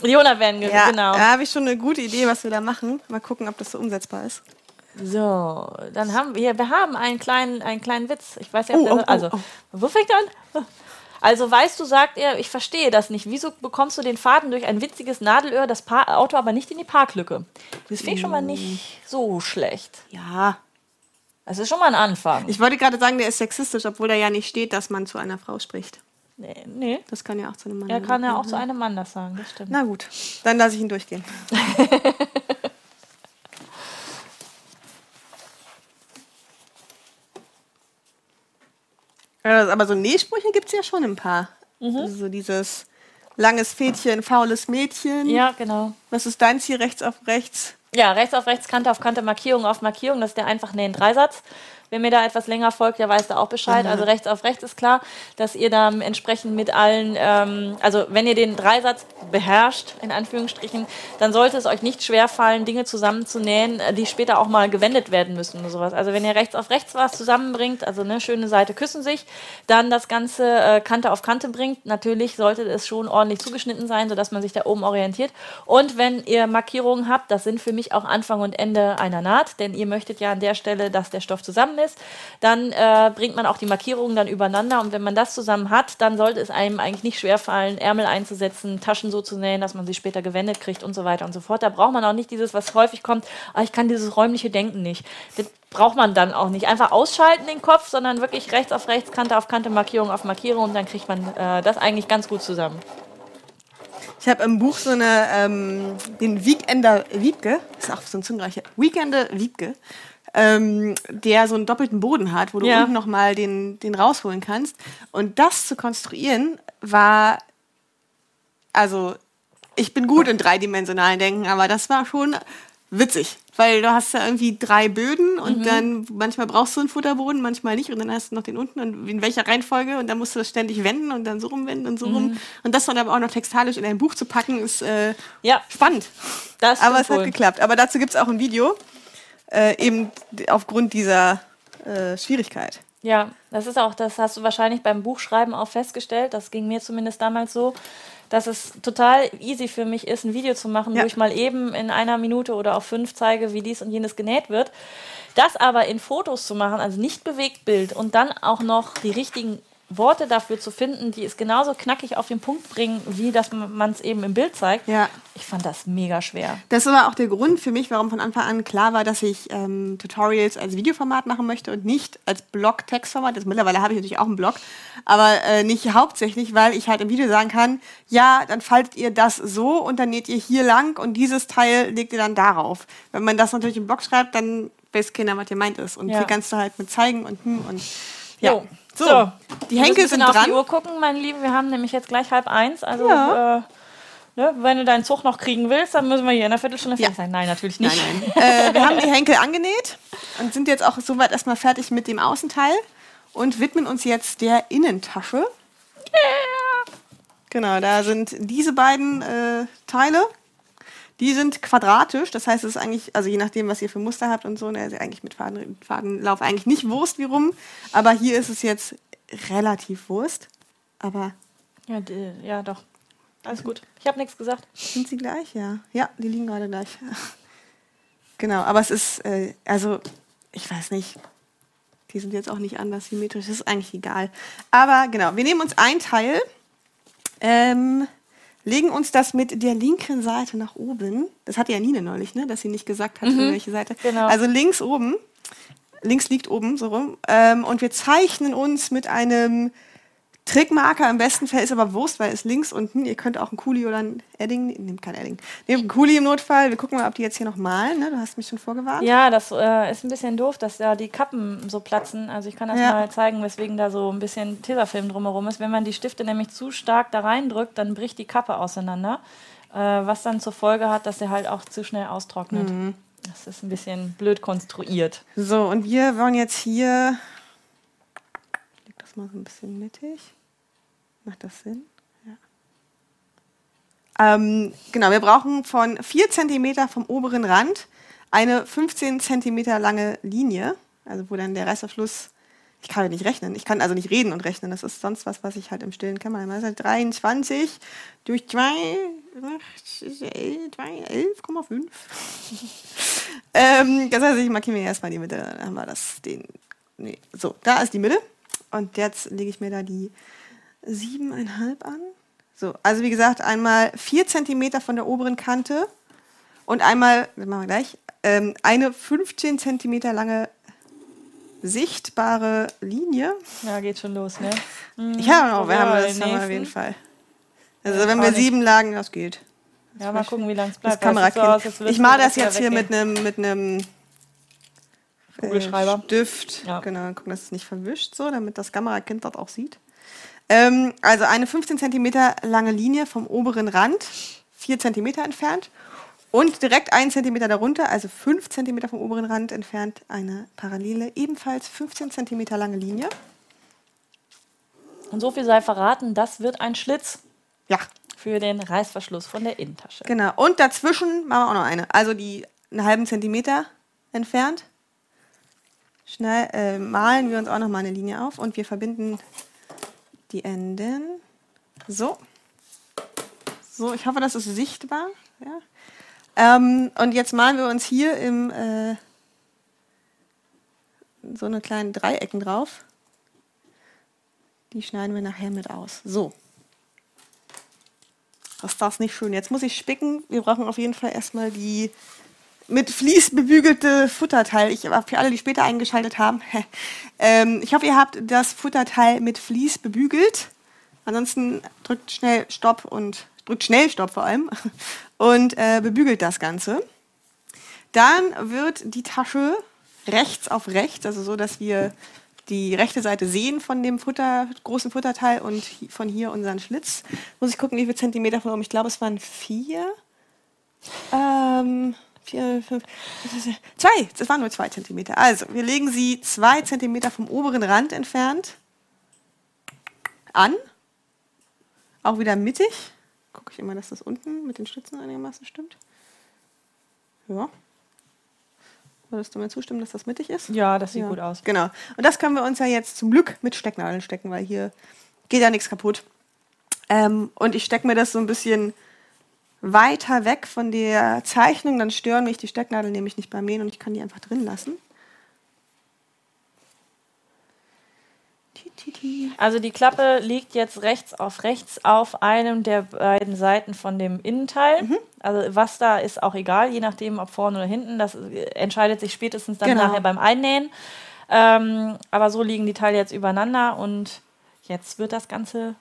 Die 100 werden ge- Ja, genau. da habe ich schon eine gute Idee, was wir da machen. Mal gucken, ob das so umsetzbar ist. So, dann haben wir, wir haben einen kleinen, einen kleinen Witz. Ich weiß nicht, ob Oh, der, oh, oh, also, oh. wo fängt er an? Also, weißt du, sagt er, ich verstehe das nicht. Wieso bekommst du den Faden durch ein witziges Nadelöhr, das pa Auto aber nicht in die Parklücke? Das finde ich schon mal nicht so schlecht. Ja. Das ist schon mal ein Anfang. Ich wollte gerade sagen, der ist sexistisch, obwohl da ja nicht steht, dass man zu einer Frau spricht. nee, nee. Das kann ja auch zu einem Mann Er kann ja auch sein. zu einem Mann das sagen, das stimmt. Na gut, dann lasse ich ihn durchgehen. Ja, [laughs] Aber so Nähsprüche gibt es ja schon ein paar. Also so dieses langes Fädchen, faules Mädchen. Ja, genau. Was ist deins hier rechts auf rechts? Ja, rechts auf rechts, Kante auf Kante, Markierung auf Markierung. Das ist der einfach nähen Dreisatz. Wer mir da etwas länger folgt, der weiß da auch Bescheid. Also rechts auf rechts ist klar, dass ihr da entsprechend mit allen, ähm, also wenn ihr den Dreisatz beherrscht, in Anführungsstrichen, dann sollte es euch nicht schwerfallen, Dinge zusammenzunähen, äh, die später auch mal gewendet werden müssen oder sowas. Also wenn ihr rechts auf rechts was zusammenbringt, also eine schöne Seite küssen sich, dann das Ganze äh, Kante auf Kante bringt, natürlich sollte es schon ordentlich zugeschnitten sein, sodass man sich da oben orientiert. Und wenn ihr Markierungen habt, das sind für mich auch Anfang und Ende einer Naht, denn ihr möchtet ja an der Stelle, dass der Stoff zusammen ist, dann äh, bringt man auch die Markierungen dann übereinander und wenn man das zusammen hat, dann sollte es einem eigentlich nicht schwerfallen, Ärmel einzusetzen, Taschen so zu nähen, dass man sie später gewendet kriegt und so weiter und so fort. Da braucht man auch nicht dieses, was häufig kommt, ah, ich kann dieses räumliche Denken nicht. Das braucht man dann auch nicht. Einfach ausschalten den Kopf, sondern wirklich rechts auf rechts, Kante auf Kante, Markierung auf Markierung und dann kriegt man äh, das eigentlich ganz gut zusammen. Ich habe im Buch so eine, ähm, den Weekender Wiebke, ist auch so ein Zungenreicher, Weekender Wiebke, ähm, der so einen doppelten Boden hat, wo du Ja. unten nochmal den, den rausholen kannst. Und das zu konstruieren war, also ich bin gut in dreidimensionalen Denken, aber das war schon witzig. Weil du hast ja irgendwie drei Böden und dann manchmal brauchst du einen Futterboden, manchmal nicht und dann hast du noch den unten und in welcher Reihenfolge und dann musst du das ständig wenden und dann so rumwenden und so rum. Und das dann aber auch noch textalisch in ein Buch zu packen, ist äh, Ja, spannend. das Aber es hat wohl. geklappt. Aber dazu gibt es auch ein Video, äh, eben aufgrund dieser äh, Schwierigkeit. Ja, das ist auch, das hast du wahrscheinlich beim Buchschreiben auch festgestellt. Das ging mir zumindest damals so, dass es total easy für mich ist, ein Video zu machen, Ja. wo ich mal eben in einer Minute oder auf fünf zeige, wie dies und jenes genäht wird. Das aber in Fotos zu machen, also nicht Bewegtbild und dann auch noch die richtigen Worte dafür zu finden, die es genauso knackig auf den Punkt bringen, wie dass man es eben im Bild zeigt. Ja. Ich fand das mega schwer. Das war auch der Grund für mich, warum von Anfang an klar war, dass ich ähm, Tutorials als Videoformat machen möchte und nicht als Blog-Textformat. Jetzt mittlerweile habe ich natürlich auch einen Blog, aber äh, nicht hauptsächlich, weil ich halt im Video sagen kann, ja, dann faltet ihr das so und dann näht ihr hier lang und dieses Teil legt ihr dann darauf. Wenn man das natürlich im Blog schreibt, dann weiß keiner, was gemeint ist. Und Ja. hier kannst du halt mit zeigen und hm und ja. Jo. So, So. die Wir Henkel müssen sind auf dran. die Uhr gucken, meine Lieben. Wir haben nämlich jetzt gleich halb eins. Also, Ja. äh, ne, wenn du deinen Zug noch kriegen willst, dann müssen wir hier in einer Viertelstunde Ja. fertig sein. Nein, natürlich nicht. Nein, nein. äh, wir haben die Henkel angenäht und sind jetzt auch soweit erstmal fertig mit dem Außenteil und widmen uns jetzt der Innentasche. Genau, da sind diese beiden äh, Teile. Die sind quadratisch, das heißt, es ist eigentlich, also je nachdem, was ihr für Muster habt und so, ne, ist eigentlich mit Faden, Fadenlauf eigentlich nicht Wurst wie rum, aber hier ist es jetzt relativ Wurst. Aber Ja, die, ja, doch. Alles gut. Ich habe nichts gesagt. Sind sie gleich? Ja. Ja, die liegen gerade gleich. [laughs] genau, aber es ist, äh, also, ich weiß nicht. Die sind jetzt auch nicht anders symmetrisch, das ist eigentlich egal. Aber genau, wir nehmen uns ein Teil, ähm, legen uns das mit der linken Seite nach oben. Das hatte ja Nine neulich, ne? dass sie nicht gesagt hat, für welche Seite. genau. Also links oben, links liegt oben, so rum. Ähm, und wir zeichnen uns mit einem Trickmarker im besten Fall ist aber Wurst, weil es links unten. Ihr könnt auch einen Kuli oder ein Edding, nehmt kein Edding. Nehmt einen Kuli im Notfall. Wir gucken mal, ob die jetzt hier noch malen. Ne? Du hast mich schon vorgewarnt. Ja, das äh, ist ein bisschen doof, dass da die Kappen so platzen. Also ich kann das Ja. mal zeigen, weswegen da so ein bisschen Tesafilm drumherum ist. Wenn man die Stifte nämlich zu stark da reindrückt, dann bricht die Kappe auseinander. Äh, was dann zur Folge hat, dass er halt auch zu schnell austrocknet. Mhm. Das ist ein bisschen blöd konstruiert. So, und wir wollen jetzt hier. Das mal so ein bisschen mittig. Macht das Sinn? Ja. Ähm, genau, wir brauchen von 4 cm vom oberen Rand eine 15 cm lange Linie. Also, wo dann der Reißverschluss. Ich kann ja nicht rechnen. Ich kann also nicht reden und rechnen. Das ist sonst was, was ich halt im stillen Kämmerlein mache. Ist halt 23 durch 2, 11,5. [laughs] Ähm, das heißt, ich markiere mir erstmal die Mitte, dann haben wir das, den, nee, so, da ist die Mitte und jetzt lege ich mir da die 7,5 an. So, also wie gesagt, einmal 4 cm von der oberen Kante und einmal, das machen wir gleich, ähm, eine 15 cm lange sichtbare Linie. Ja, geht schon los, ne? [laughs] Ich habe noch, wir Ja, haben das haben wir auf jeden Fall. Also Ja, wenn wir nicht. sieben lagen, das geht. Ja, mal gucken, wie lange es Das bleibt. es sieht so aus, ich male das jetzt hier mit weggehen. einem mit einem Kugelschreiber. Äh, Stift. Ja. Genau, gucken, dass es nicht verwischt, so, damit das Kamerakind das auch sieht. Ähm, also eine 15 cm lange Linie vom oberen Rand, 4 cm entfernt. Und direkt 1 cm darunter, also 5 cm vom oberen Rand entfernt, eine parallele, ebenfalls 15 cm lange Linie. Und so viel sei verraten, das wird ein Schlitz Ja, für den Reißverschluss von der Innentasche. genau. Und dazwischen machen wir auch noch eine. Also die einen halben Zentimeter entfernt. Schnell äh, malen wir uns auch noch mal eine Linie auf und wir verbinden die Enden. So. So, ich hoffe, das ist sichtbar. Ja. Ähm, und jetzt malen wir uns hier im äh, so eine kleinen Dreiecken drauf. Die schneiden wir nachher mit aus. So. Das ist das nicht schön. Jetzt muss ich spicken. Wir brauchen auf jeden Fall erstmal die mit Vlies bebügelte Futterteil. Ich für alle, die später eingeschaltet haben. [laughs] ähm, ich hoffe, ihr habt das Futterteil mit Vlies bebügelt. Ansonsten drückt schnell Stopp und drückt schnell Stopp vor allem [laughs] und äh, bebügelt das Ganze. Dann wird die Tasche rechts auf rechts, also so, dass wir die rechte Seite sehen von dem Futter, großen Futterteil und von hier unseren Schlitz. Muss ich gucken, wie viele Zentimeter von oben. Ich glaube, es waren vier. Ähm, vier, fünf, zwei. Es waren nur zwei Zentimeter. Also, wir legen sie zwei Zentimeter vom oberen Rand entfernt an. Auch wieder mittig. Gucke ich immer, dass das unten mit den Stützen einigermaßen stimmt. Ja. Würdest du mir zustimmen, dass das mittig ist? Ja, das sieht Ja. gut aus. Genau. Und das können wir uns ja jetzt zum Glück mit Stecknadeln stecken, weil hier geht ja nichts kaputt. Ähm, und ich stecke mir das so ein bisschen weiter weg von der Zeichnung, dann stören mich die Stecknadeln nämlich nicht beim Nähen und ich kann die einfach drin lassen. Also die Klappe liegt jetzt rechts auf rechts auf einem der beiden Seiten von dem Innenteil. Mhm. Also was da ist auch egal, je nachdem ob vorne oder hinten. Das äh, entscheidet sich spätestens dann Genau. nachher beim Einnähen. Ähm, aber so liegen die Teile jetzt übereinander und jetzt wird das Ganze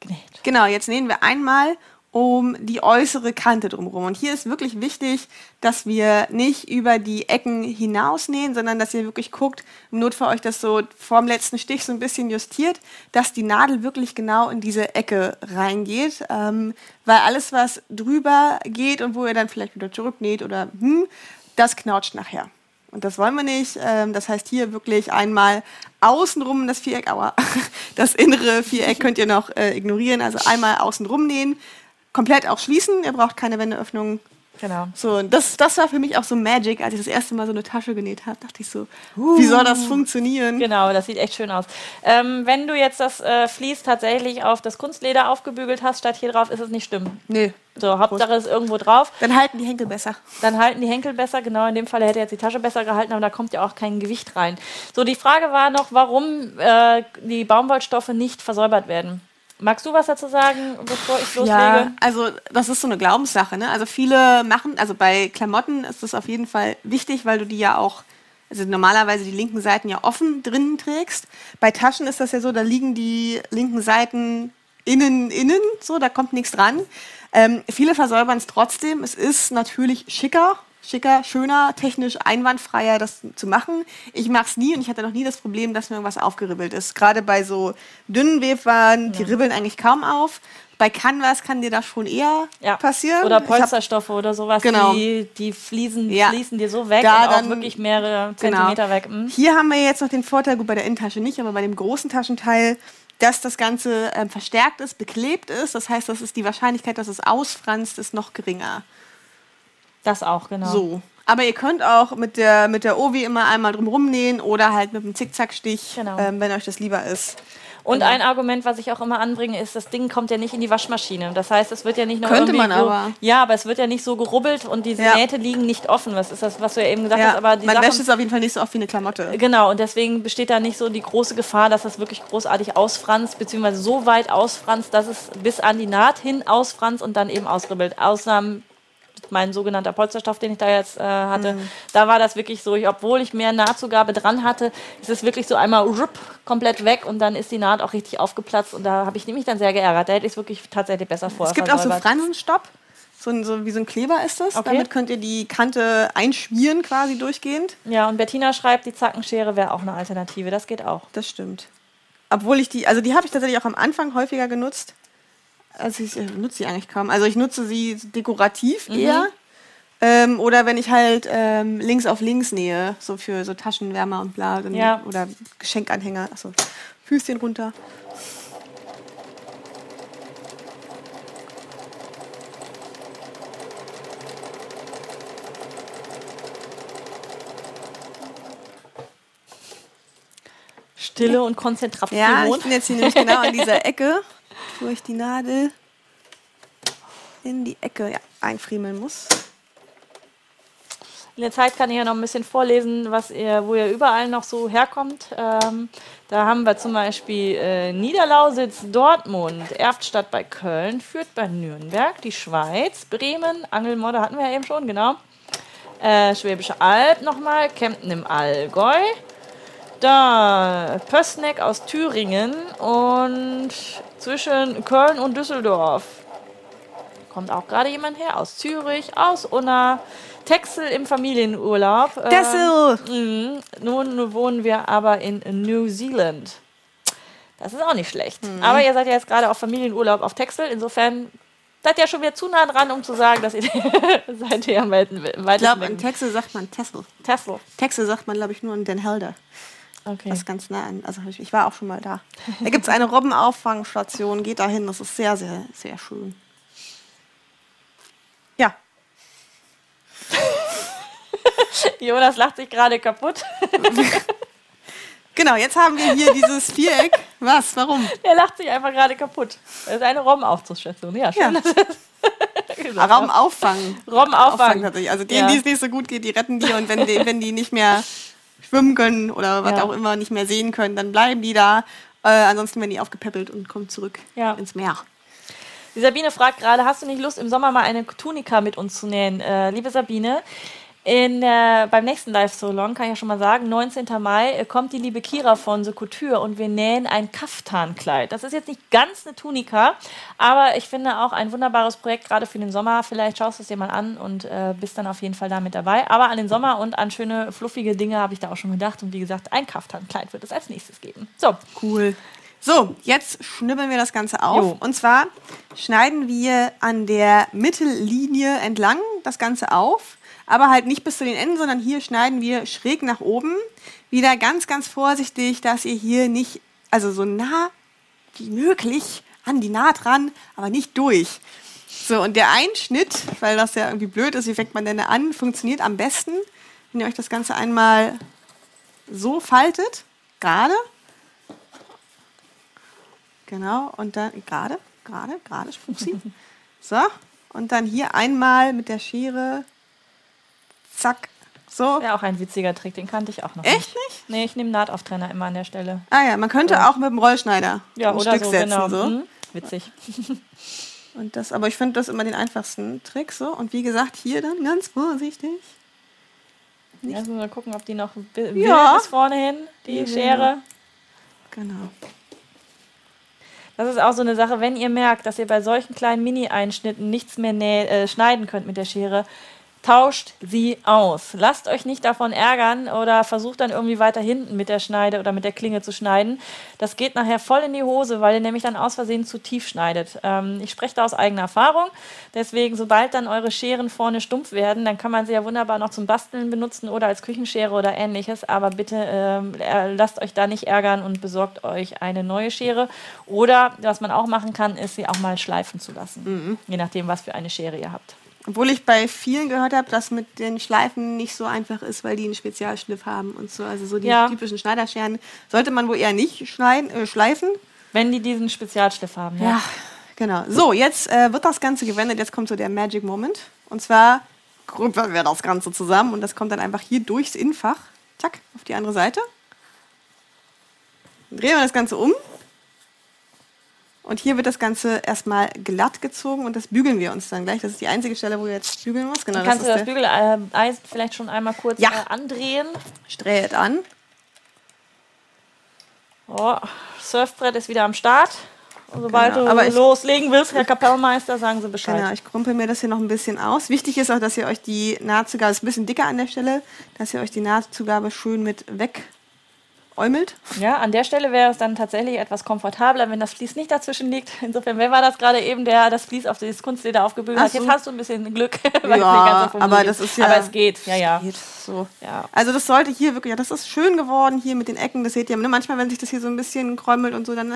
genäht. Genau, jetzt nähen wir einmal um die äußere Kante drumherum. Und hier ist wirklich wichtig, dass wir nicht über die Ecken hinaus nähen, sondern dass ihr wirklich guckt, im Notfall euch das so vorm letzten Stich so ein bisschen justiert, dass die Nadel wirklich genau in diese Ecke reingeht. Ähm, weil alles, was drüber geht und wo ihr dann vielleicht wieder zurücknäht oder hm, das knautscht nachher. Und das wollen wir nicht. Ähm, das heißt, hier wirklich einmal außenrum das Viereck, aua, [laughs] das innere Viereck könnt ihr noch äh, ignorieren. Also einmal außenrum nähen, komplett auch schließen. Ihr braucht keine Wendeöffnung. Genau. So, und das, das war für mich auch so Magic, als ich das erste Mal so eine Tasche genäht habe. Dachte ich so, wie soll das funktionieren? Genau, das sieht echt schön aus. Ähm, wenn du jetzt das äh, Vlies tatsächlich auf das Kunstleder aufgebügelt hast, statt hier drauf, ist es nicht schlimm. Nee, So, Hauptsache ist irgendwo drauf. dann halten die Henkel besser. Dann halten die Henkel besser. Genau, in dem Fall hätte jetzt die Tasche besser gehalten, aber da kommt ja auch kein Gewicht rein. So, die Frage war noch, warum äh, die Baumwollstoffe nicht versäubert werden. Magst du was dazu sagen, bevor ich loslege? Ja, also das ist so eine Glaubenssache. Ne? Also viele machen, also bei Klamotten ist das auf jeden Fall wichtig, weil du die ja auch, also normalerweise die linken Seiten ja offen drinnen trägst. Bei Taschen ist das ja so, da liegen die linken Seiten innen, innen, so, da kommt nichts dran. Ähm, viele versäubern es trotzdem. Es ist natürlich schicker, schicker, schöner, technisch einwandfreier, das zu machen. Ich mache es nie und ich hatte noch nie das Problem, dass mir irgendwas aufgeribbelt ist. Gerade bei so dünnen Webwaren, die ribbeln eigentlich kaum auf. Bei Canvas kann dir das schon eher Ja. passieren. Oder Ich hab- Polsterstoffe oder sowas, Genau. die, die fließen, Ja. fließen dir so weg Da und auch dann- wirklich mehrere Genau. Zentimeter weg. Hm? Hier haben wir jetzt noch den Vorteil, gut bei der Innentasche nicht, aber bei dem großen Taschenteil, dass das Ganze ähm, verstärkt ist, beklebt ist. Das heißt, das ist die Wahrscheinlichkeit, dass es ausfranst, ist noch geringer. Das auch, genau. So. Aber ihr könnt auch mit der, mit der Ovi immer einmal drumrum nähen oder halt mit einem Zickzackstich, Genau. ähm, wenn euch das lieber ist. Und Genau. ein Argument, was ich auch immer anbringe, ist, das Ding kommt ja nicht in die Waschmaschine. Das heißt, es wird ja nicht nur Könnte man aber. Ja, aber es wird ja nicht so gerubbelt und diese Ja. Nähte liegen nicht offen. Was ist das, was du ja eben gesagt Ja, hast? Aber die man Sachen, wäscht es auf jeden Fall nicht so oft wie eine Klamotte. Genau, und deswegen besteht da nicht so die große Gefahr, dass das wirklich großartig ausfranst, beziehungsweise so weit ausfranst, dass es bis an die Naht hin ausfranst und dann eben ausribbelt. Ausnahmen, mein sogenannter Polsterstoff, den ich da jetzt äh, hatte, Mhm. da war das wirklich so, ich, obwohl ich mehr Nahtzugabe dran hatte, ist es wirklich so einmal rup, komplett weg und dann ist die Naht auch richtig aufgeplatzt und da habe ich mich dann sehr geärgert. Da hätte ich es wirklich tatsächlich besser vorher Es gibt auch so. Fransenstopp. So, ein, so wie so ein Kleber ist das. Okay. Damit könnt ihr die Kante einschmieren quasi durchgehend. Ja, und Bettina schreibt, die Zackenschere wäre auch eine Alternative. Das geht auch. Das stimmt. Obwohl ich die, also die habe ich tatsächlich auch am Anfang häufiger genutzt. Also ich äh, nutze sie eigentlich kaum. Also ich nutze sie dekorativ Mhm. eher. Ähm, oder wenn ich halt ähm, links auf links nähe, so für so Taschenwärmer und bla. Dann, Ja. Oder Geschenkanhänger. Achso, Füßchen runter. Stille und Konzentration. Ja, ich bin jetzt hier nämlich genau an dieser [laughs] Ecke, ich die Nadel in die Ecke ja, einfriemeln muss. In der Zeit kann ich ja noch ein bisschen vorlesen, was ihr, wo ihr überall noch so herkommt. Ähm, da haben wir zum Beispiel äh, Niederlausitz, Dortmund, Erftstadt bei Köln, Fürth bei Nürnberg, die Schweiz, Bremen, Angelmodde hatten wir ja eben schon, genau. Äh, Schwäbische Alb nochmal, Kempten im Allgäu. Da Pößneck aus Thüringen und zwischen Köln und Düsseldorf kommt auch gerade jemand her aus Zürich, aus Unna, Texel im Familienurlaub. Äh, Texel! mh, nun wohnen wir aber in New Zealand. Das ist auch nicht schlecht. Aber ihr seid ja jetzt gerade auf Familienurlaub auf Texel. Insofern seid ihr ja schon wieder zu nah dran, um zu sagen, dass ihr [laughs] seid ihr am weiten Ich glaube, in weitesten Texel sagt man Texel. Texel. Texel sagt man, glaube ich, nur in Den Helder. Okay. Das ist ganz nah. Also ich, ich war auch schon mal da. Da gibt es eine Robbenauffangstation. Geht dahin. Das ist sehr, sehr, sehr schön. Ja. [laughs] Jonas lacht sich gerade kaputt. [laughs] Genau, jetzt haben wir hier dieses Viereck. Was? Warum? Er lacht sich einfach gerade kaputt. Das ist eine Robbenaufzugsstation. Ja, schön. Ja. das- [laughs] Raum auffangen. Robben Auffangen auffangen. tatsächlich. Also denen, Ja. die es nicht so gut geht, die retten die. Und wenn die, wenn die nicht mehr schwimmen können oder was Ja. auch immer nicht mehr sehen können, dann bleiben die da. Äh, ansonsten werden die aufgepäppelt und kommen zurück Ja. ins Meer. Die Sabine fragt gerade, hast du nicht Lust, im Sommer mal eine Tunika mit uns zu nähen? Äh, liebe Sabine, in, äh, beim nächsten Live So Long kann ich ja schon mal sagen, 19. Mai äh, kommt die liebe Kira von The Couture und wir nähen ein Kaftankleid. Das ist jetzt nicht ganz eine Tunika, aber ich finde auch ein wunderbares Projekt, gerade für den Sommer. Vielleicht schaust du es dir mal an und äh, bist dann auf jeden Fall da mit dabei. Aber an den Sommer und an schöne, fluffige Dinge habe ich da auch schon gedacht. Und wie gesagt, ein Kaftankleid wird es als nächstes geben. So, Cool. So, jetzt schnibbeln wir das Ganze auf. Jo. Und zwar schneiden wir an der Mittellinie entlang das Ganze auf, aber halt nicht bis zu den Enden, sondern hier schneiden wir schräg nach oben. Wieder ganz, ganz vorsichtig, dass ihr hier nicht, also so nah wie möglich an die Naht ran, aber nicht durch. So, und der Einschnitt, weil das ja irgendwie blöd ist, wie fängt man denn an, funktioniert am besten, wenn ihr euch das Ganze einmal so faltet, gerade. Genau, und dann gerade, gerade, gerade, Spruchsi. [laughs] So, und dann hier einmal mit der Schere, zack, so. wäre auch ein witziger Trick, den kannte ich auch noch Echt nicht. Nee, ich nehme Nahtauftrenner immer an der Stelle. Ah ja, man könnte Ja. auch mit dem Rollschneider Ja, ein oder Stück so, setzen. genau. So. Mhm. Witzig. [laughs] Und das, aber ich finde das immer den einfachsten Trick. So. Und wie gesagt, hier dann ganz vorsichtig. Nicht- Erst mal gucken, ob die noch Ja. bis vorne hin, die Ja, Schere. Genau. Das ist auch so eine Sache, wenn ihr merkt, dass ihr bei solchen kleinen Mini-Einschnitten nichts mehr äh, schneiden könnt mit der Schere, tauscht sie aus. Lasst euch nicht davon ärgern oder versucht dann irgendwie weiter hinten mit der Schneide oder mit der Klinge zu schneiden. Das geht nachher voll in die Hose, weil ihr nämlich dann aus Versehen zu tief schneidet. Ähm, ich spreche da aus eigener Erfahrung. Deswegen, sobald dann eure Scheren vorne stumpf werden, dann kann man sie ja wunderbar noch zum Basteln benutzen oder als Küchenschere oder ähnliches. Aber bitte ähm, äh, lasst euch da nicht ärgern und besorgt euch eine neue Schere. Oder was man auch machen kann, ist sie auch mal schleifen zu lassen. Je nachdem, was für eine Schere ihr habt. Obwohl ich bei vielen gehört habe, dass mit den Schleifen nicht so einfach ist, weil die einen Spezialschliff haben und so. Also so die Ja. typischen Schneiderscheren sollte man wohl eher nicht schneiden, äh, schleifen. Wenn die diesen Spezialschliff haben. Ja. Ja, genau. So, jetzt äh, wird das Ganze gewendet. Jetzt kommt so der Magic Moment. Und zwar krüppeln wir das Ganze zusammen und das kommt dann einfach hier durchs Innenfach. Zack, auf die andere Seite. Dann drehen wir das Ganze um. Und hier wird das Ganze erstmal glatt gezogen und das bügeln wir uns dann gleich. Das ist die einzige Stelle, wo ihr jetzt bügeln muss. Genau, Kannst du ist das Bügeleisen vielleicht schon einmal kurz Ja. äh, andrehen? Sträht an. Oh, Surfbrett ist wieder am Start. Und sobald Genau, du aber ich- loslegen willst, Herr Kapellmeister, sagen Sie Bescheid. Genau, ich krümpel mir das hier noch ein bisschen aus. Wichtig ist auch, dass ihr euch die Nahtzugabe, ist ein bisschen dicker an der Stelle, dass ihr euch die Nahtzugabe schön mit wegäumelt. Ja, an der Stelle wäre es dann tatsächlich etwas komfortabler, wenn das Vlies nicht dazwischen liegt. Insofern, wer war das gerade eben, der das Vlies auf das Kunstleder aufgebügelt Ach hat? so. Jetzt hast du ein bisschen Glück. [laughs] Ja, so aber das ist ja- Aber es geht, ja, ja. Geht so. ja. Also das sollte hier wirklich, ja, das ist schön geworden hier mit den Ecken, das seht ihr. Ne? Manchmal, wenn sich das hier so ein bisschen kräumelt und so, dann, äh,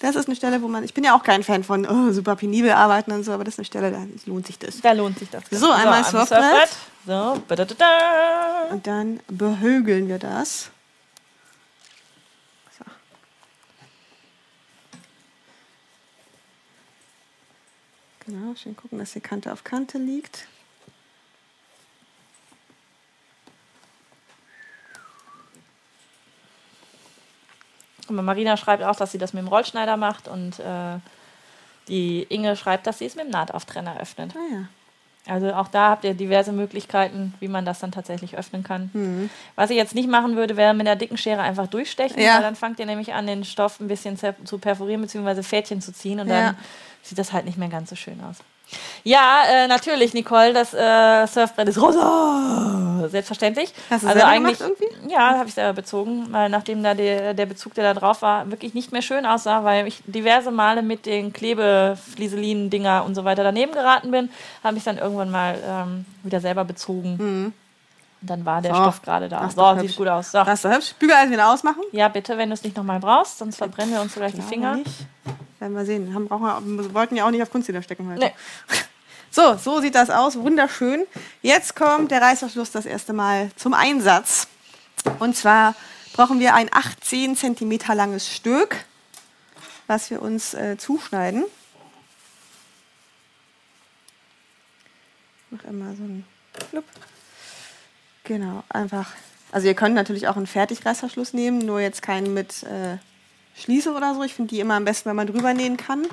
das ist eine Stelle, wo man, ich bin ja auch kein Fan von oh, super penibel arbeiten und so, aber das ist eine Stelle, da lohnt sich das. Da lohnt sich das. So, einmal Surfbrett. So, badadada. Und dann behögeln wir das. Genau, schön gucken, dass die Kante auf Kante liegt. Und Marina schreibt auch, dass sie das mit dem Rollschneider macht und äh, die Inge schreibt, dass sie es mit dem Nahtauftrenner öffnet. Ah ja. Also auch da habt ihr diverse Möglichkeiten, wie man das dann tatsächlich öffnen kann. Mhm. Was ich jetzt nicht machen würde, wäre mit der dicken Schere einfach durchstechen, Ja. weil dann fangt ihr nämlich an, den Stoff ein bisschen zu perforieren bzw. Fädchen zu ziehen und Ja. dann sieht das halt nicht mehr ganz so schön aus. Ja, äh, natürlich, Nicole, das äh, Surfbrett ist rosa. Selbstverständlich. Hast du also selber eigentlich, irgendwie? Ja, habe ich selber bezogen, weil nachdem da der, der Bezug, der da drauf war, wirklich nicht mehr schön aussah, weil ich diverse Male mit den Klebeflieselinen-Dinger und so weiter daneben geraten bin, habe ich dann irgendwann mal ähm, wieder selber bezogen. Und dann war der So, Stoff gerade da. So, sieht hübsch. gut aus. So. Das ist hübsch. Bügeleisen wieder ausmachen. Ja, bitte, wenn du es nicht nochmal brauchst, sonst verbrennen wir uns gleich die Finger. Nicht. Werden wir sehen. Haben, brauchen wir, wollten ja auch nicht auf Kunstleder stecken heute. Nee. [laughs] So, so sieht das aus. Wunderschön. Jetzt kommt der Reißverschluss das erste Mal zum Einsatz. Und zwar brauchen wir ein 18 cm langes Stück, was wir uns äh, zuschneiden. Ich mach immer so einen Flup. Genau, einfach. Also ihr könnt natürlich auch einen Fertigreißverschluss nehmen, nur jetzt keinen mit äh, Schließe oder so. Ich finde die immer am besten, wenn man drüber nähen kann.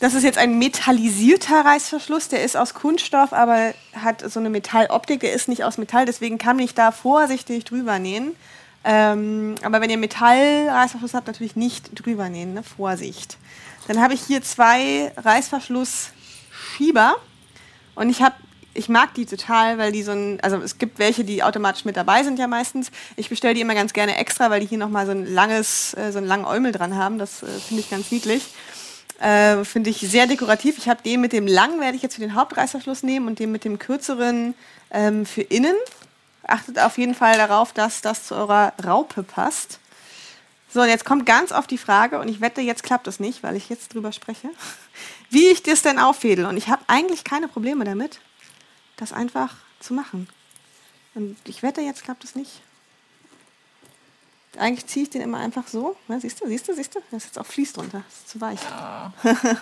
Das ist jetzt ein metallisierter Reißverschluss, der ist aus Kunststoff, aber hat so eine Metalloptik, der ist nicht aus Metall, deswegen kann ich da vorsichtig drüber nähen. Ähm, aber wenn ihr Metallreißverschluss habt, natürlich nicht drüber nähen, ne? Vorsicht. Dann habe ich hier zwei Reißverschlussschieber und ich habe ich mag die total, weil die so ein, also es gibt welche, die automatisch mit dabei sind ja meistens. Ich bestelle die immer ganz gerne extra, weil die hier nochmal so ein langes, äh, so einen langen Äumel dran haben. Das äh, finde ich ganz niedlich. Äh, finde ich sehr dekorativ. Ich habe den mit dem langen, werde ich jetzt für den Hauptreißverschluss nehmen und den mit dem kürzeren ähm, für innen. Achtet auf jeden Fall darauf, dass das zu eurer Raupe passt. So, und jetzt kommt ganz oft die Frage, und ich wette, jetzt klappt es nicht, weil ich jetzt drüber spreche, [laughs] wie ich das denn auffädel. Und ich habe eigentlich keine Probleme damit, das einfach zu machen. Und ich wette, jetzt klappt es nicht. Eigentlich ziehe ich den immer einfach so. Ja, siehst du, siehst du, siehst du? Da ist jetzt auch Fließ drunter. Das ist zu weich. [laughs]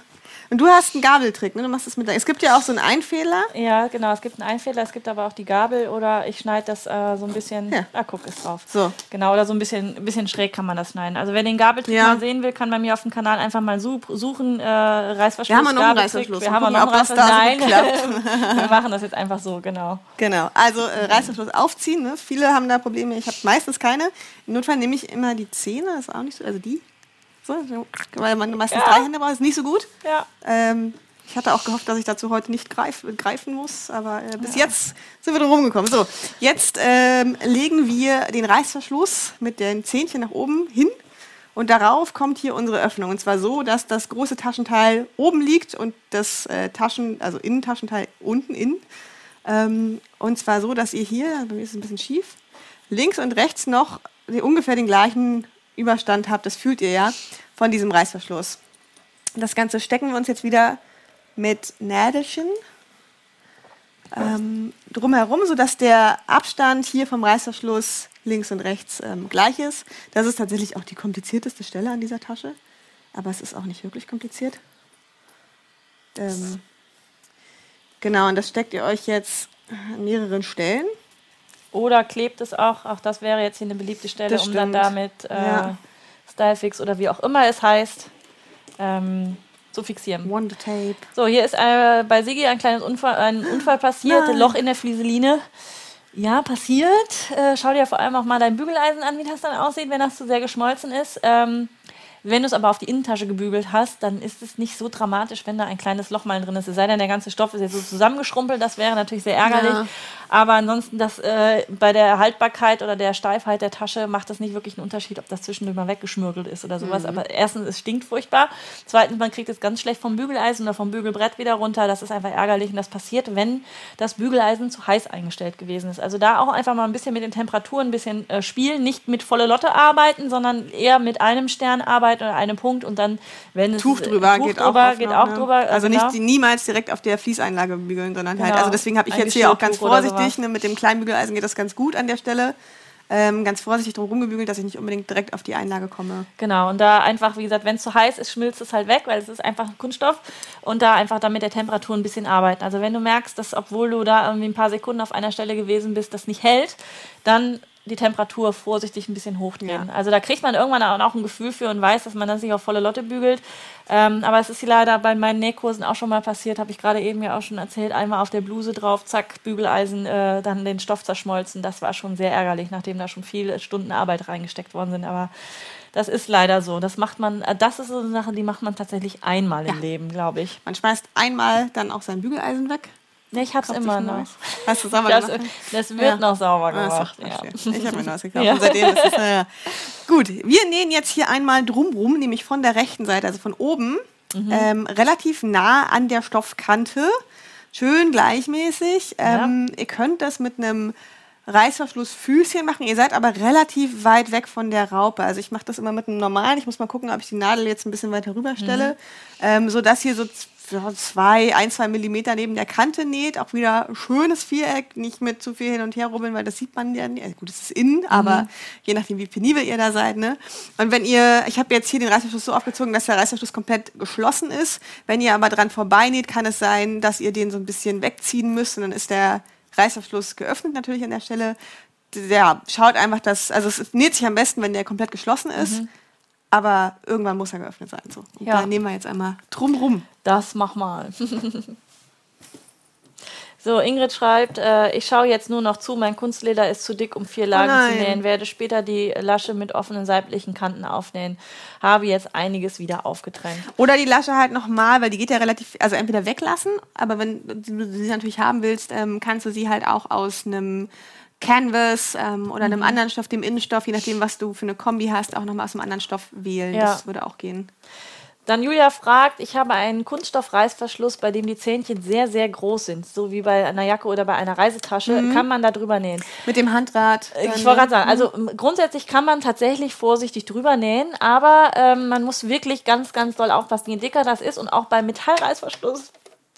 Und du hast einen Gabeltrick, ne? Du machst das mit. Es gibt ja auch so einen Einfädler. Ja, genau. Es gibt einen Einfädler, es gibt aber auch die Gabel oder ich schneide das äh, so ein bisschen. Ja. Ah, guck, ist drauf. So. Genau, oder so ein bisschen, ein bisschen schräg kann man das schneiden. Also wer den Gabeltrick Ja. mal sehen will, kann bei mir auf dem Kanal einfach mal su- suchen. Äh, Reißverschluss. Wir haben noch einen. Reißverschluss. Wir haben noch einen Reißverschluss. Nein, [laughs] [laughs] wir machen das jetzt einfach so, genau. Genau. Also äh, Reißverschluss aufziehen. Ne? Viele haben da Probleme. Ich habe meistens keine. Im Notfall nehme ich immer die Zähne. Das ist auch nicht so. Also die. So, so, weil man meistens Ja. drei Hände braucht. Ist nicht so gut. Ja. Ähm, ich hatte auch gehofft, dass ich dazu heute nicht greif, greifen muss, aber äh, bis jetzt sind wir drum rumgekommen. So, jetzt ähm, legen wir den Reißverschluss mit den Zähnchen nach oben hin und darauf kommt hier unsere Öffnung. Und zwar so, dass das große Taschenteil oben liegt und das äh, Taschen, also Innentaschenteil unten innen. Ähm, und zwar so, dass ihr hier, bei mir ist es ein bisschen schief, links und rechts noch ungefähr den gleichen Überstand habt. Das fühlt ihr ja von diesem Reißverschluss. Das Ganze stecken wir uns jetzt wieder mit Nädelchen ähm, drumherum, sodass der Abstand hier vom Reißverschluss links und rechts ähm, gleich ist. Das ist tatsächlich auch die komplizierteste Stelle an dieser Tasche, aber es ist auch nicht wirklich kompliziert. Ähm, genau, und das steckt ihr euch jetzt an mehreren Stellen. Oder klebt es auch, auch das wäre jetzt hier eine beliebte Stelle, Das um dann damit äh, Ja. Stylefix oder wie auch immer es heißt, ähm, zu fixieren. Wonder Tape. So, hier ist äh, bei Sigi ein kleines Unfall, ein Unfall passiert, Nein. Loch in der Flieseline. Ja, passiert. Äh, schau dir vor allem auch mal dein Bügeleisen an, wie das dann aussieht, wenn das zu sehr geschmolzen ist. Ähm, wenn du es aber auf die Innentasche gebügelt hast, dann ist es nicht so dramatisch, wenn da ein kleines Loch mal drin ist. Es sei denn, der ganze Stoff ist jetzt so zusammengeschrumpelt, das wäre natürlich sehr ärgerlich. Ja. Aber ansonsten, das, äh, bei der Haltbarkeit oder der Steifheit der Tasche macht das nicht wirklich einen Unterschied, ob das zwischendurch mal weggeschmürgelt ist oder sowas. Aber erstens, es stinkt furchtbar. Zweitens, man kriegt es ganz schlecht vom Bügeleisen oder vom Bügelbrett wieder runter. Das ist einfach ärgerlich und das passiert, wenn das Bügeleisen zu heiß eingestellt gewesen ist. Also da auch einfach mal ein bisschen mit den Temperaturen ein bisschen äh, spielen, nicht mit volle Lotte arbeiten, sondern eher mit einem Stern arbeiten oder einem Punkt und dann, wenn es Tuch drüber Tuch geht drüber, auch. geht noch, auch ne? drüber. Also genau. nicht die, niemals direkt auf der Fließeinlage bügeln, sondern halt. Genau. Also deswegen habe ich Ein jetzt hier auch ganz vorsichtig, ne, mit dem kleinen Bügeleisen geht das ganz gut an der Stelle. Ähm, ganz vorsichtig drum rumgebügelt, dass ich nicht unbedingt direkt auf die Einlage komme. Genau, und da einfach, wie gesagt, wenn es zu heiß ist, schmilzt es halt weg, weil es ist einfach ein Kunststoff. Und da einfach dann mit der Temperatur ein bisschen arbeiten. Also wenn du merkst, dass obwohl du da irgendwie ein paar Sekunden auf einer Stelle gewesen bist, das nicht hält, dann die Temperatur vorsichtig ein bisschen hochdrehen. Ja. Also da kriegt man irgendwann auch ein Gefühl für und weiß, dass man das nicht auf volle Lotte bügelt. Ähm, aber es ist leider bei meinen Nähkursen auch schon mal passiert, habe ich gerade eben ja auch schon erzählt. Einmal auf der Bluse drauf, zack, Bügeleisen, äh, dann den Stoff zerschmolzen. Das war schon sehr ärgerlich, nachdem da schon viele Stunden Arbeit reingesteckt worden sind. Aber das ist leider so. Das macht man, äh, das ist so eine Sache, die macht man tatsächlich einmal im Leben, glaube ich. Man schmeißt einmal dann auch sein Bügeleisen weg. Nee, ich hab's kauft immer noch. Hast du sauber Das, gemacht? das wird Ja. noch sauber Ah, gemacht. so, ja. Ich habe mir neues gekauft. [laughs] Ja. Seitdem ist es, äh, gut, wir nähen jetzt hier einmal drumrum, nämlich von der rechten Seite, also von oben, Mhm. ähm, relativ nah an der Stoffkante. Schön gleichmäßig. Ähm, Ihr könnt das mit einem Reißverschlussfüßchen machen. Ihr seid aber relativ weit weg von der Raupe. Also ich mache das immer mit einem normalen. Ich muss mal gucken, ob ich die Nadel jetzt ein bisschen weiter rüber stelle, ähm, so dass hier so zwei, ein, zwei Millimeter neben der Kante näht. Auch wieder schönes Viereck, nicht mit zu viel hin und her rubbeln, weil das sieht man ja nicht. Also gut, es ist innen, aber je nachdem, wie penibel ihr da seid. Ne? Und wenn ihr, ich habe jetzt hier den Reißverschluss so aufgezogen, dass der Reißverschluss komplett geschlossen ist. Wenn ihr aber dran vorbeinäht, kann es sein, dass ihr den so ein bisschen wegziehen müsst und dann ist der Reißverschluss geöffnet natürlich an der Stelle. Ja, schaut einfach, dass, also es näht sich am besten, wenn der komplett geschlossen ist. Aber irgendwann muss er geöffnet sein. So. Und Ja. da nehmen wir jetzt einmal drumrum. Das mach mal. [laughs] So, Ingrid schreibt, äh, ich schaue jetzt nur noch zu, mein Kunstleder ist zu dick, um vier Lagen zu nein. nähen, werde später die Lasche mit offenen seitlichen Kanten aufnähen, habe jetzt einiges wieder aufgetrennt. Oder die Lasche halt nochmal, weil die geht ja relativ, also entweder weglassen, aber wenn du sie natürlich haben willst, ähm, kannst du sie halt auch aus einem Canvas ähm, oder Mhm. einem anderen Stoff, dem Innenstoff, je nachdem, was du für eine Kombi hast, auch nochmal aus einem anderen Stoff wählen. Ja. Das würde auch gehen. Dann Julia fragt, ich habe einen Kunststoffreißverschluss, bei dem die Zähnchen sehr, sehr groß sind, so wie bei einer Jacke oder bei einer Reisetasche. Kann man da drüber nähen? Mit dem Handrad. Ich dann, wollte gerade sagen, also m, grundsätzlich kann man tatsächlich vorsichtig drüber nähen, aber ähm, man muss wirklich ganz, ganz doll aufpassen, je dicker das ist und auch beim Metallreißverschluss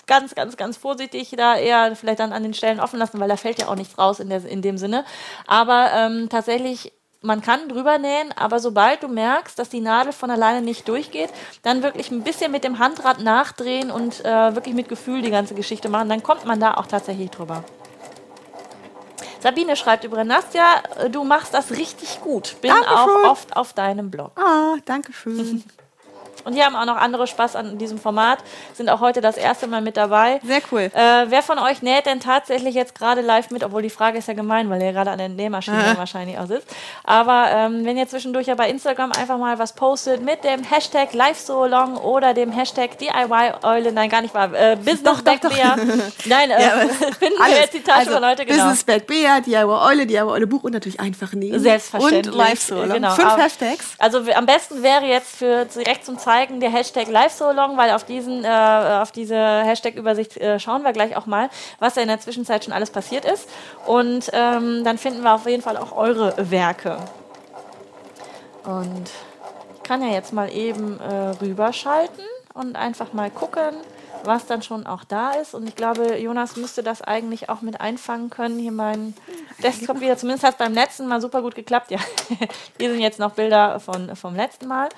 ganz, ganz, ganz vorsichtig da eher vielleicht dann an den Stellen offen lassen, weil da fällt ja auch nichts raus in, der, in dem Sinne. Aber ähm, tatsächlich, man kann drüber nähen, aber sobald du merkst, dass die Nadel von alleine nicht durchgeht, dann wirklich ein bisschen mit dem Handrad nachdrehen und äh, wirklich mit Gefühl die ganze Geschichte machen, dann kommt man da auch tatsächlich drüber. Sabine schreibt über Nastja, äh, du machst das richtig gut. Bin Dankeschön. auch oft auf deinem Blog. Ah, danke schön. [laughs] Und hier haben auch noch andere Spaß an diesem Format, sind auch heute das erste Mal mit dabei. Sehr cool. Äh, wer von euch näht denn tatsächlich jetzt gerade live mit? Obwohl die Frage ist ja gemein, weil ihr gerade an der Nähmaschine wahrscheinlich auch sitzt. Aber ähm, wenn ihr zwischendurch ja bei Instagram einfach mal was postet mit dem Hashtag Live so long oder dem Hashtag DIY Eule, nein, gar nicht wahr, äh, Business Doch, doch, doch. Backbeer. [laughs] Nein, äh, Ja, [laughs] finden wir jetzt die Tasche von heute, genau. Business Bag Bea, DIY Eule, DIY Eule Buch und natürlich einfach nähen. Selbstverständlich. Und live so. Genau. Fünf Aber- Hashtags. Also am besten wäre jetzt für direkt zum Zeigen der Hashtag Live so long, weil auf diesen, äh, auf diese Hashtag-Übersicht äh, schauen wir gleich auch mal, was da in der Zwischenzeit schon alles passiert ist. Und ähm, dann finden wir auf jeden Fall auch eure Werke. Und ich kann ja jetzt mal eben äh, rüberschalten und einfach mal gucken, was dann schon auch da ist. Und ich glaube, Jonas müsste das eigentlich auch mit einfangen können. Hier mein Desktop wieder. Zumindest hat es beim letzten Mal super gut geklappt. Ja, [laughs] hier sind jetzt noch Bilder von, vom letzten Mal.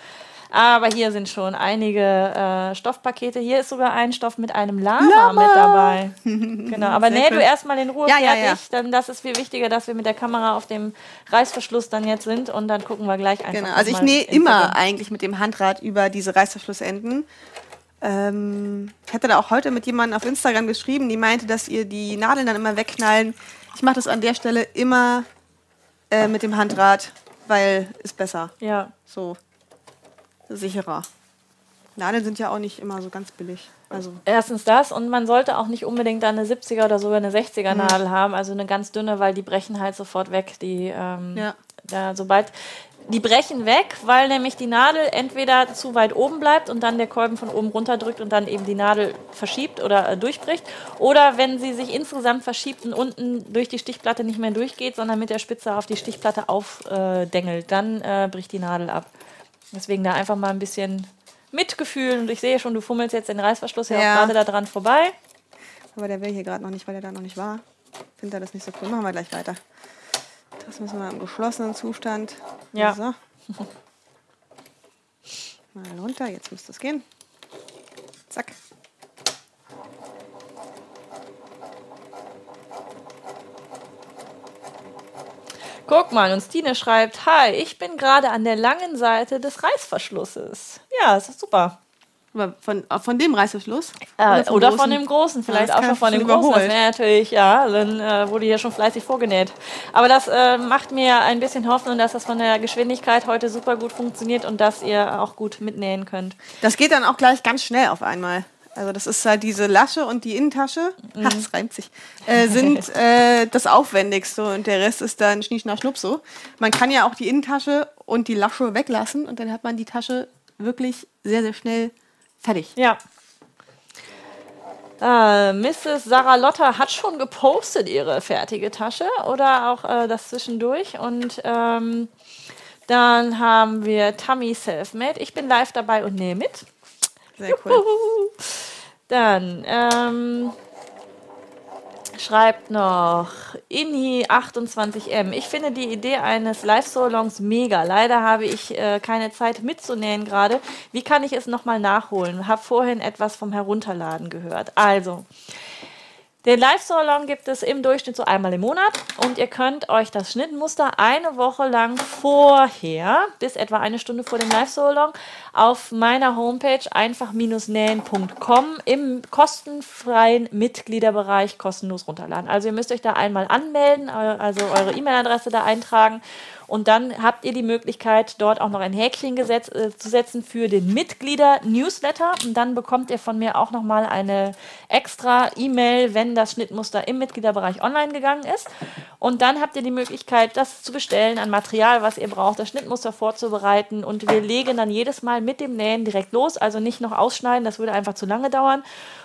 Aber hier sind schon einige äh, Stoffpakete. Hier ist sogar ein Stoff mit einem Lama, Lama. mit dabei. [laughs] Genau, aber Sehr du cool. erstmal in Ruhe Ja, ja, fertig. ja. Dann das ist viel wichtiger, dass wir mit der Kamera auf dem Reißverschluss dann jetzt sind und dann gucken wir gleich einfach. Genau, also ich nähe immer eigentlich mit dem Handrad über diese Reißverschlussenden. Ähm, ich hatte da auch heute mit jemandem auf Instagram geschrieben, die meinte, dass ihr die Nadeln dann immer wegknallen. Ich mache das an der Stelle immer äh, mit dem Handrad, weil ist besser. Ja. So sicherer. Nadeln sind ja auch nicht immer so ganz billig. Also Erstens das und man sollte auch nicht unbedingt dann eine 70er oder sogar eine 60er Mhm. Nadel haben, also eine ganz dünne, weil die brechen halt sofort weg. Die, ähm, Ja. da, sobald die brechen weg, weil nämlich die Nadel entweder zu weit oben bleibt und dann der Kolben von oben runterdrückt und dann eben die Nadel verschiebt oder äh, durchbricht. Oder wenn sie sich insgesamt verschiebt und unten durch die Stichplatte nicht mehr durchgeht, sondern mit der Spitze auf die Stichplatte aufdengelt, dann äh, bricht die Nadel ab. Deswegen da einfach mal ein bisschen Mitgefühl. Und ich sehe schon, du fummelst jetzt den Reißverschluss ja, Ja. auch gerade da dran vorbei. Aber der will hier gerade noch nicht, weil er da noch nicht war. Findet er das nicht so cool. Machen wir gleich weiter. Das müssen wir im geschlossenen Zustand. Ja. So. [laughs] Mal runter, jetzt müsste es gehen. Zack. Guck mal, und Stine schreibt, hi, ich bin gerade an der langen Seite des Reißverschlusses. Ja, das ist super. Von, von dem Reißverschluss? Äh, oder, oder von dem großen, vielleicht ja, auch schon von dem großen. Das natürlich, ja, dann äh, wurde hier schon fleißig vorgenäht. Aber das äh, macht mir ein bisschen Hoffnung, dass das von der Geschwindigkeit heute super gut funktioniert und dass ihr auch gut mitnähen könnt. Das geht dann auch gleich ganz schnell auf einmal. Also das ist halt diese Lasche und die Innentasche, mhm. ach, das reimt sich, äh, sind [laughs] äh, das Aufwendigste und der Rest ist dann schnisch nach schnupp so. Man kann ja auch die Innentasche und die Lasche weglassen und dann hat man die Tasche wirklich sehr, sehr schnell Fertig. Ja. Äh, Mrs. Sarah Lotta hat schon gepostet ihre fertige Tasche oder auch äh, das zwischendurch. Und ähm, dann haben wir Tammy Selfmade. Ich bin live dabei und nehme mit. Sehr cool. Dann ähm, schreibt noch Inhi28M. Ich finde die Idee eines Live-Solongs mega. Leider habe ich äh, keine Zeit mitzunähen gerade. Wie kann ich es nochmal nachholen? Habe vorhin etwas vom Herunterladen gehört. Also, den Live-Salon gibt es im Durchschnitt so einmal im Monat und ihr könnt euch das Schnittmuster eine Woche lang vorher, bis etwa eine Stunde vor dem Live-Salon, auf meiner Homepage einfach-nähen.com im kostenfreien Mitgliederbereich kostenlos runterladen. Also ihr müsst euch da einmal anmelden, also eure E-Mail-Adresse da eintragen und dann habt ihr die Möglichkeit, dort auch noch ein Häkchen gesetz, äh, zu setzen für den Mitglieder-Newsletter. Und dann bekommt ihr von mir auch nochmal eine extra E-Mail, wenn das Schnittmuster im Mitgliederbereich online gegangen ist. Und dann habt ihr die Möglichkeit, das zu bestellen an Material, was ihr braucht, das Schnittmuster vorzubereiten. Und wir legen dann jedes Mal mit dem Nähen direkt los. Also nicht noch ausschneiden, das würde einfach zu lange dauern.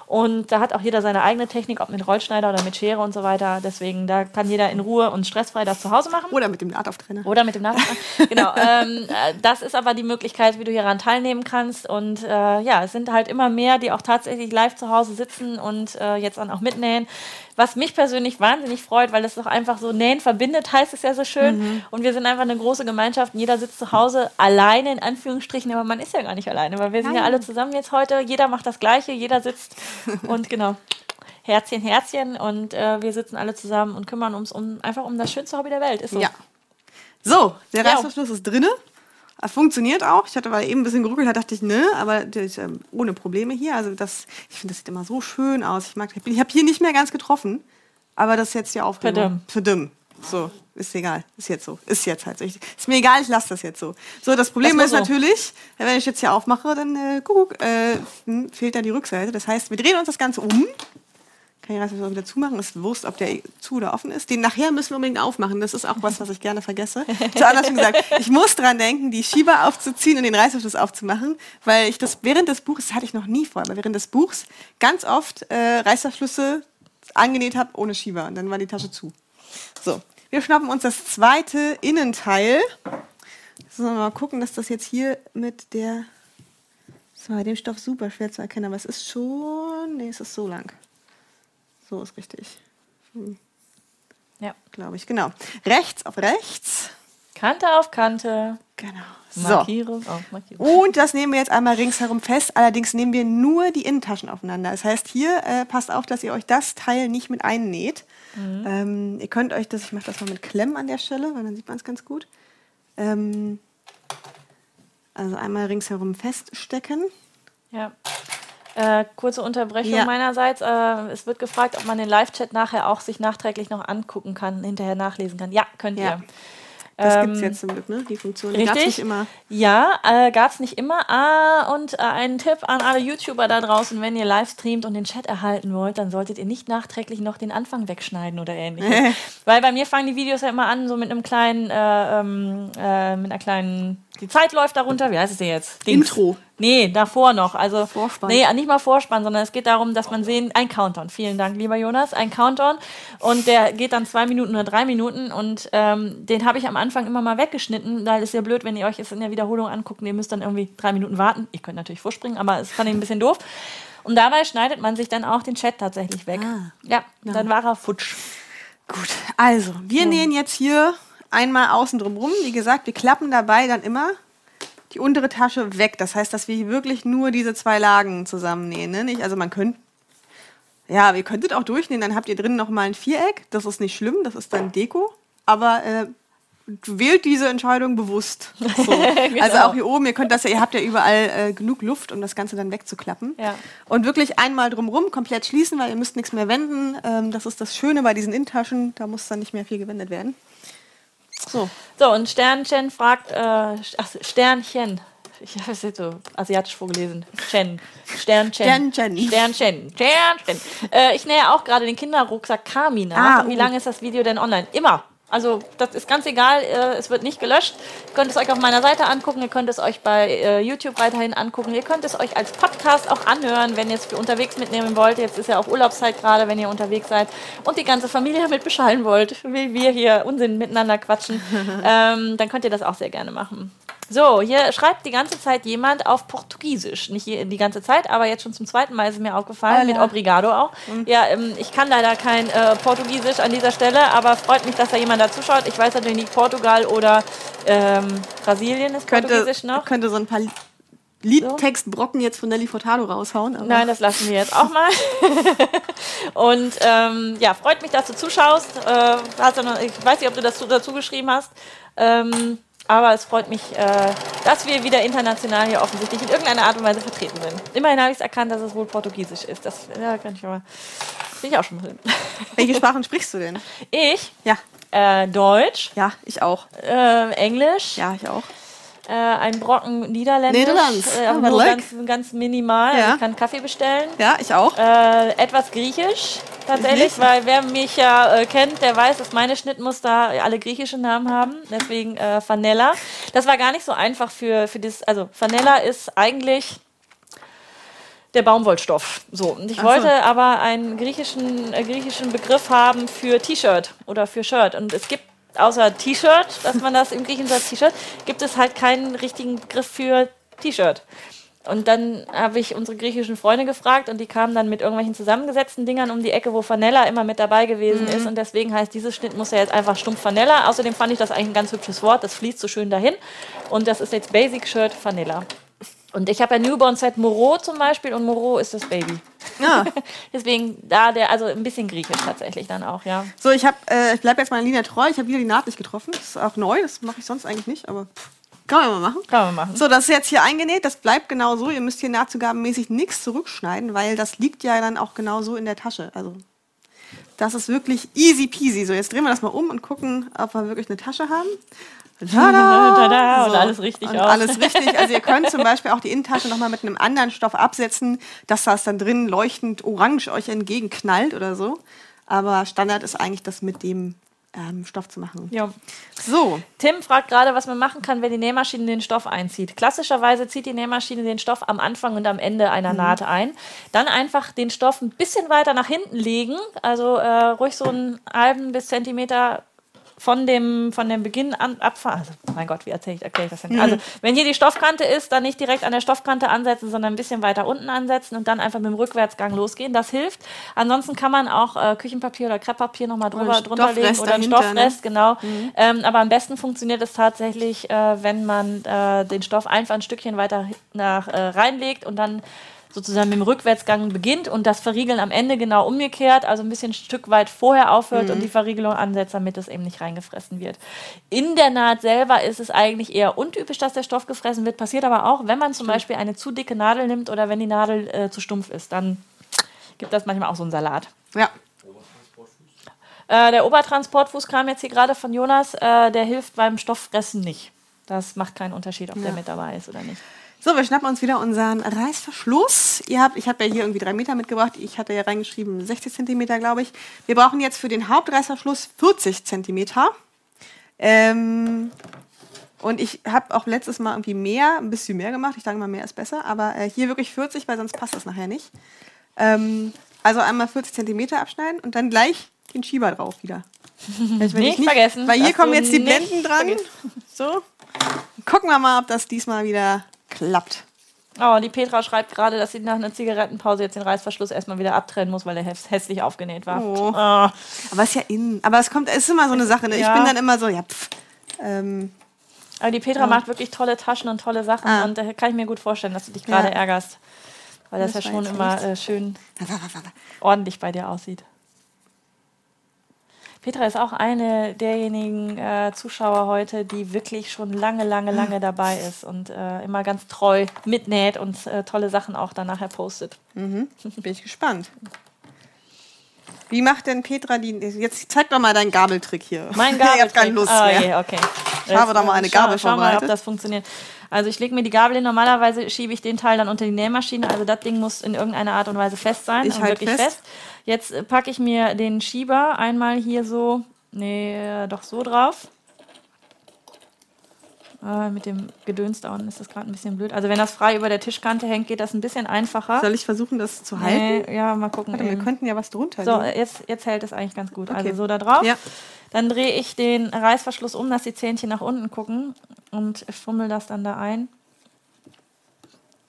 Und da hat auch jeder seine eigene Technik, ob mit Rollschneider oder mit Schere und so weiter. Deswegen, da kann jeder in Ruhe und stressfrei das zu Hause machen. Oder mit dem Nahtauftrainer. Oder mit dem Nahtauftrainer. [laughs] genau. Ähm, äh, das ist aber die Möglichkeit, wie du hieran teilnehmen kannst. Und äh, ja, es sind halt immer mehr, die auch tatsächlich live zu Hause sitzen und äh, jetzt dann auch mitnähen was mich persönlich wahnsinnig freut, weil es doch einfach so Nähen verbindet, heißt es ja so schön. Mhm. Und wir sind einfach eine große Gemeinschaft. Jeder sitzt zu Hause alleine, in Anführungsstrichen, aber man ist ja gar nicht alleine, weil wir sind Nein. ja alle zusammen jetzt heute. Jeder macht das Gleiche, jeder sitzt und [laughs] genau. Herzchen, Herzchen und äh, wir sitzen alle zusammen und kümmern uns um einfach um das schönste Hobby der Welt. Ist so. Ja. So, der Reißverschluss ist drinne. Funktioniert auch. Ich hatte aber eben ein bisschen geruckelt, da dachte ich, ne, aber das ähm, ohne Probleme hier. Also das, ich finde, das sieht immer so schön aus. Ich mag, ich habe hier nicht mehr ganz getroffen, aber das ist jetzt die Aufregung. Verdammt. So, ist egal. Ist jetzt so. Ist jetzt halt so. Ich, ist mir egal, ich lasse das jetzt so. So, das Problem das ist so. natürlich, wenn ich jetzt hier aufmache, dann äh, guck, äh, hm, fehlt da die Rückseite. Das heißt, wir drehen uns das Ganze um kann ich das wieder zumachen. Ist bewusst, ob der zu oder offen ist. Den nachher müssen wir unbedingt aufmachen. Das ist auch was, was ich gerne vergesse. [laughs] Zu anders gesagt, ich muss dran denken, die Schieber aufzuziehen und den Reißverschluss aufzumachen, weil ich das während des Buches, das hatte ich noch nie vor, aber während des Buchs ganz oft äh, Reißverschlüsse angenäht habe ohne Schieber und dann war die Tasche zu. So, wir schnappen uns das zweite Innenteil. So, mal gucken, dass das jetzt hier mit der so, bei dem Stoff super schwer zu erkennen, aber es ist schon, nee, es ist so lang. So ist richtig. Hm. Ja. Glaube ich, genau. Rechts auf rechts. Kante auf Kante. Genau. Markierung so. auf Markierung. Und das nehmen wir jetzt einmal ringsherum fest. Allerdings nehmen wir nur die Innentaschen aufeinander. Das heißt, hier äh, passt auf, dass ihr euch das Teil nicht mit einnäht. Mhm. Ähm, ihr könnt euch das, ich mache das mal mit Klemmen an der Stelle, weil dann sieht man es ganz gut. Ähm, also einmal ringsherum feststecken. Ja. Äh, kurze Unterbrechung ja. meinerseits. Äh, es wird gefragt, ob man den Live-Chat nachher auch sich nachträglich noch angucken kann, hinterher nachlesen kann. Ja, könnt ja. ihr. Das ähm, gibt es jetzt zum Glück, ne? Die Funktion gab es nicht immer. Ja, äh, gab es nicht immer. Ah, und äh, ein Tipp an alle YouTuber da draußen, wenn ihr live streamt und den Chat erhalten wollt, dann solltet ihr nicht nachträglich noch den Anfang wegschneiden oder ähnliches. [laughs] Weil bei mir fangen die Videos ja immer an, so mit einem kleinen, äh, ähm, äh, mit einer kleinen die Zeit läuft darunter. Wie heißt es denn jetzt? Dings. Intro. Nee, davor noch. Also Vorspann. Nee, nicht mal Vorspann, sondern es geht darum, dass man sehen, ein Countdown. Vielen Dank, lieber Jonas. Ein Countdown. Und der geht dann zwei Minuten oder drei Minuten. Und ähm, den habe ich am Anfang immer mal weggeschnitten, weil es ja blöd, wenn ihr euch es in der Wiederholung anguckt. Ihr müsst dann irgendwie drei Minuten warten. Ihr könnt natürlich vorspringen, aber es fand ich ein bisschen doof. Und dabei schneidet man sich dann auch den Chat tatsächlich weg. Ah, ja, ja, dann war er futsch. Gut, also wir ja. nähen jetzt hier einmal außen drum rum. Wie gesagt, wir klappen dabei dann immer die untere Tasche weg. Das heißt, dass wir wirklich nur diese zwei Lagen zusammennähen. Ne? Nicht, also man könnte, ja, ihr könntet auch durchnähen, dann habt ihr drin noch mal ein Viereck. Das ist nicht schlimm, das ist dann Deko. Aber äh, wählt diese Entscheidung bewusst. [laughs] So. Also auch hier oben, ihr könnt das ja, ihr habt ja überall äh, genug Luft, um das Ganze dann wegzuklappen. Ja. Und wirklich einmal drumrum komplett schließen, weil ihr müsst nichts mehr wenden. Ähm, das ist das Schöne bei diesen Innentaschen, da muss dann nicht mehr viel gewendet werden. So. So, und Sternchen fragt, äh, ach, Sternchen. Ich habe es jetzt so asiatisch vorgelesen. Chen. Sternchen. Sternchen. Sternchen. Sternchen. Äh, ich nähe auch gerade den Kinderrucksack Kami nach. Ah, Wie oh. lange ist das Video denn online? Immer. Also das ist ganz egal, äh, es wird nicht gelöscht. Ihr könnt es euch auf meiner Seite angucken, ihr könnt es euch bei äh, YouTube weiterhin angucken. Ihr könnt es euch als Podcast auch anhören, wenn ihr es für unterwegs mitnehmen wollt. Jetzt ist ja auch Urlaubszeit gerade, wenn ihr unterwegs seid und die ganze Familie [laughs] damit beschallen wollt, wie wir hier Unsinn miteinander quatschen. [laughs] ähm, dann könnt ihr das auch sehr gerne machen. So, hier schreibt die ganze Zeit jemand auf Portugiesisch. Nicht die ganze Zeit, aber jetzt schon zum zweiten Mal ist es mir aufgefallen, mit Hola. Obrigado auch. Ja, ähm, ich kann leider kein äh, Portugiesisch an dieser Stelle, aber freut mich, dass da jemand da zuschaut. Ich weiß natürlich nicht, Portugal oder ähm, Brasilien ist Könnte, Portugiesisch noch. könnte so ein paar Liedtextbrocken jetzt von Nelly Furtado raushauen. Nein, das lassen wir jetzt auch mal. [laughs] Und ähm, ja, freut mich, dass du zuschaust. Äh, hast du noch, ich weiß nicht, ob du das dazu geschrieben hast. Ähm, aber es freut mich, äh, dass wir wieder international hier offensichtlich in irgendeiner Art und Weise vertreten sind. Immerhin habe ich es erkannt, dass es wohl Portugiesisch ist. Das ja, kann ich aber. Bin ich auch schon mal drin. [laughs] welche Sprachen sprichst du denn? Ich, Ja, äh, Deutsch, ja, ich auch. äh, Englisch, Ja, ich auch. Äh, ein Brocken Niederländisch. Niederlands. Äh, aber Ah, nur ganz, ganz minimal. Ja. Also ich kann Kaffee bestellen. Ja, ich auch. Äh, etwas griechisch tatsächlich, weil wer mich ja äh, kennt, der weiß, dass meine Schnittmuster alle griechische Namen haben. Deswegen äh, Vanella. Das war gar nicht so einfach für, für das. Also Vanella ist eigentlich der Baumwollstoff. So. Und ich Ach so. wollte aber einen griechischen, äh, griechischen Begriff haben für T-Shirt oder für Shirt. Und es gibt außer T-Shirt, dass man das im Griechischen sagt T-Shirt, gibt es halt keinen richtigen Begriff für T-Shirt. Und dann habe ich unsere griechischen Freunde gefragt und die kamen dann mit irgendwelchen zusammengesetzten Dingern um die Ecke, wo Vanella immer mit dabei gewesen ist. Und deswegen heißt dieses Schnittmuster jetzt einfach stumpf Vanilla. Außerdem fand ich das eigentlich ein ganz hübsches Wort. Das fließt so schön dahin. Und das ist jetzt Basic Shirt Vanilla. Und ich habe ja Newborn Set Moreau zum Beispiel und Moreau ist das Baby. Ja. [laughs] Deswegen da der, also ein bisschen griechisch tatsächlich dann auch, ja. So, ich, hab, äh, ich bleibe jetzt meiner Linie treu. Ich habe wieder die Naht nicht getroffen. Das ist auch neu. Das mache ich sonst eigentlich nicht, aber pff, kann man mal machen. Kann man machen. So, das ist jetzt hier eingenäht. Das bleibt genau so. Ihr müsst hier nahtzugabenmäßig nichts zurückschneiden, weil das liegt ja dann auch genau so in der Tasche. Also, das ist wirklich easy peasy. So, jetzt drehen wir das mal um und gucken, ob wir wirklich eine Tasche haben. Tada! [laughs] Tada, und alles richtig und auch. Alles richtig. Also ihr könnt zum [laughs] Beispiel auch die Innentasche nochmal mit einem anderen Stoff absetzen, dass das dann drin leuchtend orange euch entgegenknallt oder so. Aber Standard ist eigentlich das mit dem ähm, Stoff zu machen. Ja. So, Tim fragt gerade, was man machen kann, wenn die Nähmaschine den Stoff einzieht. Klassischerweise zieht die Nähmaschine den Stoff am Anfang und am Ende einer Naht ein. Dann einfach den Stoff ein bisschen weiter nach hinten legen, also äh, ruhig so einen halben bis Zentimeter von dem, von dem Beginn an abfahren. Also, mein Gott, wie erzähle ich, erkläre ich das denn? Also, wenn hier die Stoffkante ist, dann nicht direkt an der Stoffkante ansetzen, sondern ein bisschen weiter unten ansetzen und dann einfach mit dem Rückwärtsgang losgehen. Das hilft. Ansonsten kann man auch äh, Küchenpapier oder Krepppapier nochmal drüber, drunter legen oder einen ne? Stoffrest, genau. Ähm, aber am besten funktioniert es tatsächlich, äh, wenn man äh, den Stoff einfach ein Stückchen weiter nach äh, reinlegt und dann sozusagen mit dem Rückwärtsgang beginnt und das Verriegeln am Ende genau umgekehrt, also ein bisschen ein Stück weit vorher aufhört und die Verriegelung ansetzt, damit es eben nicht reingefressen wird. In der Naht selber ist es eigentlich eher untypisch, dass der Stoff gefressen wird, passiert aber auch, wenn man zum Beispiel eine zu dicke Nadel nimmt oder wenn die Nadel äh, zu stumpf ist, dann gibt das manchmal auch so einen Salat. ja. Äh, der Obertransportfuß kam jetzt hier gerade von Jonas. Äh, der hilft beim Stofffressen nicht. Das macht keinen Unterschied, ob der mit dabei ist oder nicht. So, wir schnappen uns wieder unseren Reißverschluss. Ihr habt, ich habe ja hier irgendwie drei Meter mitgebracht. Ich hatte ja reingeschrieben 60 Zentimeter, glaube ich. Wir brauchen jetzt für den Hauptreißverschluss 40 Zentimeter. Ähm, und ich habe auch letztes Mal irgendwie mehr, ein bisschen mehr gemacht. Ich denke mal, mehr ist besser. Aber äh, hier wirklich 40, weil sonst passt das nachher nicht. Ähm, also einmal 40 Zentimeter abschneiden und dann gleich den Schieber drauf wieder. Wenn Nicht vergessen, Weil hier kommen jetzt die nicht Blenden dran. So. Gucken wir mal, ob das diesmal wieder klappt. Oh, die Petra schreibt gerade, dass sie nach einer Zigarettenpause jetzt den Reißverschluss erstmal wieder abtrennen muss, weil er häss- hässlich aufgenäht war. Oh. Ah. Aber ist ja innen. Aber es kommt, es ist immer so eine Sache. Ne? Ich Ja. bin dann immer so, ja, pff. Ähm, Aber die Petra macht wirklich tolle Taschen und tolle Sachen Ah. und da kann ich mir gut vorstellen, dass du dich gerade Ja. ärgerst. Weil das, Das ja schon immer äh, schön ordentlich bei dir aussieht. Petra ist auch eine derjenigen äh, Zuschauer heute, die wirklich schon lange, lange, lange dabei ist und äh, immer ganz treu mitnäht und äh, tolle Sachen auch dann nachher postet. Mhm. Bin ich gespannt. Wie macht denn Petra die. Jetzt zeig doch mal deinen Gabeltrick hier. Mein [laughs] Ich hab Gabeltrick. keine Lust Ah, mehr. je, okay. Ich habe doch mal eine Schau- Gabel Schau mal, ob vorbereitet. das funktioniert. Also ich lege mir die Gabel hin. Normalerweise schiebe ich den Teil dann unter die Nähmaschine. Also das Ding muss in irgendeiner Art und Weise fest sein. Ich und halt wirklich fest. Jetzt äh, packe ich mir den Schieber einmal hier so, nee, doch so drauf. Äh, mit dem Gedöns da unten ist das gerade ein bisschen blöd. Also wenn das frei über der Tischkante hängt, geht das ein bisschen einfacher. Soll ich versuchen, das zu halten? Nee, ja, mal gucken. Warte, wir könnten ja was drunter So, jetzt, jetzt hält es eigentlich ganz gut. Okay. Also so da drauf. Ja. Dann drehe ich den Reißverschluss um, dass die Zähnchen nach unten gucken und fummel das dann da ein.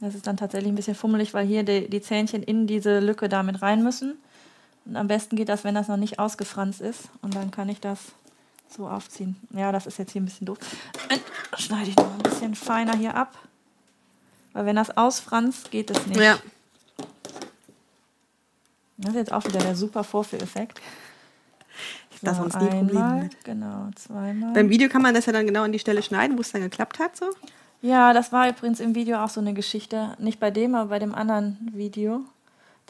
Das ist dann tatsächlich ein bisschen fummelig, weil hier die, die Zähnchen in diese Lücke damit rein müssen. Und am besten geht das, wenn das noch nicht ausgefranst ist. Und dann kann ich das so aufziehen. Ja, das ist jetzt hier ein bisschen doof. Schneide ich noch ein bisschen feiner hier ab. Weil wenn das ausfranst, geht es nicht. Ja. Das ist jetzt auch wieder der super Vorführeffekt. So, uns nie Probleme einmal, mit. genau, zweimal. Beim Video kann man das ja dann genau an die Stelle schneiden, wo es dann geklappt hat. So. Ja, das war übrigens im Video auch so eine Geschichte. Nicht bei dem, aber bei dem anderen Video.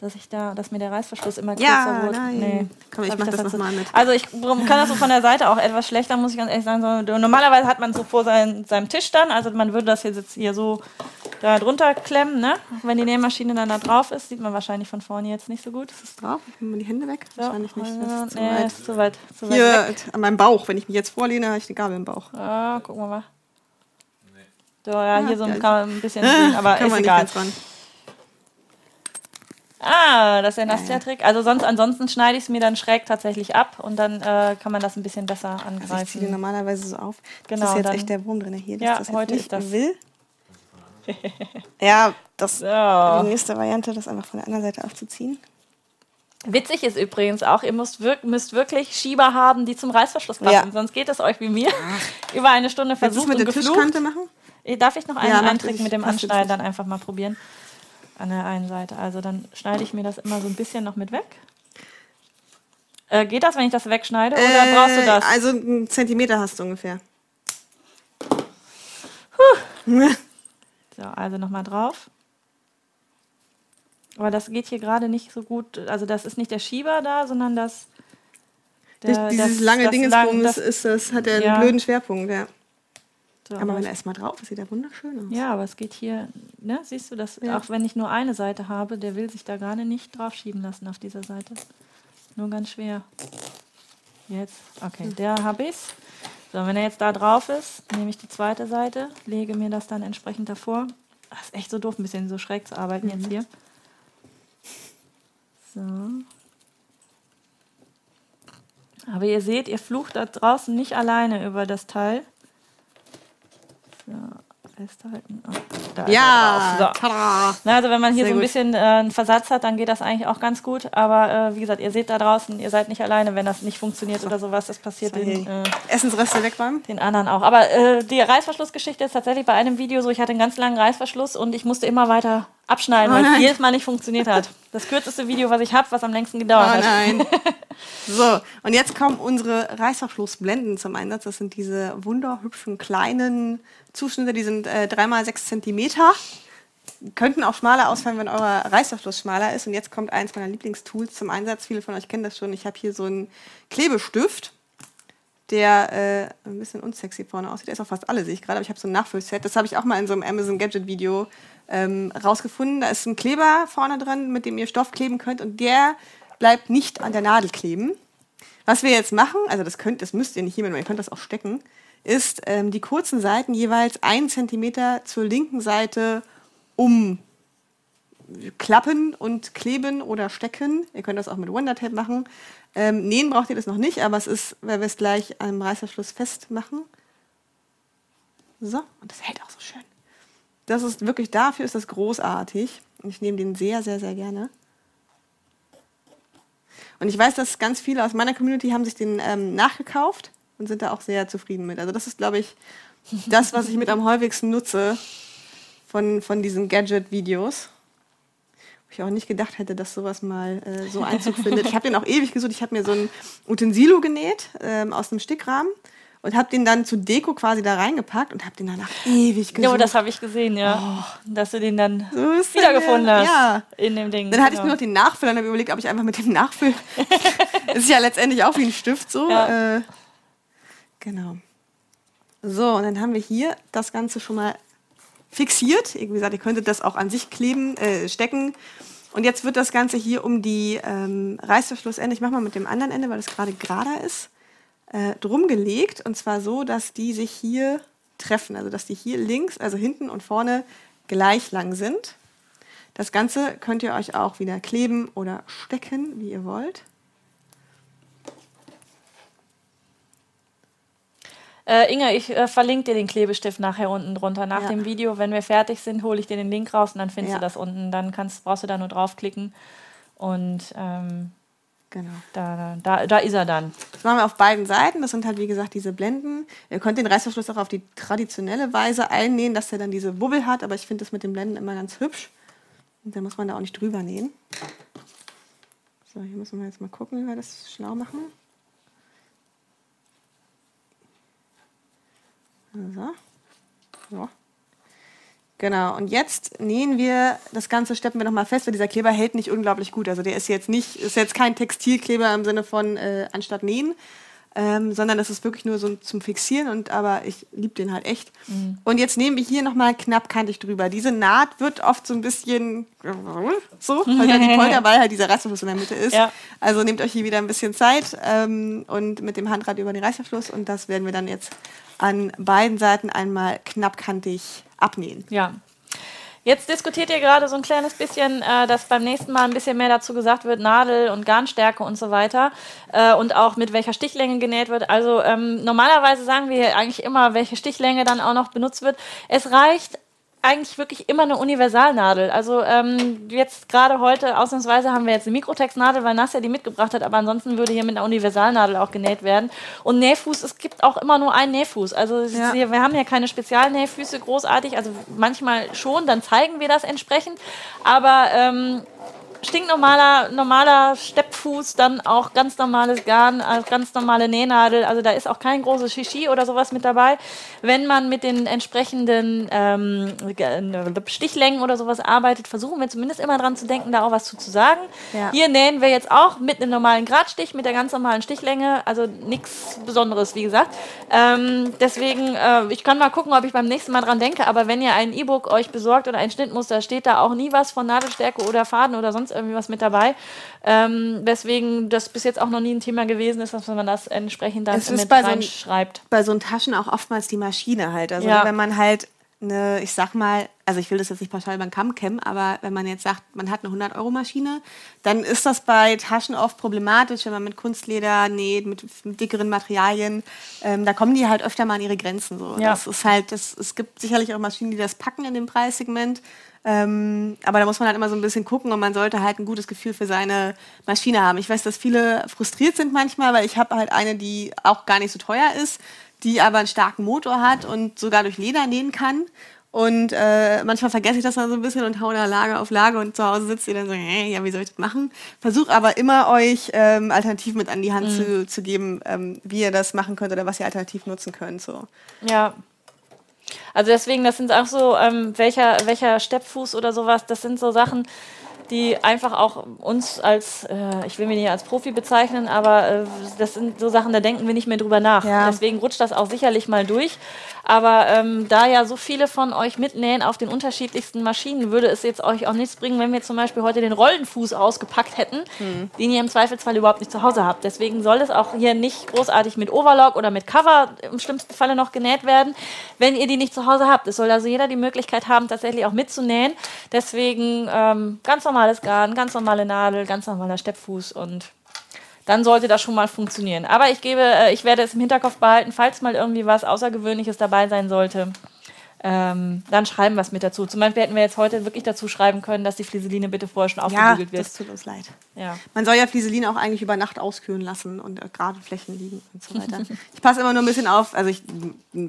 Dass ich da, dass mir der Reißverschluss immer kürzer Ja, wurde. nein. Komm, ich mach das dazu- noch mal mit. Also ich kann das so von der Seite auch etwas schlechter, muss ich ganz ehrlich sagen. So, normalerweise hat man so vor sein, seinem Tisch dann, also man würde das jetzt hier so da drunter klemmen, ne? Wenn die Nähmaschine dann da drauf ist, sieht man wahrscheinlich von vorne jetzt nicht so gut. Ist das drauf? Ich nehme die Hände weg. So, Wahrscheinlich nicht. Das ist zu nee, weit. ist zu weit. Zu weit Hier weg. an meinem Bauch. Wenn ich mich jetzt vorlehne, habe ich eine Gabel im Bauch. Ah, gucken wir mal. So, ja, hier so geil. kann man ein bisschen [laughs] sehen, aber Kann ist man egal. Ah, das ist der Nastia-Trick. Also sonst, ansonsten schneide ich es mir dann schräg tatsächlich ab und dann äh, kann man das ein bisschen besser Also ich ziehe angreifen. normalerweise so auf. Genau, das ist jetzt dann- echt der Wurm drin hier. dass Ja, das jetzt heute nicht das. will. [laughs] ja, das So. die nächste Variante, das einfach von der anderen Seite aufzuziehen. Witzig ist übrigens auch, ihr müsst, wirk müsst wirklich Schieber haben, die zum Reißverschluss passen. Ja. Sonst geht es euch wie mir. Über eine Stunde Willst versucht mit und der geflucht. Tischkante machen? Eh, Darf ich noch einen, Ja, einen Trick mit dem Anschneiden dann einfach mal probieren? An der einen Seite. Also dann schneide ich mir das immer so ein bisschen noch mit weg. Äh, geht das, wenn ich das wegschneide? Oder brauchst du das? Also einen Zentimeter hast du ungefähr. [laughs] So, also nochmal drauf. Aber das geht hier gerade nicht so gut. Also das ist nicht der Schieber da, sondern das. der- Dieses das- lange das Dingensbums lang- das- ist, das hat ja einen blöden Schwerpunkt, ja. So, Aber wenn er erstmal drauf ist, sieht er wunderschön aus. ja, aber es geht hier, ne? Siehst du das? Ja. Auch wenn ich nur eine Seite habe, der will sich da gerade nicht drauf schieben lassen auf dieser Seite. Nur ganz schwer. Jetzt, okay, der habe ich's. So, wenn er jetzt da drauf ist, nehme ich die zweite Seite, lege mir das dann entsprechend davor. Das ist echt so doof, ein bisschen so schräg zu arbeiten jetzt hier. So. Aber ihr seht, ihr flucht da draußen nicht alleine über das Teil. So, festhalten. Oh, da ist er Ja. So. tada. Na, also wenn man hier Sehr so ein bisschen äh, einen Versatz hat, dann geht das eigentlich auch ganz gut. Aber äh, wie gesagt, ihr seht da draußen, ihr seid nicht alleine, wenn das nicht funktioniert oder sowas. Das passiert So, den, äh, Essensreste wegräumen. den anderen auch. Aber äh, die Reißverschlussgeschichte ist tatsächlich bei einem Video so, ich hatte einen ganz langen Reißverschluss und ich musste immer weiter abschneiden, Oh weil es jedes Mal nicht funktioniert hat. Das kürzeste Video, was ich habe, was am längsten gedauert Oh hat. nein. [laughs] so, und jetzt kommen unsere Reißverschlussblenden zum Einsatz. Das sind diese wunderhübschen kleinen Zuschnitte, die sind äh, 3x6 Zentimeter. Könnten auch schmaler ausfallen, wenn euer Reißverschluss schmaler ist. Und jetzt kommt eins meiner Lieblingstools zum Einsatz. Viele von euch kennen das schon. Ich habe hier so einen Klebestift, der äh, ein bisschen unsexy vorne aussieht. Der ist auch fast alle, sehe ich gerade. Aber ich habe so ein Nachfüllset. Das habe ich auch mal in so einem Amazon Gadget Video ähm, rausgefunden. Da ist ein Kleber vorne dran, mit dem ihr Stoff kleben könnt. Und der bleibt nicht an der Nadel kleben. Was wir jetzt machen, also das könnt, das müsst ihr nicht hiermit machen, ihr könnt das auch stecken, ist ähm, die kurzen Seiten jeweils einen Zentimeter zur linken Seite umklappen und kleben oder stecken. Ihr könnt das auch mit Wondertape machen. Ähm, nähen braucht ihr das noch nicht, aber es ist, weil wir es gleich am Reißverschluss festmachen. So, und das hält auch so schön. Das ist wirklich, dafür ist das großartig. Ich nehme den sehr, sehr, sehr gerne. Und ich weiß, dass ganz viele aus meiner Community haben sich den ähm, nachgekauft und sind da auch sehr zufrieden mit. Also das ist, glaube ich, das, was ich mit am häufigsten nutze von, von diesen Gadget-Videos. Ich auch nicht gedacht hätte, dass sowas mal äh, so [laughs] Einzug findet. Ich habe den auch ewig gesucht. Ich habe mir so ein Utensilo genäht ähm, aus einem Stickrahmen und habe den dann zu Deko quasi da reingepackt und habe den danach ewig gesucht. Ja, das habe ich gesehen, ja. Oh. Dass du den dann So wiedergefunden der, hast Ja. in dem Ding. Dann hatte ich genau. nur noch den Nachfüller und habe überlegt, ob ich einfach mit dem Nachfüll. Es [laughs] ist ja letztendlich auch wie ein Stift so. Ja. Äh, genau. So, und dann haben wir hier das Ganze schon mal fixiert. Wie gesagt, ihr könntet das auch an sich kleben, äh, stecken. Und jetzt wird das Ganze hier um die ähm, Reißverschlussende, ich mache mal mit dem anderen Ende, weil das gerade gerader ist, äh, drum gelegt. Und zwar so, dass die sich hier treffen. Also, dass die hier links, also hinten und vorne gleich lang sind. Das Ganze könnt ihr euch auch wieder kleben oder stecken, wie ihr wollt. Äh, Inge, ich äh, verlinke dir den Klebestift nachher unten drunter. Nach Ja. dem Video, wenn wir fertig sind, hole ich dir den Link raus und dann findest Ja. du das unten. Dann kannst, brauchst du da nur draufklicken. Und ähm, Genau. da, da, da ist er dann. Das machen wir auf beiden Seiten. Das sind halt, wie gesagt, diese Blenden. Ihr könnt den Reißverschluss auch auf die traditionelle Weise einnähen, dass der dann diese Bubbel hat. Aber ich finde das mit den Blenden immer ganz hübsch. Und dann muss man da auch nicht drüber nähen. So, hier müssen wir jetzt mal gucken, wie wir das schlau machen. So. So. Genau, und jetzt nähen wir, das Ganze steppen wir nochmal fest, weil dieser Kleber hält nicht unglaublich gut. Also der ist jetzt nicht, ist jetzt kein Textilkleber im Sinne von äh, anstatt nähen, ähm, sondern das ist wirklich nur so zum Fixieren und aber ich liebe den halt echt. Und jetzt nehmen wir hier nochmal knappkantig drüber. Diese Naht wird oft so ein bisschen so, weil da die [laughs] Polterball halt dieser Reißverschluss in der Mitte ist. Ja. Also nehmt euch hier wieder ein bisschen Zeit ähm, und mit dem Handrad über den Reißverschluss und das werden wir dann jetzt an beiden Seiten einmal knappkantig abnähen. Ja. Jetzt diskutiert ihr gerade so ein kleines bisschen, äh, dass beim nächsten Mal ein bisschen mehr dazu gesagt wird, Nadel und Garnstärke und so weiter. Äh, und auch mit welcher Stichlänge genäht wird. Also ähm, normalerweise sagen wir eigentlich immer, welche Stichlänge dann auch noch benutzt wird. Es reicht eigentlich wirklich immer eine Universalnadel. Also ähm, jetzt gerade heute ausnahmsweise haben wir jetzt eine Mikrotextnadel, weil Nasja die mitgebracht hat, aber ansonsten würde hier mit einer Universalnadel auch genäht werden. Und Nähfuß, es gibt auch immer nur einen Nähfuß. Also Ja. wir haben ja keine Spezialnähfüße großartig, also manchmal schon, dann zeigen wir das entsprechend. Aber ähm, stinknormaler normaler Steppfuß, dann auch ganz normales Garn, äh, ganz normale Nähnadel. Also da ist auch kein großes Shishi oder sowas mit dabei. Wenn man mit den entsprechenden ähm, ge- Stichlängen oder sowas arbeitet, versuchen wir zumindest immer dran zu denken, da auch was zu, zu sagen. Ja. Hier nähen wir jetzt auch mit einem normalen Gradstich, mit der ganz normalen Stichlänge, also nichts Besonderes, wie gesagt. Ähm, deswegen, äh, ich kann mal gucken, ob ich beim nächsten Mal dran denke, aber wenn ihr ein E-Book euch besorgt oder ein Schnittmuster, steht da auch nie was von Nadelstärke oder Faden oder sonst irgendwie was mit dabei. Ähm, weswegen das bis jetzt auch noch nie ein Thema gewesen ist, dass man das entsprechend dann mit bei so einem- reinschreibt. bei so Taschen auch oftmals die Maschine halt. Also Ja. wenn man halt eine, ich sag mal, also ich will das jetzt nicht pauschal den Kamm kämmen, aber wenn man jetzt sagt, man hat eine 100-Euro-Maschine, dann ist das bei Taschen oft problematisch, wenn man mit Kunstleder näht, mit, mit dickeren Materialien. Ähm, da kommen die halt öfter mal an ihre Grenzen. So. Ja. Das ist halt, das, es gibt sicherlich auch Maschinen, die das packen in dem Preissegment. Ähm, aber da muss man halt immer so ein bisschen gucken und man sollte halt ein gutes Gefühl für seine Maschine haben. Ich weiß, dass viele frustriert sind manchmal, weil ich habe halt eine, die auch gar nicht so teuer ist, die aber einen starken Motor hat und sogar durch Leder nähen kann. Und äh, manchmal vergesse ich das dann so ein bisschen und hau da Lage auf Lage und zu Hause sitzt ihr dann so, hey, ja, wie soll ich das machen? Versuch aber immer euch ähm, Alternativen mit an die Hand zu, zu geben, ähm, wie ihr das machen könnt oder was ihr alternativ nutzen könnt. So. Ja. Also deswegen, das sind auch so, ähm, welcher, welcher Steppfuß oder sowas, das sind so Sachen, die einfach auch uns als, äh, ich will mich nicht als Profi bezeichnen, aber äh, das sind so Sachen, da denken wir nicht mehr drüber nach. Ja. Deswegen rutscht das auch sicherlich mal durch. Aber ähm, da ja so viele von euch mitnähen auf den unterschiedlichsten Maschinen, würde es jetzt euch auch nichts bringen, wenn wir zum Beispiel heute den Rollenfuß ausgepackt hätten, den ihr im Zweifelsfall überhaupt nicht zu Hause habt. Deswegen soll es auch hier nicht großartig mit Overlock oder mit Cover im schlimmsten Falle noch genäht werden, wenn ihr die nicht zu Hause habt. Es soll also jeder die Möglichkeit haben, tatsächlich auch mitzunähen. Deswegen ähm, ganz normales Garn, ganz normale Nadel, ganz normaler Steppfuß und dann sollte das schon mal funktionieren. Aber ich gebe, äh, ich werde es im Hinterkopf behalten, falls mal irgendwie was Außergewöhnliches dabei sein sollte. ähm, dann schreiben wir es mit dazu. Zum Beispiel hätten wir jetzt heute wirklich dazu schreiben können, dass die Flieseline bitte vorher schon Ja, aufgebügelt wird. das tut uns leid. Ja. Man soll ja Flieseline auch eigentlich über Nacht auskühlen lassen und äh, gerade Flächen liegen und so weiter. [laughs] ich passe immer nur ein bisschen auf, also ich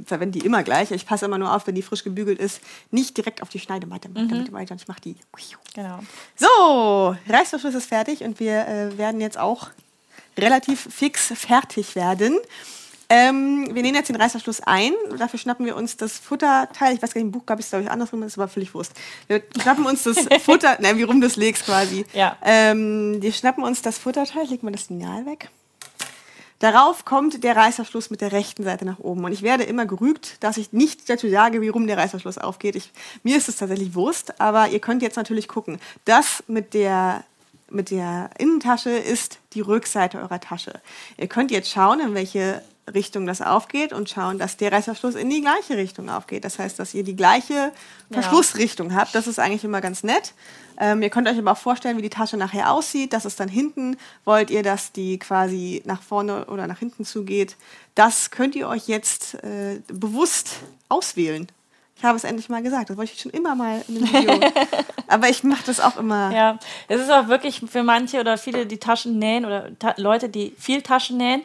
verwende die immer gleich, ich passe immer nur auf, wenn die frisch gebügelt ist, nicht direkt auf die Schneidematte, damit weil sonst macht die. Genau. So, Reißverschluss ist fertig und wir äh, werden jetzt auch relativ fix fertig werden. Ähm, wir nehmen jetzt den Reißverschluss ein. Dafür schnappen wir uns das Futterteil. Ich weiß gar nicht, im Buch gab es glaube ich andersrum, das ist aber völlig Wurst. Wir schnappen uns das [laughs] Futter, nein, wie rum du es legst quasi. Ja. Ähm, wir schnappen uns das Futterteil, legen wir das Lineal weg. Darauf kommt der Reißverschluss mit der rechten Seite nach oben. Und ich werde immer gerügt, dass ich nicht dazu sage, wie rum der Reißverschluss aufgeht. Ich, mir ist es tatsächlich Wurst, aber ihr könnt jetzt natürlich gucken. Das mit der, mit der Innentasche ist die Rückseite eurer Tasche. Ihr könnt jetzt schauen, in welche Richtung das aufgeht und schauen, dass der Reißverschluss in die gleiche Richtung aufgeht. Das heißt, dass ihr die gleiche Verschlussrichtung habt. Das ist eigentlich immer ganz nett. Ähm, ihr könnt euch aber auch vorstellen, wie die Tasche nachher aussieht. Das ist dann hinten. Wollt ihr, dass die quasi nach vorne oder nach hinten zugeht? Das könnt ihr euch jetzt äh, bewusst auswählen. Ich habe es endlich mal gesagt. Das wollte ich schon immer mal in einem Video. [laughs] aber ich mache das auch immer. Ja, es ist auch wirklich für manche oder viele, die Taschen nähen oder ta Leute, die viel Taschen nähen,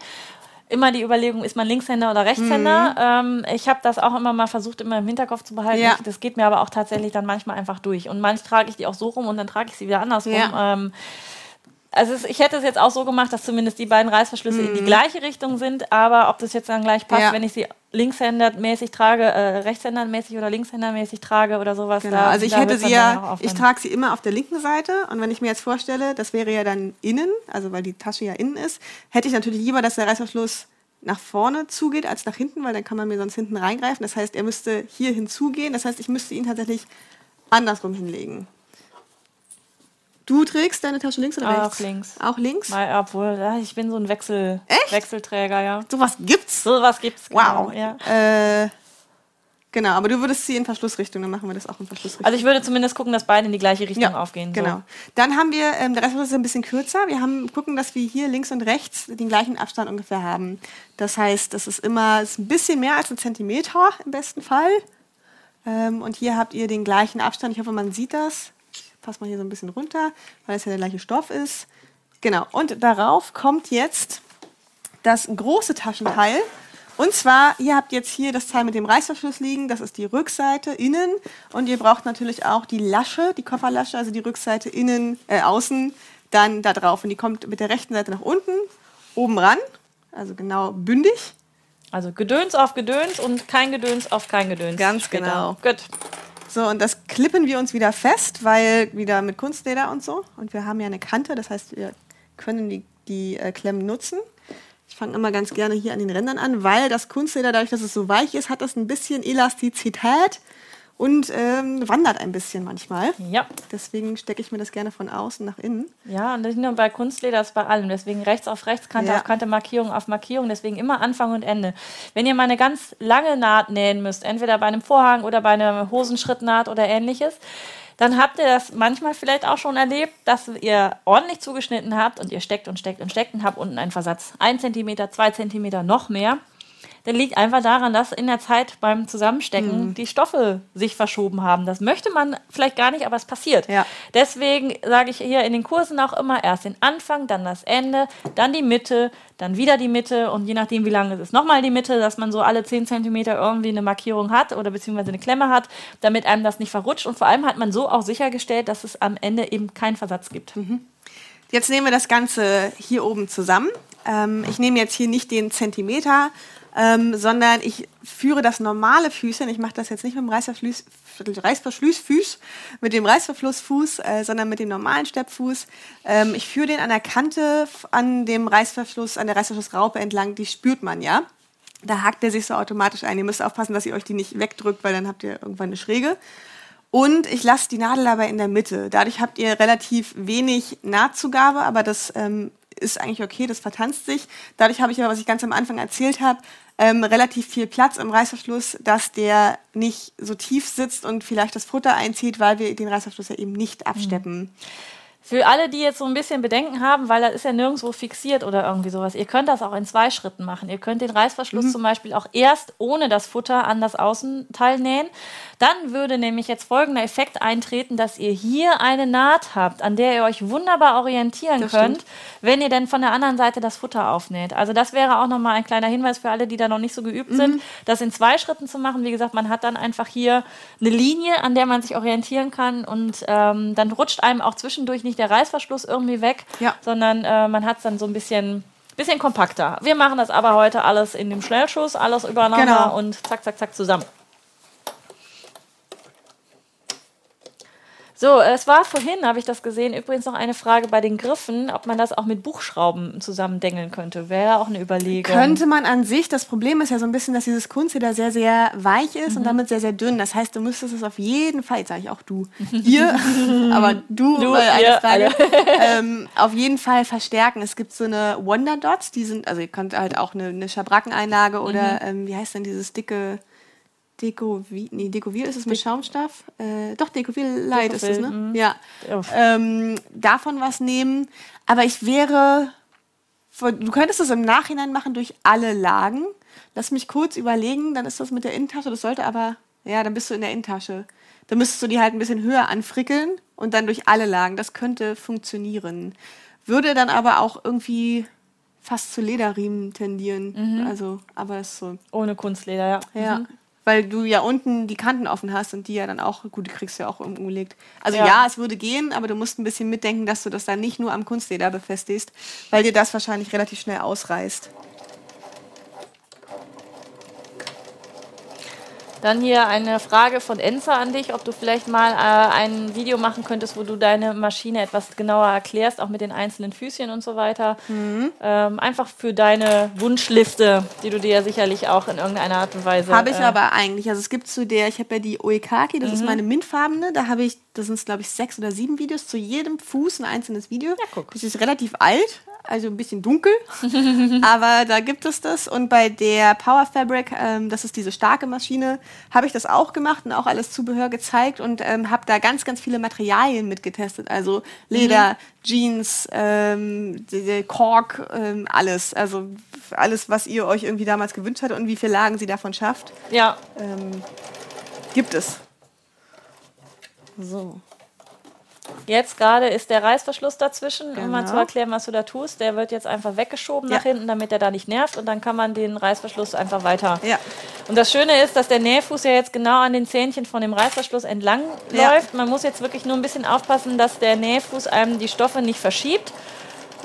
immer die Überlegung, ist man Linkshänder oder Rechtshänder? Ähm, ich habe das auch immer mal versucht, immer im Hinterkopf zu behalten. Ja. Ich, das geht mir aber auch tatsächlich dann manchmal einfach durch. Und manchmal trage ich die auch so rum und dann trage ich sie wieder andersrum. Ja. Ähm, also es, ich hätte es jetzt auch so gemacht, dass zumindest die beiden Reißverschlüsse in die gleiche Richtung sind, aber ob das jetzt dann gleich passt, Mhm. Ja. wenn ich sie linkshändermäßig trage, äh, rechtshändermäßig oder linkshändermäßig trage oder sowas. Genau, da- also ich hätte sie ja, ich trage sie immer auf der linken Seite und wenn ich mir jetzt vorstelle, das wäre ja dann innen, also weil die Tasche ja innen ist, hätte ich natürlich lieber, dass der Reißverschluss nach vorne zugeht als nach hinten, weil dann kann man mir sonst hinten reingreifen. Das heißt, er müsste hier hinzugehen. Das heißt, ich müsste ihn tatsächlich andersrum hinlegen. Du trägst deine Tasche links oder Auch rechts? links. Auch links? Weil, obwohl, ja, ich bin so ein Wechsel, Echt? Wechselträger, ja. Sowas gibt's. So was gibt's. Wow. Genau, ja. Äh, genau, aber du würdest sie in Verschlussrichtung, dann machen wir das auch in Verschlussrichtung. Also ich würde zumindest gucken, dass beide in die gleiche Richtung aufgehen. So. Genau. Dann haben wir, ähm, der Rest ist ein bisschen kürzer. Wir haben gucken, dass wir hier links und rechts den gleichen Abstand ungefähr haben. Das heißt, das ist immer ist ein bisschen mehr als ein Zentimeter im besten Fall. Ähm, und hier habt ihr den gleichen Abstand. Ich hoffe, man sieht das. Ich passe mal hier so ein bisschen runter, weil es ja der gleiche Stoff ist. Genau. Und darauf kommt jetzt das große Taschenteil. Und zwar, ihr habt jetzt hier das Teil mit dem Reißverschluss liegen, das ist die Rückseite innen. Und ihr braucht natürlich auch die Lasche, die Kofferlasche, also die Rückseite innen, äh, außen, dann da drauf. Und die kommt mit der rechten Seite nach unten, oben ran, also genau bündig. Also Gedöns auf Gedöns und kein Gedöns auf kein Gedöns. Ganz später. genau. Gut. So, und das klippen wir uns wieder fest, weil wieder mit Kunstleder und so. Und wir haben ja eine Kante, das heißt, wir können die, die äh, Klemmen nutzen. Ich fange immer ganz gerne hier an den Rändern an, weil das Kunstleder, dadurch, dass es so weich ist, hat das ein bisschen Elastizität und ähm, wandert ein bisschen manchmal. Ja. Deswegen stecke ich mir das gerne von außen nach innen. Ja, und nicht nur bei Kunstleder, ist bei allem. Deswegen rechts auf rechts, Kante Ja. auf Kante, Markierung auf Markierung. Deswegen immer Anfang und Ende. Wenn ihr mal eine ganz lange Naht nähen müsst, entweder bei einem Vorhang oder bei einer Hosenschrittnaht oder ähnliches, dann habt ihr das manchmal vielleicht auch schon erlebt, dass ihr ordentlich zugeschnitten habt und ihr steckt und steckt und steckt und habt unten einen Versatz. Ein Zentimeter, zwei Zentimeter, noch mehr. Der liegt einfach daran, dass in der Zeit beim Zusammenstecken die Stoffe sich verschoben haben. Das möchte man vielleicht gar nicht, aber es passiert. Ja. Deswegen sage ich hier in den Kursen auch immer erst den Anfang, dann das Ende, dann die Mitte, dann wieder die Mitte und je nachdem, wie lang es ist, nochmal die Mitte, dass man so alle 10 Zentimeter irgendwie eine Markierung hat oder beziehungsweise eine Klemme hat, damit einem das nicht verrutscht. Und vor allem hat man so auch sichergestellt, dass es am Ende eben keinen Versatz gibt. Jetzt nehmen wir das Ganze hier oben zusammen. Ähm, ich nehme jetzt hier nicht den Zentimeter, ähm, sondern ich führe das normale Füßchen. Ich mache das jetzt nicht mit dem Reißverschluss, Reißverschlussfuß, mit dem Reißverschlussfuß, äh, sondern mit dem normalen Steppfuß. Ähm, ich führe den an der Kante an dem Reißverschluss, an der Reißverschlussraupe entlang. Die spürt man ja. Da hakt der sich so automatisch ein. Ihr müsst aufpassen, dass ihr euch die nicht wegdrückt, weil dann habt ihr irgendwann eine Schräge. Und ich lasse die Nadel dabei in der Mitte. Dadurch habt ihr relativ wenig Nahtzugabe, aber das ähm, ist eigentlich okay, das vertanzt sich. Dadurch habe ich aber, was ich ganz am Anfang erzählt habe, ähm, relativ viel Platz im Reißverschluss, dass der nicht so tief sitzt und vielleicht das Futter einzieht, weil wir den Reißverschluss ja eben nicht absteppen. Für alle, die jetzt so ein bisschen Bedenken haben, weil das ist ja nirgendwo fixiert oder irgendwie sowas, ihr könnt das auch in zwei Schritten machen. Ihr könnt den Reißverschluss mhm. zum Beispiel auch erst ohne das Futter an das Außenteil nähen. Dann würde nämlich jetzt folgender Effekt eintreten, dass ihr hier eine Naht habt, an der ihr euch wunderbar orientieren das könnt, stimmt. wenn ihr denn von der anderen Seite das Futter aufnäht. Also das wäre auch nochmal ein kleiner Hinweis für alle, die da noch nicht so geübt mhm. sind, das in zwei Schritten zu machen. Wie gesagt, man hat dann einfach hier eine Linie, an der man sich orientieren kann und ähm, dann rutscht einem auch zwischendurch nicht der Reißverschluss irgendwie weg, ja. sondern äh, man hat es dann so ein bisschen bisschen kompakter. Wir machen das aber heute alles in dem Schnellschuss, alles übereinander genau. und zack, zack, zack zusammen. So, es war vorhin, habe ich das gesehen, übrigens noch eine Frage bei den Griffen, ob man das auch mit Buchschrauben zusammendengeln könnte. Wäre auch eine Überlegung. Könnte man an sich. Das Problem ist ja so ein bisschen, dass dieses Kunstleder sehr, sehr weich ist mhm. und damit sehr, sehr dünn. Das heißt, du müsstest es auf jeden Fall, jetzt sage ich auch du, [laughs] ihr, aber du, du eine Frage, [laughs] ähm, auf jeden Fall verstärken. Es gibt so eine Wonder Dots, die sind, also ihr könnt halt auch eine, eine Schabrackeneinlage oder, mhm. ähm, wie heißt denn dieses dicke Dekovil, nee, Dekovil ist es mit Schaumstoff. Äh, doch, Dekovil Light ist es, ne? Mhm. Ja. Ähm, davon was nehmen. Aber ich wäre, du könntest es im Nachhinein machen durch alle Lagen. Lass mich kurz überlegen, dann ist das mit der Innentasche. Das sollte aber, ja, dann bist du in der Innentasche. Dann müsstest du die halt ein bisschen höher anfrickeln und dann durch alle Lagen. Das könnte funktionieren. Würde dann aber auch irgendwie fast zu Lederriemen tendieren. Mhm. Also, aber ist so. Ohne Kunstleder, ja. Ja. Mhm weil du ja unten die Kanten offen hast und die ja dann auch, gut, die kriegst du ja auch umgelegt. Also ja. ja. es würde gehen, aber du musst ein bisschen mitdenken, dass du das dann nicht nur am Kunstleder befestigst, weil dir das wahrscheinlich relativ schnell ausreißt. Dann hier eine Frage von Enza an dich, ob du vielleicht mal äh, ein Video machen könntest, wo du deine Maschine etwas genauer erklärst, auch mit den einzelnen Füßchen und so weiter. Mhm. Ähm, einfach für deine Wunschliste, die du dir ja sicherlich auch in irgendeiner Art und Weise. Habe ich äh, aber eigentlich. Also es gibt zu der, ich habe ja die Oekaki, das mhm. ist meine mintfarbene, da habe ich, das sind glaube ich sechs oder sieben Videos, zu jedem Fuß ein einzelnes Video. Ja, guck. Das ist relativ alt, also ein bisschen dunkel, [laughs] aber da gibt es das. Und bei der Power Fabric, ähm, das ist diese starke Maschine, habe ich das auch gemacht und auch alles Zubehör gezeigt und ähm, habe da ganz, ganz viele Materialien mitgetestet. Also Leder, mhm. Jeans, ähm, Kork, ähm, alles. Also alles, was ihr euch irgendwie damals gewünscht habt und wie viele Lagen sie davon schafft. Ja. Ähm, gibt es. So. Jetzt gerade ist der Reißverschluss dazwischen, genau. um mal zu genau. erklären, was du da tust. Der wird jetzt einfach weggeschoben ja. nach hinten, damit er da nicht nervt. Und dann kann man den Reißverschluss einfach weiter. Ja. Und das Schöne ist, dass der Nähfuß ja jetzt genau an den Zähnchen von dem Reißverschluss entlang ja. läuft. Man muss jetzt wirklich nur ein bisschen aufpassen, dass der Nähfuß einem die Stoffe nicht verschiebt.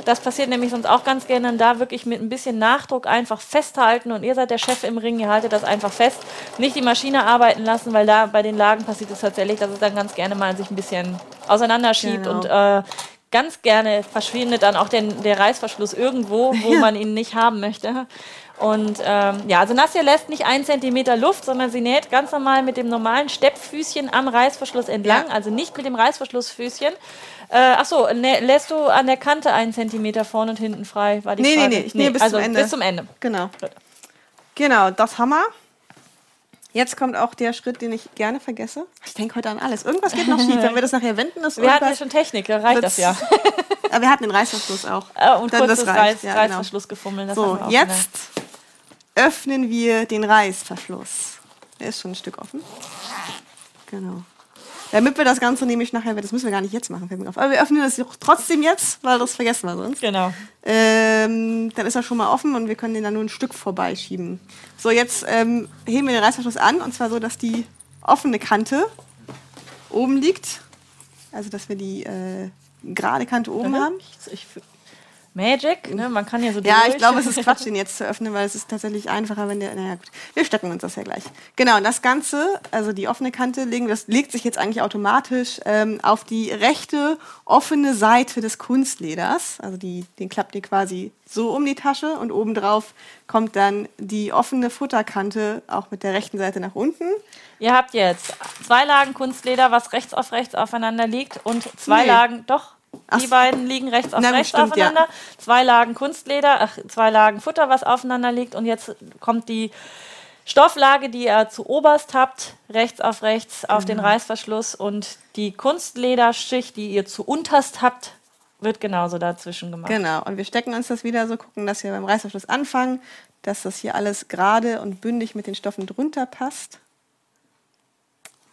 Das passiert nämlich sonst auch ganz gerne. Und da wirklich mit ein bisschen Nachdruck einfach festhalten. Und ihr seid der Chef im Ring, ihr haltet das einfach fest. Nicht die Maschine arbeiten lassen, weil da bei den Lagen passiert es tatsächlich, dass es dann ganz gerne mal sich ein bisschen auseinanderschiebt genau. und äh, ganz gerne verschwindet dann auch den, der Reißverschluss irgendwo, wo [laughs] ja. man ihn nicht haben möchte. Und ähm, ja, also Nassia lässt nicht einen Zentimeter Luft, sondern sie näht ganz normal mit dem normalen Steppfüßchen am Reißverschluss entlang, ja. also nicht mit dem Reißverschlussfüßchen. Äh, ach so, lässt du an der Kante einen Zentimeter vorne und hinten frei? War die nee, Frage? nee, nee, ich nee, bis also zum Ende. bis zum Ende. Genau. Genau, das Hammer. Jetzt kommt auch der Schritt, den ich gerne vergesse. Ich denke heute an alles. Irgendwas geht noch schief. Wenn wir das nachher wenden, ist Wir hatten ja schon Technik, da reicht das ja. [laughs] Aber wir hatten den Reißverschluss auch. Äh, und Dann kurzes Reiß, ja, genau. Reißverschluss gefummelt. So, jetzt öffnen wir den Reißverschluss. Der ist schon ein Stück offen. Genau. Damit wir das Ganze nämlich nachher, das müssen wir gar nicht jetzt machen, fällt. Aber wir öffnen das trotzdem jetzt, weil das vergessen wir sonst. Genau. Ähm, dann ist er schon mal offen und wir können den dann nur ein Stück vorbeischieben. So, jetzt ähm, heben wir den Reißverschluss an und zwar so, dass die offene Kante oben liegt. Also, dass wir die äh, gerade Kante oben mhm. haben. Ich, ich, Magic, ne? Man kann ja so Ja, ich glaube, es ist Quatsch, [laughs] den jetzt zu öffnen, weil es ist tatsächlich einfacher, wenn der. Naja, gut. Wir stecken uns das ja gleich. Genau, und das Ganze, also die offene Kante legen, das legt sich jetzt eigentlich automatisch ähm, auf die rechte offene Seite des Kunstleders. Also die, den klappt ihr quasi so um die Tasche und obendrauf kommt dann die offene Futterkante auch mit der rechten Seite nach unten. Ihr habt jetzt zwei Lagen Kunstleder, was rechts auf rechts aufeinander liegt und zwei nee. Lagen, doch, die beiden liegen rechts auf Na, rechts stimmt, aufeinander. Ja. Zwei Lagen Kunstleder, ach, zwei Lagen Futter, was aufeinander liegt. Und jetzt kommt die Stofflage, die ihr zu oberst habt, rechts auf rechts auf den Reißverschluss und die Kunstlederschicht, die ihr zu unterst habt, wird genauso dazwischen gemacht. Genau, und wir stecken uns das wieder so, gucken, dass wir beim Reißverschluss anfangen, dass das hier alles gerade und bündig mit den Stoffen drunter passt.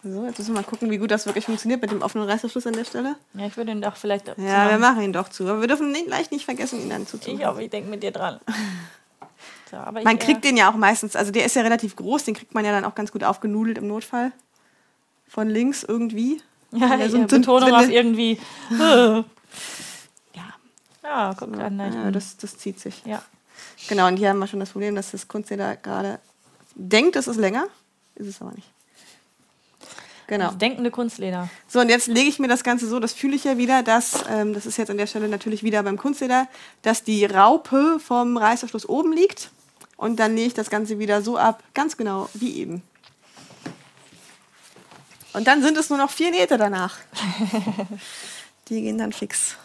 So, jetzt müssen wir mal gucken, wie gut das wirklich funktioniert mit dem offenen Reißverschluss an der Stelle. Ja, ich würde ihn doch vielleicht. Ja, wir machen ihn doch zu. Aber wir dürfen ihn gleich nicht vergessen, ihn dann Ich zuzumachen. hoffe, ich denke mit dir dran. [laughs] So, aber Man ich, kriegt den ja auch meistens, also der ist ja relativ groß, den kriegt man ja dann auch ganz gut aufgenudelt im Notfall. Von links irgendwie. äh, ja, er so ja, ein dünn- Betonung auf irgendwie. [laughs] ja. Ja, guck an. Ja, Ja, das, das zieht sich. ja. Genau, und hier haben wir schon das Problem, dass das Kunstleder gerade denkt, es ist länger. Ist es aber nicht. Genau. Das denkende Kunstleder. So, und jetzt lege ich mir das Ganze so, das fühle ich ja wieder, dass, ähm, das ist jetzt an der Stelle natürlich wieder beim Kunstleder, dass die Raupe vom Reißverschluss oben liegt. Und dann lege ich das Ganze wieder so ab, ganz genau wie eben. Und dann sind es nur noch vier Nähte danach. [laughs] Die gehen dann fix.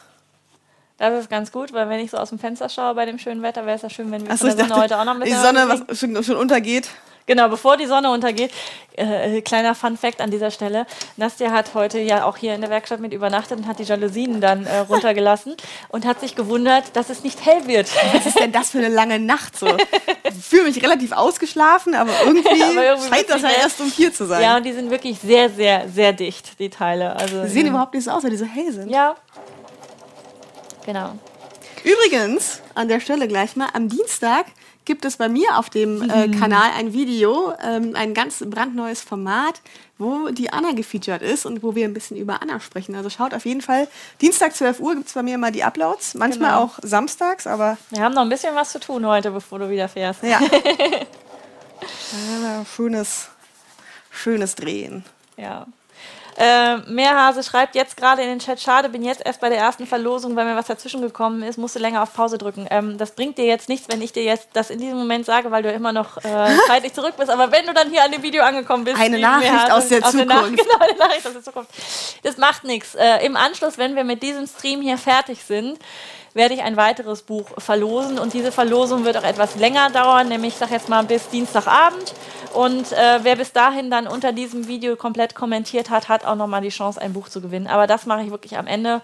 Das ist ganz gut, weil wenn ich so aus dem Fenster schaue bei dem schönen Wetter, wäre es ja schön, wenn wir Achso, von der Sonne dachte, heute auch noch mit die Sonne, was schon, schon untergeht. Genau, bevor die Sonne untergeht, äh, kleiner Fun Fact an dieser Stelle. Nastja hat heute ja auch hier in der Werkstatt mit übernachtet und hat die Jalousien dann äh, [laughs] runtergelassen und hat sich gewundert, dass es nicht hell wird. Was ist denn das für eine lange Nacht so? Ich fühle mich relativ ausgeschlafen, aber irgendwie, [laughs] Aber irgendwie scheint das ja erst um vier zu sein. Ja, und die sind wirklich sehr, sehr, sehr dicht, die Teile. Also, Die sehen ja. überhaupt nicht so aus, weil die so hell sind. Ja. Genau. Übrigens, an der Stelle gleich mal, am Dienstag gibt es bei mir auf dem äh, Kanal ein Video, ähm, ein ganz brandneues Format, wo die Anna gefeatured ist und wo wir ein bisschen über Anna sprechen. Also schaut auf jeden Fall, Dienstag 12 Uhr gibt es bei mir mal die Uploads, manchmal Genau. auch samstags, aber Wir haben noch ein bisschen was zu tun heute, bevor du wieder fährst. ja. [laughs] ja schönes, schönes Drehen. Ja. Äh, Mehrhase schreibt jetzt gerade in den Chat, schade, bin jetzt erst bei der ersten Verlosung, weil mir was dazwischen gekommen ist, musste länger auf Pause drücken. Ähm, das bringt dir jetzt nichts, wenn ich dir jetzt das in diesem Moment sage, weil du immer noch äh, [laughs] zeitlich zurück bist. Aber wenn du dann hier an dem Video angekommen bist, Eine Nachricht Mehrhase, aus der Nach Zukunft. [laughs] genau, eine Nachricht aus der Zukunft. Das macht nichts. Äh, Im Anschluss, wenn wir mit diesem Stream hier fertig sind, werde ich ein weiteres Buch verlosen und diese Verlosung wird auch etwas länger dauern, nämlich ich sag jetzt mal bis Dienstagabend. Und äh, wer bis dahin dann unter diesem Video komplett kommentiert hat, hat auch nochmal die Chance, ein Buch zu gewinnen. Aber das mache ich wirklich am Ende.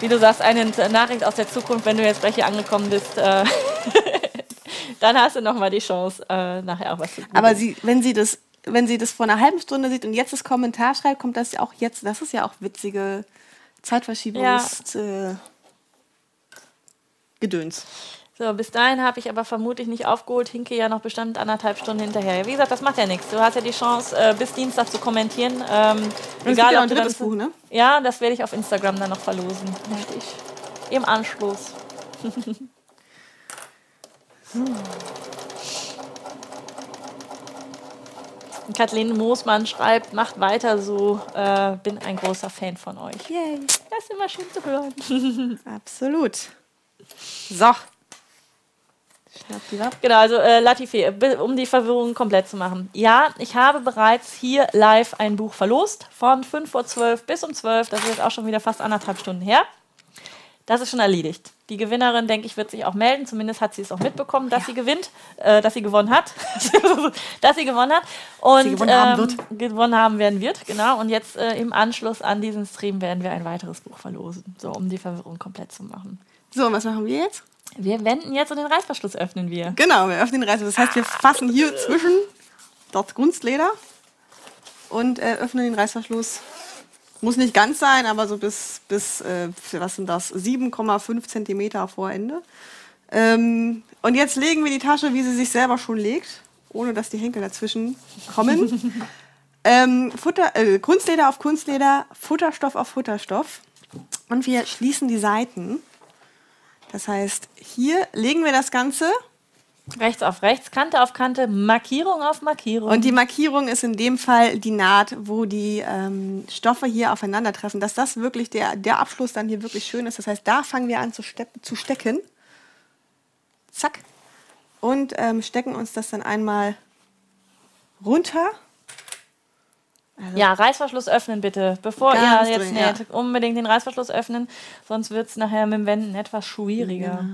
Wie du sagst, eine Nachricht aus der Zukunft, wenn du jetzt gleich hier angekommen bist, äh, [laughs] dann hast du nochmal die Chance, äh, nachher auch was zu gewinnen. Aber sie, wenn sie das, wenn sie das vor einer halben Stunde sieht und jetzt das Kommentar schreibt, kommt das ja auch jetzt. Das ist ja auch witzige Zeitverschiebungs äh, Gedöns. So, bis dahin habe ich aber vermutlich nicht aufgeholt, hinke ja noch bestimmt anderthalb Stunden hinterher. Ja, Wie gesagt, das macht ja nichts. Du hast ja die Chance, äh, bis Dienstag zu kommentieren. Ähm, Und egal, ja ein drittes Buch, ne? Ja, das werde ich auf Instagram dann noch verlosen. Richtig. Im Anschluss. Und [laughs] Kathleen Moosmann schreibt, macht weiter so, äh, bin ein großer Fan von euch. Yay. Das ist immer schön zu hören. [laughs] Absolut. So. Genau, also äh, Latifi, bi- um die Verwirrung komplett zu machen. Ja, ich habe bereits hier live ein Buch verlost, von 5 vor 12 bis um 12. Das ist jetzt auch schon wieder fast anderthalb Stunden her. Das ist schon erledigt. Die Gewinnerin, denke ich, wird sich auch melden. Zumindest hat sie es auch mitbekommen, dass sie gewinnt, äh, dass sie gewonnen hat. [laughs] dass sie gewonnen hat. Und Sie gewonnen haben ähm, gewonnen haben werden wird, genau. Und jetzt äh, im Anschluss an diesen Stream werden wir ein weiteres Buch verlosen. So, um die Verwirrung komplett zu machen. So, und was machen wir jetzt? Wir wenden jetzt und den Reißverschluss öffnen wir. Genau, wir öffnen den Reißverschluss. Das heißt, wir fassen hier zwischen das Kunstleder und äh, öffnen den Reißverschluss. Muss nicht ganz sein, aber so bis, bis äh, was sind das? 7,5 Zentimeter vor Ende. Ähm, und jetzt legen wir die Tasche, wie sie sich selber schon legt, ohne dass die Henkel dazwischen kommen. [laughs] ähm, Futter, äh, Kunstleder auf Kunstleder, Futterstoff auf Futterstoff. Und wir schließen die Seiten. Das heißt, hier legen wir das Ganze Rechts auf rechts, Kante auf Kante, Markierung auf Markierung. Und die Markierung ist in dem Fall die Naht, wo die ähm, Stoffe hier aufeinandertreffen, dass das wirklich der, der Abschluss dann hier wirklich schön ist. Das heißt, da fangen wir an zu, ste zu stecken. Zack. Und ähm, stecken uns das dann einmal runter. Ja, Reißverschluss öffnen bitte. Bevor ihr jetzt drin, näht, ja. unbedingt den Reißverschluss öffnen, sonst wird es nachher mit dem Wenden etwas schwieriger.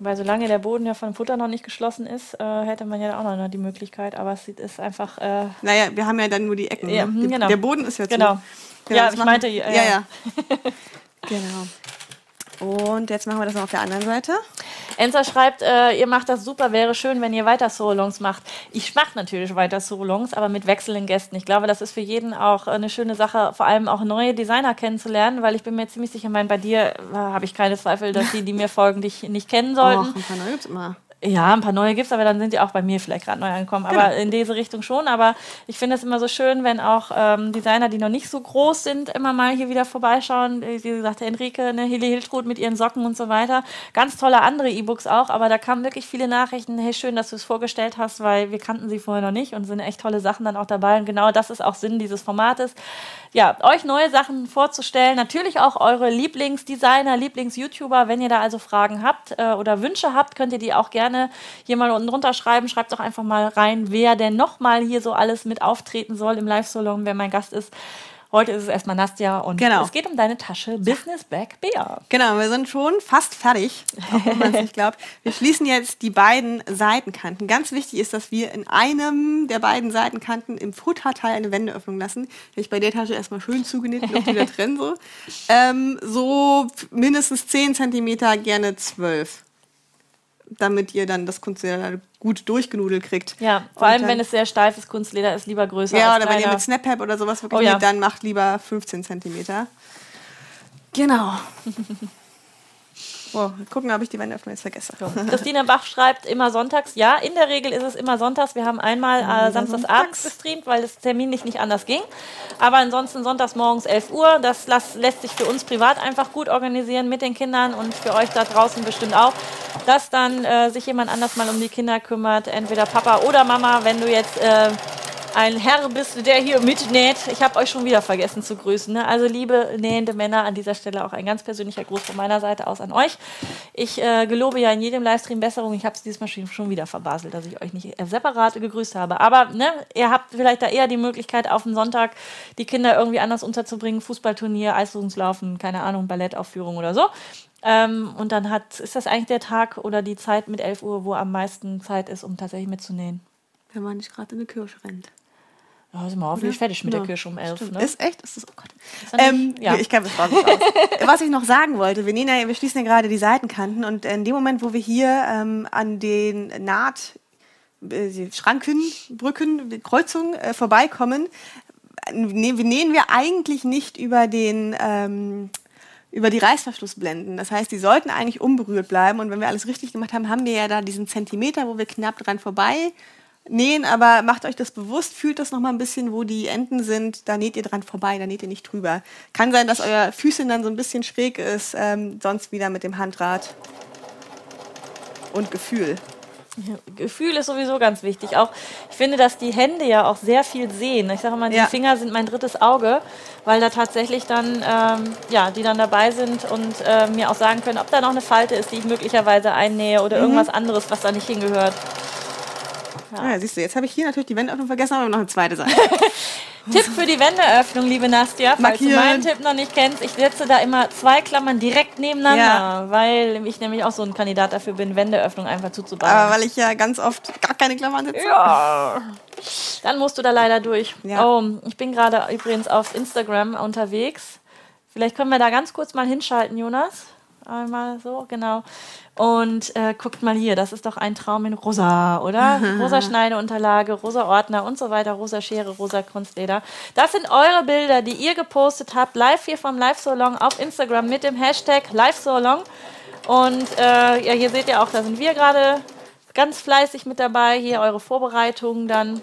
Weil solange der Boden ja von Futter noch nicht geschlossen ist, äh, hätte man ja auch noch die Möglichkeit. Aber es ist einfach. Äh, naja, wir haben ja dann nur die Ecken. Ja, ne? genau. Der Boden ist ja zu. Genau. Genau, ja, ich machen- meinte. äh, Ja, ja. [laughs] genau. Und jetzt machen wir das noch auf der anderen Seite. Enza schreibt, äh, ihr macht das super, wäre schön, wenn ihr weiter Solongs macht. Ich mache natürlich weiter Solongs, aber mit wechselnden Gästen. Ich glaube, das ist für jeden auch eine schöne Sache, vor allem auch neue Designer kennenzulernen, weil ich bin mir ziemlich sicher, mein, bei dir äh, habe ich keine Zweifel, dass die, die mir folgen, dich nicht kennen [laughs] sollten. Och, ein paar neue gibt's immer. Ja, ein paar neue gibt's, aber dann sind die auch bei mir vielleicht gerade neu angekommen. Aber in diese Richtung schon. Aber ich finde es immer so schön, wenn auch ähm, Designer, die noch nicht so groß sind, immer mal hier wieder vorbeischauen. Wie gesagt, Enrique, ne, Hilly Hiltrud mit ihren Socken und so weiter. Ganz tolle andere E-Books auch. Aber da kamen wirklich viele Nachrichten. Hey, schön, dass du es vorgestellt hast, weil wir kannten sie vorher noch nicht und sind echt tolle Sachen dann auch dabei. Und genau das ist auch Sinn dieses Formates. Ja, euch neue Sachen vorzustellen. Natürlich auch eure Lieblingsdesigner, Lieblings-YouTuber. Wenn ihr da also Fragen habt äh, oder Wünsche habt, könnt ihr die auch gerne hier mal unten drunter schreiben. Schreibt doch einfach mal rein, wer denn nochmal hier so alles mit auftreten soll im Live-Salon, wer mein Gast ist. Heute ist es erstmal Nastja und Genau. es geht um deine Tasche Business Bag Bea. Genau, wir sind schon fast fertig, auch wenn man es [laughs] nicht glaubt. Wir schließen jetzt die beiden Seitenkanten. Ganz wichtig ist, dass wir in einem der beiden Seitenkanten im Futterteil eine Wendeöffnung lassen. Hätte ich bei der Tasche erstmal schön zugenäht und wieder trennen so. Ähm, so mindestens 10 Zentimeter, gerne 12. Damit ihr dann das Kunstleder gut durchgenudelt kriegt. Ja, vor Und allem dann- wenn es sehr steifes Kunstleder ist, lieber größer Ja, oder wenn ihr kleiner. mit Snap-Pap oder sowas wirklich Oh ja. dann macht lieber 15 Zentimeter. Genau. [laughs] Oh, gucken, ob ich die jetzt vergesse. Christine Bach schreibt immer sonntags. Ja, in der Regel ist es immer sonntags. Wir haben einmal äh, samstagsabends gestreamt, weil es terminlich nicht anders ging. Aber ansonsten sonntags morgens 11 Uhr. Das las, lässt sich für uns privat einfach gut organisieren mit den Kindern und für euch da draußen bestimmt auch, dass dann äh, sich jemand anders mal um die Kinder kümmert. Entweder Papa oder Mama, wenn du jetzt äh, ein Herr bist, der hier mitnäht. Ich habe euch schon wieder vergessen zu grüßen. Ne? Also liebe nähende Männer, an dieser Stelle auch ein ganz persönlicher Gruß von meiner Seite aus an euch. Ich äh, gelobe ja in jedem Livestream Besserung. Ich habe es diesmal schon, schon wieder verbaselt, dass ich euch nicht äh, separat gegrüßt habe. Aber ne, ihr habt vielleicht da eher die Möglichkeit, auf den Sonntag die Kinder irgendwie anders unterzubringen. Fußballturnier, Eisrungslaufen, keine Ahnung, Ballettaufführung oder so. Ähm, und dann hat, ist das eigentlich der Tag oder die Zeit mit 11 Uhr, wo am meisten Zeit ist, um tatsächlich mitzunähen. Wenn man nicht gerade in eine Kirche rennt. Ja, sind wir hoffentlich fertig mit Ja, der Kirche um 11. Stimmt. Ne? Ist echt? Ist das, oh Gott. das Ähm, ja. Ich kann das raus. [laughs] Was ich noch sagen wollte, wir, nähen ja, wir schließen ja gerade die Seitenkanten und in dem Moment, wo wir hier ähm, an den Naht, äh, Schranken, Brücken, Kreuzungen äh, vorbeikommen, wir nähen wir eigentlich nicht über den ähm, über die Reißverschlussblenden. Das heißt, die sollten eigentlich unberührt bleiben. Und wenn wir alles richtig gemacht haben, haben wir ja da diesen Zentimeter, wo wir knapp dran vorbei nähen. Aber macht euch das bewusst, fühlt das noch mal ein bisschen, wo die Enden sind. Da näht ihr dran vorbei, da näht ihr nicht drüber. Kann sein, dass euer Füßchen dann so ein bisschen schräg ist. Ähm, sonst wieder mit dem Handrad. Und Gefühl. Gefühl ist sowieso ganz wichtig. Auch ich finde, dass die Hände ja auch sehr viel sehen. Ich sage mal, die Ja. Finger sind mein drittes Auge, weil da tatsächlich dann, ähm, ja, die dann dabei sind und äh, mir auch sagen können, ob da noch eine Falte ist, die ich möglicherweise einnähe Mhm. oder irgendwas anderes, was da nicht hingehört. Ah, ja, siehst du, jetzt habe ich hier natürlich die Wendeöffnung vergessen, aber noch eine zweite Seite. [laughs] Tipp für die Wendeöffnung, liebe Nastja, falls du Markieren. meinen Tipp noch nicht kennst. Ich setze da immer zwei Klammern direkt nebeneinander, Ja. weil ich nämlich auch so ein Kandidat dafür bin, Wendeöffnung einfach zuzubauen. aber weil ich ja ganz oft gar keine Klammern sitze. Ja. Dann musst du da leider durch. Ja. Oh, ich bin gerade übrigens auf Instagram unterwegs. Vielleicht können wir da ganz kurz mal hinschalten, Jonas. Einmal so, genau. Und äh, guckt mal hier, das ist doch ein Traum in rosa, oder? [laughs] rosa Schneideunterlage, rosa Ordner und so weiter, rosa Schere, rosa Kunstleder. Das sind eure Bilder, die ihr gepostet habt, live hier vom Live-Salon auf Instagram mit dem Hashtag Live-Salon. Und äh, ja, hier seht ihr auch, da sind wir gerade ganz fleißig mit dabei. Hier eure Vorbereitungen dann.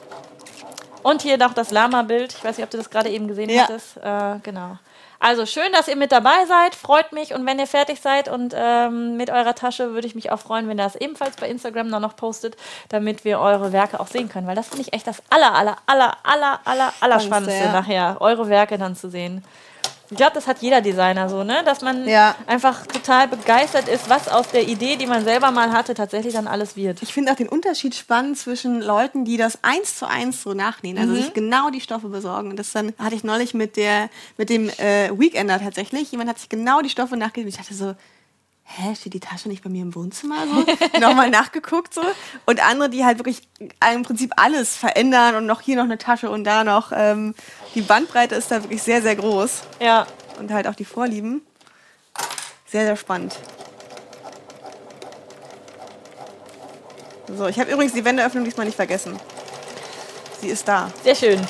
Und hier noch das Lama-Bild. Ich weiß nicht, ob du das gerade eben gesehen Ja. hattest. Äh, genau. Also schön, dass ihr mit dabei seid. Freut mich. Und wenn ihr fertig seid und ähm, mit eurer Tasche, würde ich mich auch freuen, wenn ihr das ebenfalls bei Instagram dann noch postet, damit wir eure Werke auch sehen können. Weil das finde ich echt das aller, aller, aller, aller, aller, aller Spannendste ja. nachher, eure Werke dann zu sehen. Ich glaube, das hat jeder Designer so, ne? Dass man Ja. einfach total begeistert ist, was aus der Idee, die man selber mal hatte, tatsächlich dann alles wird. Ich finde auch den Unterschied spannend zwischen Leuten, die das eins zu eins so nachnähen, also sich genau die Stoffe besorgen. Und das dann hatte ich neulich mit der mit dem äh, Weekender tatsächlich. Jemand hat sich genau die Stoffe nachgenäht. Und ich dachte so, hä, steht die Tasche nicht bei mir im Wohnzimmer? So, [laughs] nochmal nachgeguckt so. Und andere, die halt wirklich im Prinzip alles verändern und noch hier noch eine Tasche und da noch. Ähm, die Bandbreite ist da wirklich sehr, sehr groß. Ja. Und halt auch die Vorlieben. Sehr, sehr spannend. So, ich habe übrigens die Wendeöffnung diesmal nicht vergessen. Sie ist da. Sehr schön.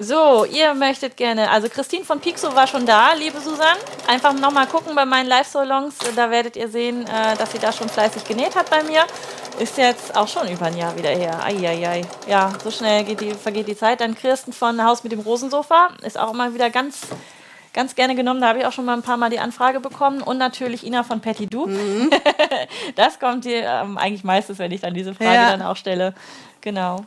So, ihr möchtet gerne, also Christine von Pixo war schon da, liebe Susan. Einfach nochmal gucken bei meinen Live-Salons, da werdet ihr sehen, äh, dass sie da schon fleißig genäht hat bei mir. Ist jetzt auch schon über ein Jahr wieder her. Eieiei. Ja, so schnell geht die, vergeht die Zeit. Dann Kirsten von Haus mit dem Rosensofa ist auch immer wieder ganz, ganz gerne genommen. Da habe ich auch schon mal ein paar Mal die Anfrage bekommen. Und natürlich Ina von Patty Du. Mhm. [laughs] das kommt hier ähm, eigentlich meistens, wenn ich dann diese Frage Ja. dann auch stelle. Genau.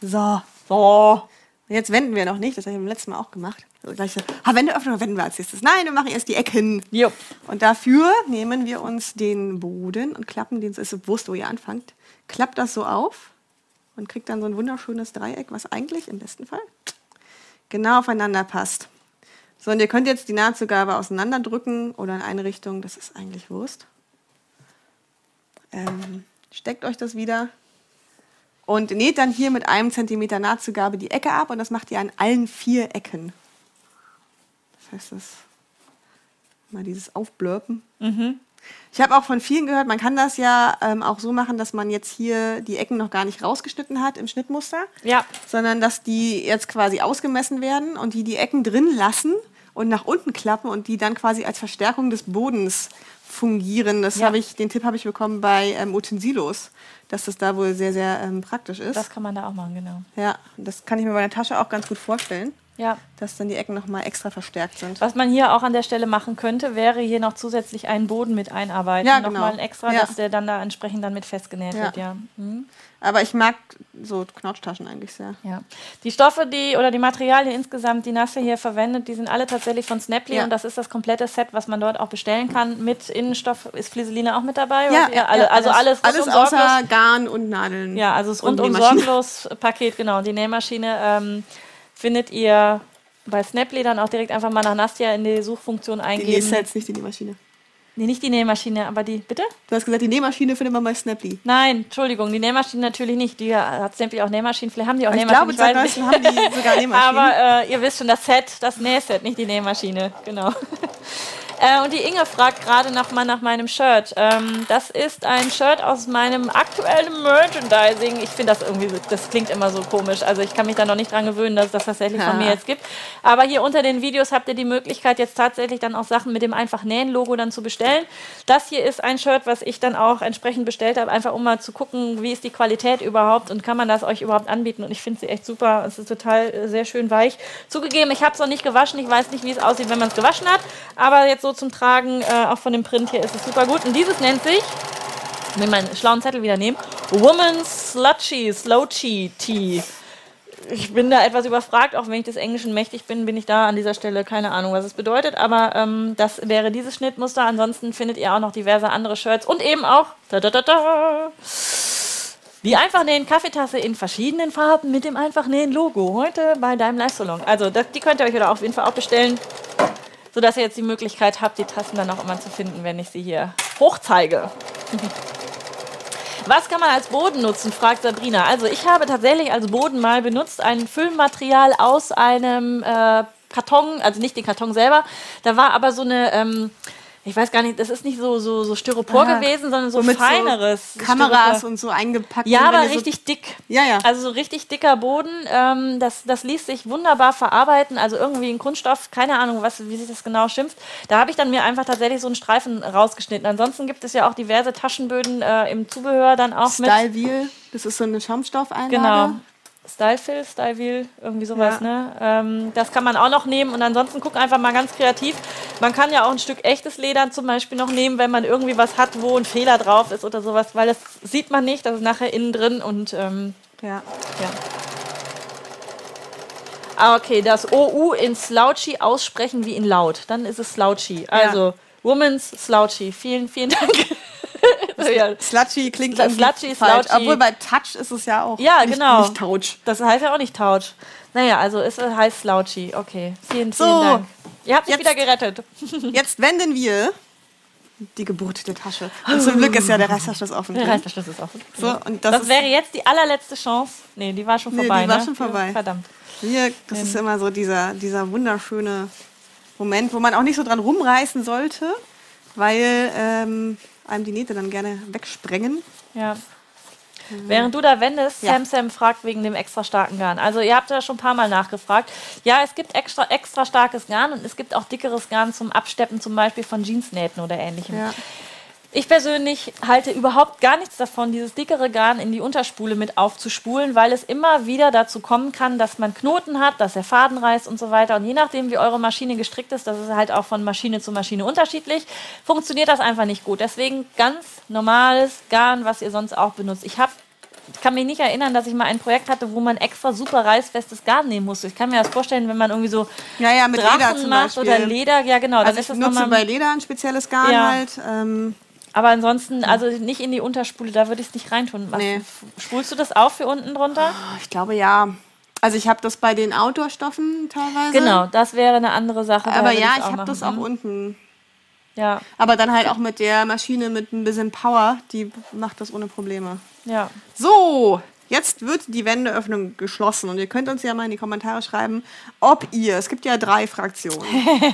So. So. Jetzt wenden wir noch nicht, das habe ich beim letzten Mal auch gemacht. Also gleich so, Wendeöffnung wenden wir als nächstes. Nein, wir machen erst die Ecken. Jupp. Und dafür nehmen wir uns den Boden und klappen den, ist bewusst, wo ihr anfangt, klappt das so auf und kriegt dann so ein wunderschönes Dreieck, was eigentlich im besten Fall genau aufeinander passt. So, und ihr könnt jetzt die Nahtzugabe auseinanderdrücken oder in eine Richtung, das ist eigentlich Wurst. Ähm, steckt euch das wieder und näht dann hier mit einem Zentimeter Nahtzugabe die Ecke ab und das macht ihr an allen vier Ecken. Das heißt, das mal dieses Aufblurpen. Ich habe auch von vielen gehört, man kann das ja ähm, auch so machen, dass man jetzt hier die Ecken noch gar nicht rausgeschnitten hat im Schnittmuster, Ja. sondern dass die jetzt quasi ausgemessen werden und die die Ecken drin lassen und nach unten klappen und die dann quasi als Verstärkung des Bodens fungieren. Das Ja. habe ich, den Tipp habe ich bekommen bei ähm, Utensilos, dass das da wohl sehr, sehr ähm, praktisch ist. Das kann man da auch machen, genau. ja, das kann ich mir bei der Tasche auch ganz gut vorstellen, Ja. dass dann die Ecken nochmal extra verstärkt sind. Was man hier auch an der Stelle machen könnte, wäre hier noch zusätzlich einen Boden mit einarbeiten. Ja, Nochmal genau. ein extra, Ja. dass der dann da entsprechend dann mit festgenäht Ja. wird, ja. Mhm. Aber ich mag so Knautschtaschen eigentlich sehr. ja. Die Stoffe, die oder die Materialien insgesamt, die Nasse hier verwendet, die sind alle tatsächlich von Snaply Ja. und das ist das komplette Set, was man dort auch bestellen kann. Mit Innenstoff ist Flieseline auch mit dabei. Ja, oder? alle, also alles, alles außer Garn und Nadeln. Ja, also das und rundum sorglos Paket, genau. Die Nähmaschine ähm, findet ihr bei Snaply dann auch direkt einfach mal nach Nastia in die Suchfunktion Die eingeben. Nähsets, nicht die Nähmaschine. Nee, nicht die Nähmaschine, aber die. Bitte? Du hast gesagt, die Nähmaschine findet man bei Snappy. Nein, Entschuldigung, die Nähmaschine natürlich nicht. Die hat Stempel auch Nähmaschinen. Vielleicht haben die auch Aber ich glaube, Nähmaschinen. seit weiß neuestem haben die sogar [laughs] Nähmaschinen. Aber äh, ihr wisst schon, das Set, das Nähset, nicht die Nähmaschine. Genau. [laughs] äh, und die Inge fragt gerade nach, mal nach meinem Shirt. Ähm, das ist ein Shirt aus meinem aktuellen Merchandising. Ich finde das irgendwie, so- das klingt immer so komisch. Also ich kann mich da noch nicht dran gewöhnen, dass es das tatsächlich von mir jetzt gibt. Aber hier unter den Videos habt ihr die Möglichkeit, jetzt tatsächlich dann auch Sachen mit dem einfach Nähen-Logo dann zu bestellen. Das hier ist ein Shirt, was ich dann auch entsprechend bestellt habe, einfach um mal zu gucken, wie ist die Qualität überhaupt und kann man das euch überhaupt anbieten. Und ich finde sie echt super. Es ist total äh, sehr schön weich. Zugegeben, ich habe es noch nicht gewaschen. Ich weiß nicht, wie es aussieht, wenn man es gewaschen hat. Aber jetzt so zum Tragen, äh, auch von dem Print hier, ist es super gut. Und dieses nennt sich ich will meinen schlauen Zettel wieder nehmen. Woman's Slutchy Slouchy Tea. Ich bin da etwas überfragt, auch wenn ich des Englischen mächtig bin, bin ich da an dieser Stelle keine Ahnung, was es bedeutet. Aber ähm, das wäre dieses Schnittmuster. Ansonsten findet ihr auch noch diverse andere Shirts und eben auch da, da, da, da, die Einfachnähen Kaffeetasse in verschiedenen Farben mit dem Einfachnähen Logo. Heute bei deinem Live-Salon. Also das, die könnt ihr euch oder auf jeden Fall auch bestellen, sodass ihr jetzt die Möglichkeit habt, die Tassen dann auch immer zu finden, wenn ich sie hier hochzeige. [laughs] Was kann man als Boden nutzen, fragt Sabrina. Also ich habe tatsächlich als Boden mal benutzt ein Füllmaterial aus einem äh, Karton, also nicht den Karton selber. Da war aber so eine, ähm, ich weiß gar nicht, das ist nicht so, so, so Styropor Ah, gewesen, sondern so womit so feineres. Kameras Styropor. und so eingepackt Ja, aber ihr so- richtig dick. Ja, ja. Also so richtig dicker Boden. Ähm, das, das ließ sich wunderbar verarbeiten. Also irgendwie ein Kunststoff, keine Ahnung, was, wie sich das genau schimpft. Da habe ich dann mir einfach tatsächlich so einen Streifen rausgeschnitten. Ansonsten gibt es ja auch diverse Taschenböden äh, im Zubehör dann auch mit. Style Wheel, das ist so eine Schaumstoffeinlage. Genau. Stylefill, Stylewheel, irgendwie sowas, Ja. ne? Ähm, das kann man auch noch nehmen und ansonsten guck einfach mal ganz kreativ. Man kann ja auch ein Stück echtes Leder zum Beispiel noch nehmen, wenn man irgendwie was hat, wo ein Fehler drauf ist oder sowas, weil das sieht man nicht, das ist nachher innen drin und ähm, Ja. ja. Ah, okay, das OU in Slouchy aussprechen wie in laut. Dann ist es Slouchy. Also, Woman's Slouchy. Vielen, vielen [laughs] Dank. [laughs] Ja. Slutchy klingt Sl- irgendwie Slutchy, falsch. slouchy. Obwohl bei Touch ist es ja auch Ja, nicht, genau. nicht Touch. Das heißt ja auch nicht Touch. Naja, also es heißt Slouchy. Okay, vielen, vielen So, Dank. Ihr habt mich jetzt- wieder gerettet. [laughs] Jetzt wenden wir die Geburt der Tasche. Und zum Glück ist ja der Reißverschluss offen. Der. Reißverschluss ist offen. So, und das, Das, ist wäre jetzt die allerletzte Chance. Nee, die war schon Nee, die vorbei. war ne? schon vorbei. Verdammt. hier, das ist immer so dieser, dieser wunderschöne Moment, wo man auch nicht so dran rumreißen sollte, weil ähm, einem die Nähte dann gerne wegsprengen. Ja. Während du da wendest, Ja. Sam Sam fragt wegen dem extra starken Garn. Also ihr habt ja schon ein paar Mal nachgefragt. Ja, es gibt extra, extra starkes Garn und es gibt auch dickeres Garn zum Absteppen, zum Beispiel von Jeansnähten oder ähnlichem. Ja. Ich persönlich halte überhaupt gar nichts davon, dieses dickere Garn in die Unterspule mit aufzuspulen, weil es immer wieder dazu kommen kann, dass man Knoten hat, dass der Faden reißt und so weiter. Und je nachdem, wie eure Maschine gestrickt ist, das ist halt auch von Maschine zu Maschine unterschiedlich, funktioniert das einfach nicht gut. Deswegen ganz normales Garn, was ihr sonst auch benutzt. Ich habe ich kann mich nicht erinnern, dass ich mal ein Projekt hatte, wo man extra super reißfestes Garn nehmen musste. Ich kann mir das vorstellen, wenn man irgendwie so Ja, ja, mit Leder Drachen zum macht Beispiel. oder Leder, ja genau, dann Also ist ich das nutze bei Leder ein spezielles Garn Ja. halt. Ähm, Aber ansonsten, also nicht in die Unterspule, da würde ich es nicht reintun. Was, Nee. Spulst du das auch für unten drunter? ich glaube ja. Also ich habe das bei den Outdoor-Stoffen teilweise. Genau, das wäre eine andere Sache. Aber ja, ich habe das auch unten. Ja, Aber dann halt auch mit der Maschine mit ein bisschen Power, die macht das ohne Probleme. ja. So, jetzt wird die Wendeöffnung geschlossen und ihr könnt uns ja mal in die Kommentare schreiben, ob ihr, es gibt ja drei Fraktionen.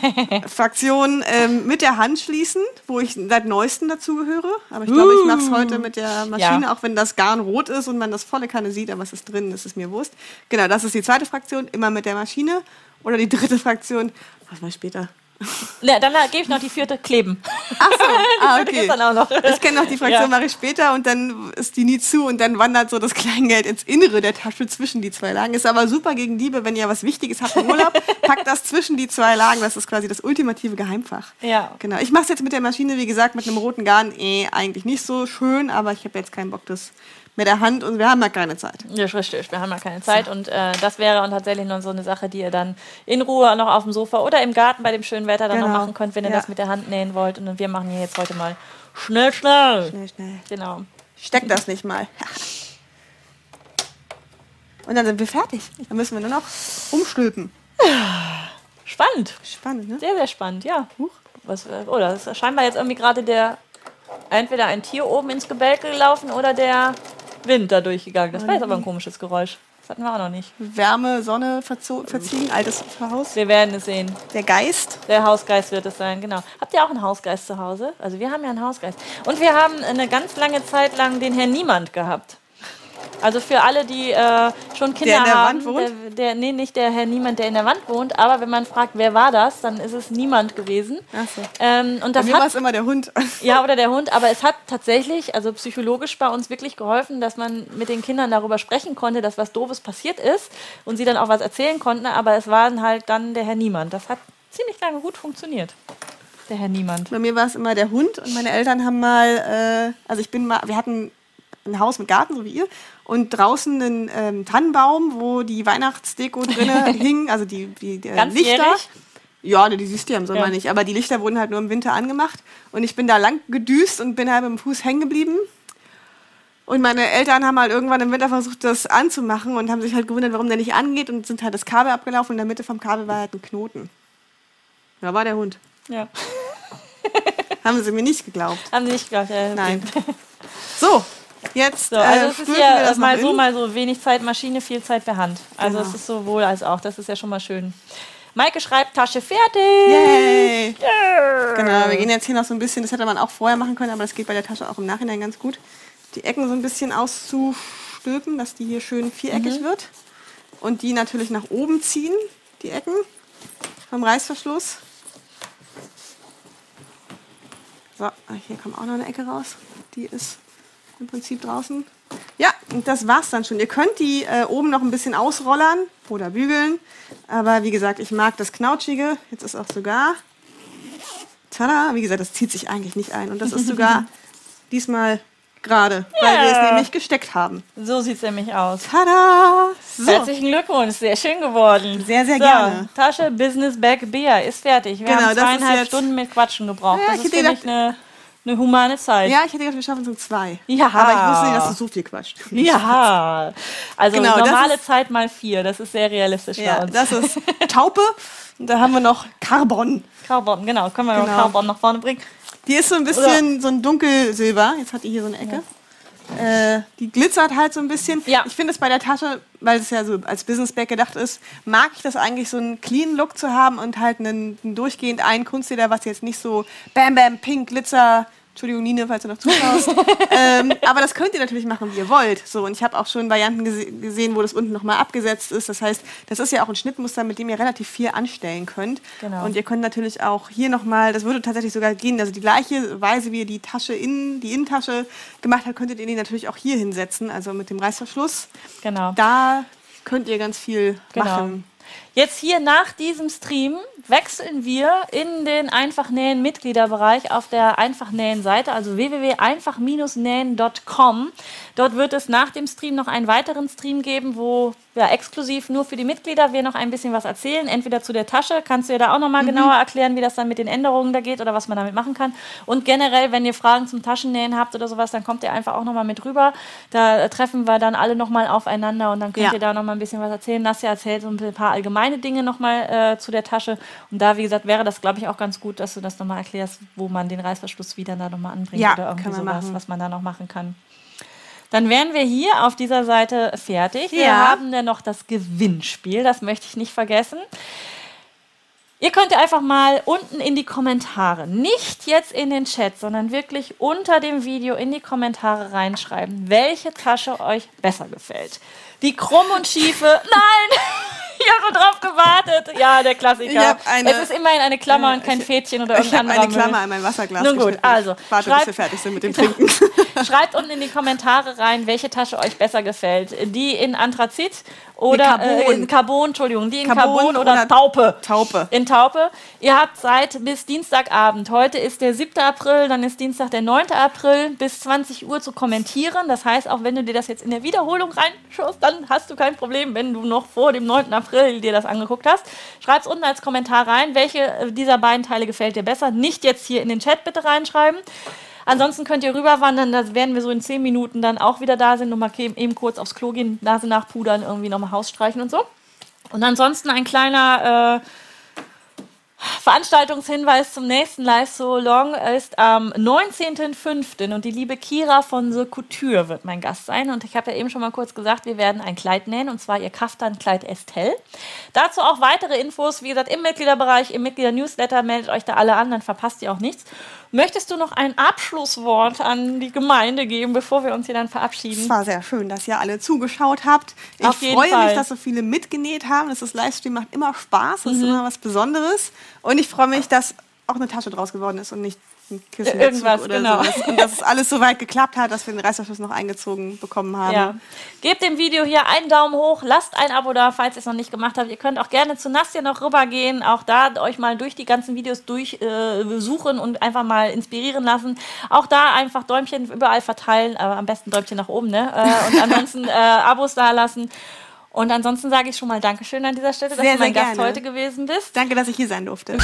[laughs] Fraktion ähm, mit der Hand schließen, wo ich seit neuestem dazugehöre. Aber ich glaube, ich mache es heute mit der Maschine, Ja. auch wenn das Garn rot ist und man das volle Kanne sieht, aber es ist drin, das ist mir Wurst. Genau, das ist die zweite Fraktion, immer mit der Maschine. Oder die dritte Fraktion, was mal später. Ne, dann gebe ich noch die vierte kleben. Ach so, [laughs] ah, okay. gibt's dann auch noch. Ich kenne noch die Fraktion, Ja. mache ich später und dann ist die nie zu und dann wandert so das Kleingeld ins Innere der Tasche zwischen die zwei Lagen. Ist aber super gegen Diebe, wenn ihr was Wichtiges habt im Urlaub, [laughs] packt das zwischen die zwei Lagen. Das ist quasi das ultimative Geheimfach. Ja. Genau. Ich mache es jetzt mit der Maschine, wie gesagt, mit einem roten Garn. Eh, eigentlich nicht so schön, aber ich habe jetzt keinen Bock, das mit der Hand und wir haben ja keine Zeit. Ja, richtig. Wir haben ja keine Zeit und äh, das wäre und tatsächlich noch so eine Sache, die ihr dann in Ruhe noch auf dem Sofa oder im Garten bei dem schönen Wetter dann noch Genau. machen könnt, wenn ihr Ja. das mit der Hand nähen wollt. Und wir machen hier jetzt heute mal schnell, schnell. Schnell, schnell. Genau. Steck das nicht mal. Und dann sind wir fertig. Dann müssen wir nur noch umstülpen. Spannend. Spannend, ne? Sehr, sehr spannend, ja. Was, äh, oh, da ist scheinbar jetzt irgendwie gerade der, entweder ein Tier oben ins Gebälk gelaufen oder der Wind da durchgegangen. Das war jetzt aber ein komisches Geräusch. Das hatten wir auch noch nicht. Wärme, Sonne verzo- verziehen, altes Haus. Wir werden es sehen. Der Geist. Der Hausgeist wird es sein, genau. Habt ihr auch einen Hausgeist zu Hause? Also wir haben ja einen Hausgeist. Und wir haben eine ganz lange Zeit lang den Herrn Niemand gehabt. Also für alle, die äh, schon Kinder Der in der haben, Wand wohnt? Der, der, nee, nicht der Herr Niemand, der in der Wand wohnt, aber wenn man fragt, wer war das, dann ist es niemand gewesen. Ach so. Ähm, und Bei mir war es immer der Hund. [laughs] ja, oder der Hund. Aber es hat tatsächlich, also psychologisch bei uns wirklich geholfen, dass man mit den Kindern darüber sprechen konnte, dass was Doofes passiert ist und sie dann auch was erzählen konnten. Aber es war dann halt dann der Herr Niemand. Das hat ziemlich lange gut funktioniert. Der Herr Niemand. Bei mir war es immer der Hund und meine Eltern haben mal, äh, also ich bin mal, wir hatten ein Haus mit Garten, so wie ihr, und draußen einen ähm, Tannenbaum, wo die Weihnachtsdeko drinne [laughs] hing, also die, die, die äh, Ganzjährig? Lichter. Ja, ne, die siehst du ja im Sommer Ja. nicht, aber die Lichter wurden halt nur im Winter angemacht und ich bin da lang gedüst und bin halt mit dem Fuß hängen geblieben. Und meine Eltern haben halt irgendwann im Winter versucht, das anzumachen und haben sich halt gewundert, warum der nicht angeht und sind halt das Kabel abgelaufen und in der Mitte vom Kabel war halt ein Knoten. Da war der Hund. Ja. Haben sie mir nicht geglaubt. Haben Sie nicht gedacht? Ja. Nein. [laughs] So, jetzt So, also äh, es ist ja das mal so, mal so wenig Zeit Maschine, viel Zeit per Hand. Also Genau. es ist sowohl als auch. Das ist ja schon mal schön. Maike schreibt, Tasche fertig. Yay! Genau, wir gehen jetzt hier noch so ein bisschen, das hätte man auch vorher machen können, aber das geht bei der Tasche auch im Nachhinein ganz gut. Die Ecken so ein bisschen auszustülpen, dass die hier schön viereckig Mhm. wird. Und die natürlich nach oben ziehen, die Ecken vom Reißverschluss. So, hier kommt auch noch eine Ecke raus. Die ist im Prinzip draußen. Ja, und das war's dann schon. Ihr könnt die äh, oben noch ein bisschen ausrollern oder bügeln. Aber wie gesagt, ich mag das Knautschige. Jetzt ist auch sogar. Tada! Wie gesagt, das zieht sich eigentlich nicht ein. Und das ist sogar [laughs] diesmal gerade, weil wir es Ja. nämlich gesteckt haben. So sieht es nämlich aus. Tada! So. Herzlichen Glückwunsch, sehr schön geworden. Sehr, sehr so, gerne. Tasche Business Bag Beer ist fertig. Wir Genau, haben zweieinhalb Stunden mit Quatschen gebraucht. Ja, das ist für mich eine, eine humane Zeit. Ja, ich hätte gedacht, wir schaffen es um zwei. Ja. Aber ich wusste nicht, dass du so viel quatscht. Ja. Also Genau, normale ist- Zeit mal vier. Das ist sehr realistisch Ja, uns. das ist Taupe. Und [laughs] da haben wir noch Carbon. Carbon, genau. Können wir noch Genau. Carbon nach vorne bringen. Die ist so ein bisschen so ein dunkelsilber. Jetzt hat die hier so eine Ecke. Äh, die glitzert halt so ein bisschen. Ja. Ich finde es bei der Tasche, weil es ja so als Business Bag gedacht ist, mag ich das eigentlich so einen clean Look zu haben und halt einen, einen durchgehend einen Kunstleder, was jetzt nicht so bam bam pink Glitzer Entschuldigung, Nine, falls du noch zuschaust. [laughs] ähm, aber das könnt ihr natürlich machen, wie ihr wollt. So, und ich habe auch schon Varianten gese gesehen, wo das unten nochmal abgesetzt ist. Das heißt, das ist ja auch ein Schnittmuster, mit dem ihr relativ viel anstellen könnt. Genau. Und ihr könnt natürlich auch hier nochmal, das würde tatsächlich sogar gehen, also die gleiche Weise, wie ihr die Tasche in die Innentasche gemacht habt, könntet ihr die natürlich auch hier hinsetzen, also mit dem Reißverschluss. Genau. Da könnt ihr ganz viel Genau. machen. Jetzt hier nach diesem Stream wechseln wir in den Einfachnähen Mitgliederbereich auf der Einfachnähen Seite, also www.einfach-nähen.com. Dort wird es nach dem Stream noch einen weiteren Stream geben, wo ja, exklusiv nur für die Mitglieder wir noch ein bisschen was erzählen. Entweder zu der Tasche, kannst du ja da auch noch mal genauer erklären, wie das dann mit den Änderungen da geht oder was man damit machen kann. Und generell, wenn ihr Fragen zum Taschennähen habt oder sowas, dann kommt ihr einfach auch noch mal mit rüber. Da treffen wir dann alle noch mal aufeinander und dann könnt Ja. ihr da noch mal ein bisschen was erzählen. Nasja erzählt so ein paar allgemeine Dinge noch mal äh, zu der Tasche. Und da, wie gesagt, wäre das, glaube ich, auch ganz gut, dass du das noch mal erklärst, wo man den Reißverschluss wieder da noch mal anbringt Ja, oder irgendwie wir sowas, machen. was man da noch machen kann. Dann wären wir hier auf dieser Seite fertig. Wir Ja. haben dann noch das Gewinnspiel, das möchte ich nicht vergessen. Ihr könnt ja einfach mal unten in die Kommentare, nicht jetzt in den Chat, sondern wirklich unter dem Video in die Kommentare reinschreiben, welche Tasche euch besser gefällt. Die krumm und schiefe, [laughs] nein! [laughs] Ich habe drauf gewartet. Ja, der Klassiker. Ich eine- es ist immerhin eine Klammer äh, und kein ich- Fädchen oder Ich irgendein habe anderer eine Klammer an mein Wasserglas Nun gut, also, Warte, bis schreibt- wir fertig sind mit dem [laughs] Trinken. Schreibt unten in die Kommentare rein, welche Tasche euch besser gefällt. Die in Anthrazit oder Carbon. Äh, in Carbon, Entschuldigung, die in Carbon Carbon, oder, oder Taupe. Taupe. In Taupe. Ihr habt Zeit bis Dienstagabend. Heute ist der 7. April, dann ist Dienstag der 9. April bis 20 Uhr zu kommentieren. Das heißt, auch wenn du dir das jetzt in der Wiederholung reinschaust, dann hast du kein Problem, wenn du noch vor dem 9. April dir das angeguckt hast. Schreib's unten als Kommentar rein, welche äh, dieser beiden Teile gefällt dir besser. Nicht jetzt hier in den Chat bitte reinschreiben. Ansonsten könnt ihr rüberwandern, da werden wir so in 10 Minuten dann auch wieder da sind, nochmal eben kurz aufs Klo gehen, Nase nachpudern, irgendwie nochmal Haus streichen und so. Und ansonsten ein kleiner äh, Veranstaltungshinweis zum nächsten Live-So-Long ist am 19.05. und die liebe Kira von The Couture wird mein Gast sein. Und ich habe ja eben schon mal kurz gesagt, wir werden ein Kleid nähen und zwar ihr Kaftan-Kleid Estelle. Dazu auch weitere Infos, wie gesagt, im Mitgliederbereich, im Mitglieder-Newsletter. Meldet euch da alle an, dann verpasst ihr auch nichts. Möchtest du noch ein Abschlusswort an die Gemeinde geben, bevor wir uns hier dann verabschieden? Es war sehr schön, dass ihr alle zugeschaut habt. Ich Auf freue Fall. mich, dass so viele mitgenäht haben. Das ist Livestream macht immer Spaß. Mhm. Das ist immer was Besonderes. Und ich freue mich, dass auch eine Tasche draus geworden ist und nicht ein Kissen Irgendwas, oder genau. sowas. Und dass es alles so weit geklappt hat, dass wir den Reißverschluss noch eingezogen bekommen haben. Ja. Gebt dem Video hier einen Daumen hoch, lasst ein Abo da, falls ihr es noch nicht gemacht habt. Ihr könnt auch gerne zu Nastja noch rübergehen, auch da euch mal durch die ganzen Videos durchsuchen äh, und einfach mal inspirieren lassen. Auch da einfach Däumchen überall verteilen, aber am besten Däumchen nach oben, ne? Äh, und ansonsten äh, Abos da lassen. Und ansonsten sage ich schon mal Dankeschön an dieser Stelle, dass Sehr, du mein Gast gerne. heute gewesen bist. Danke, dass ich hier sein durfte.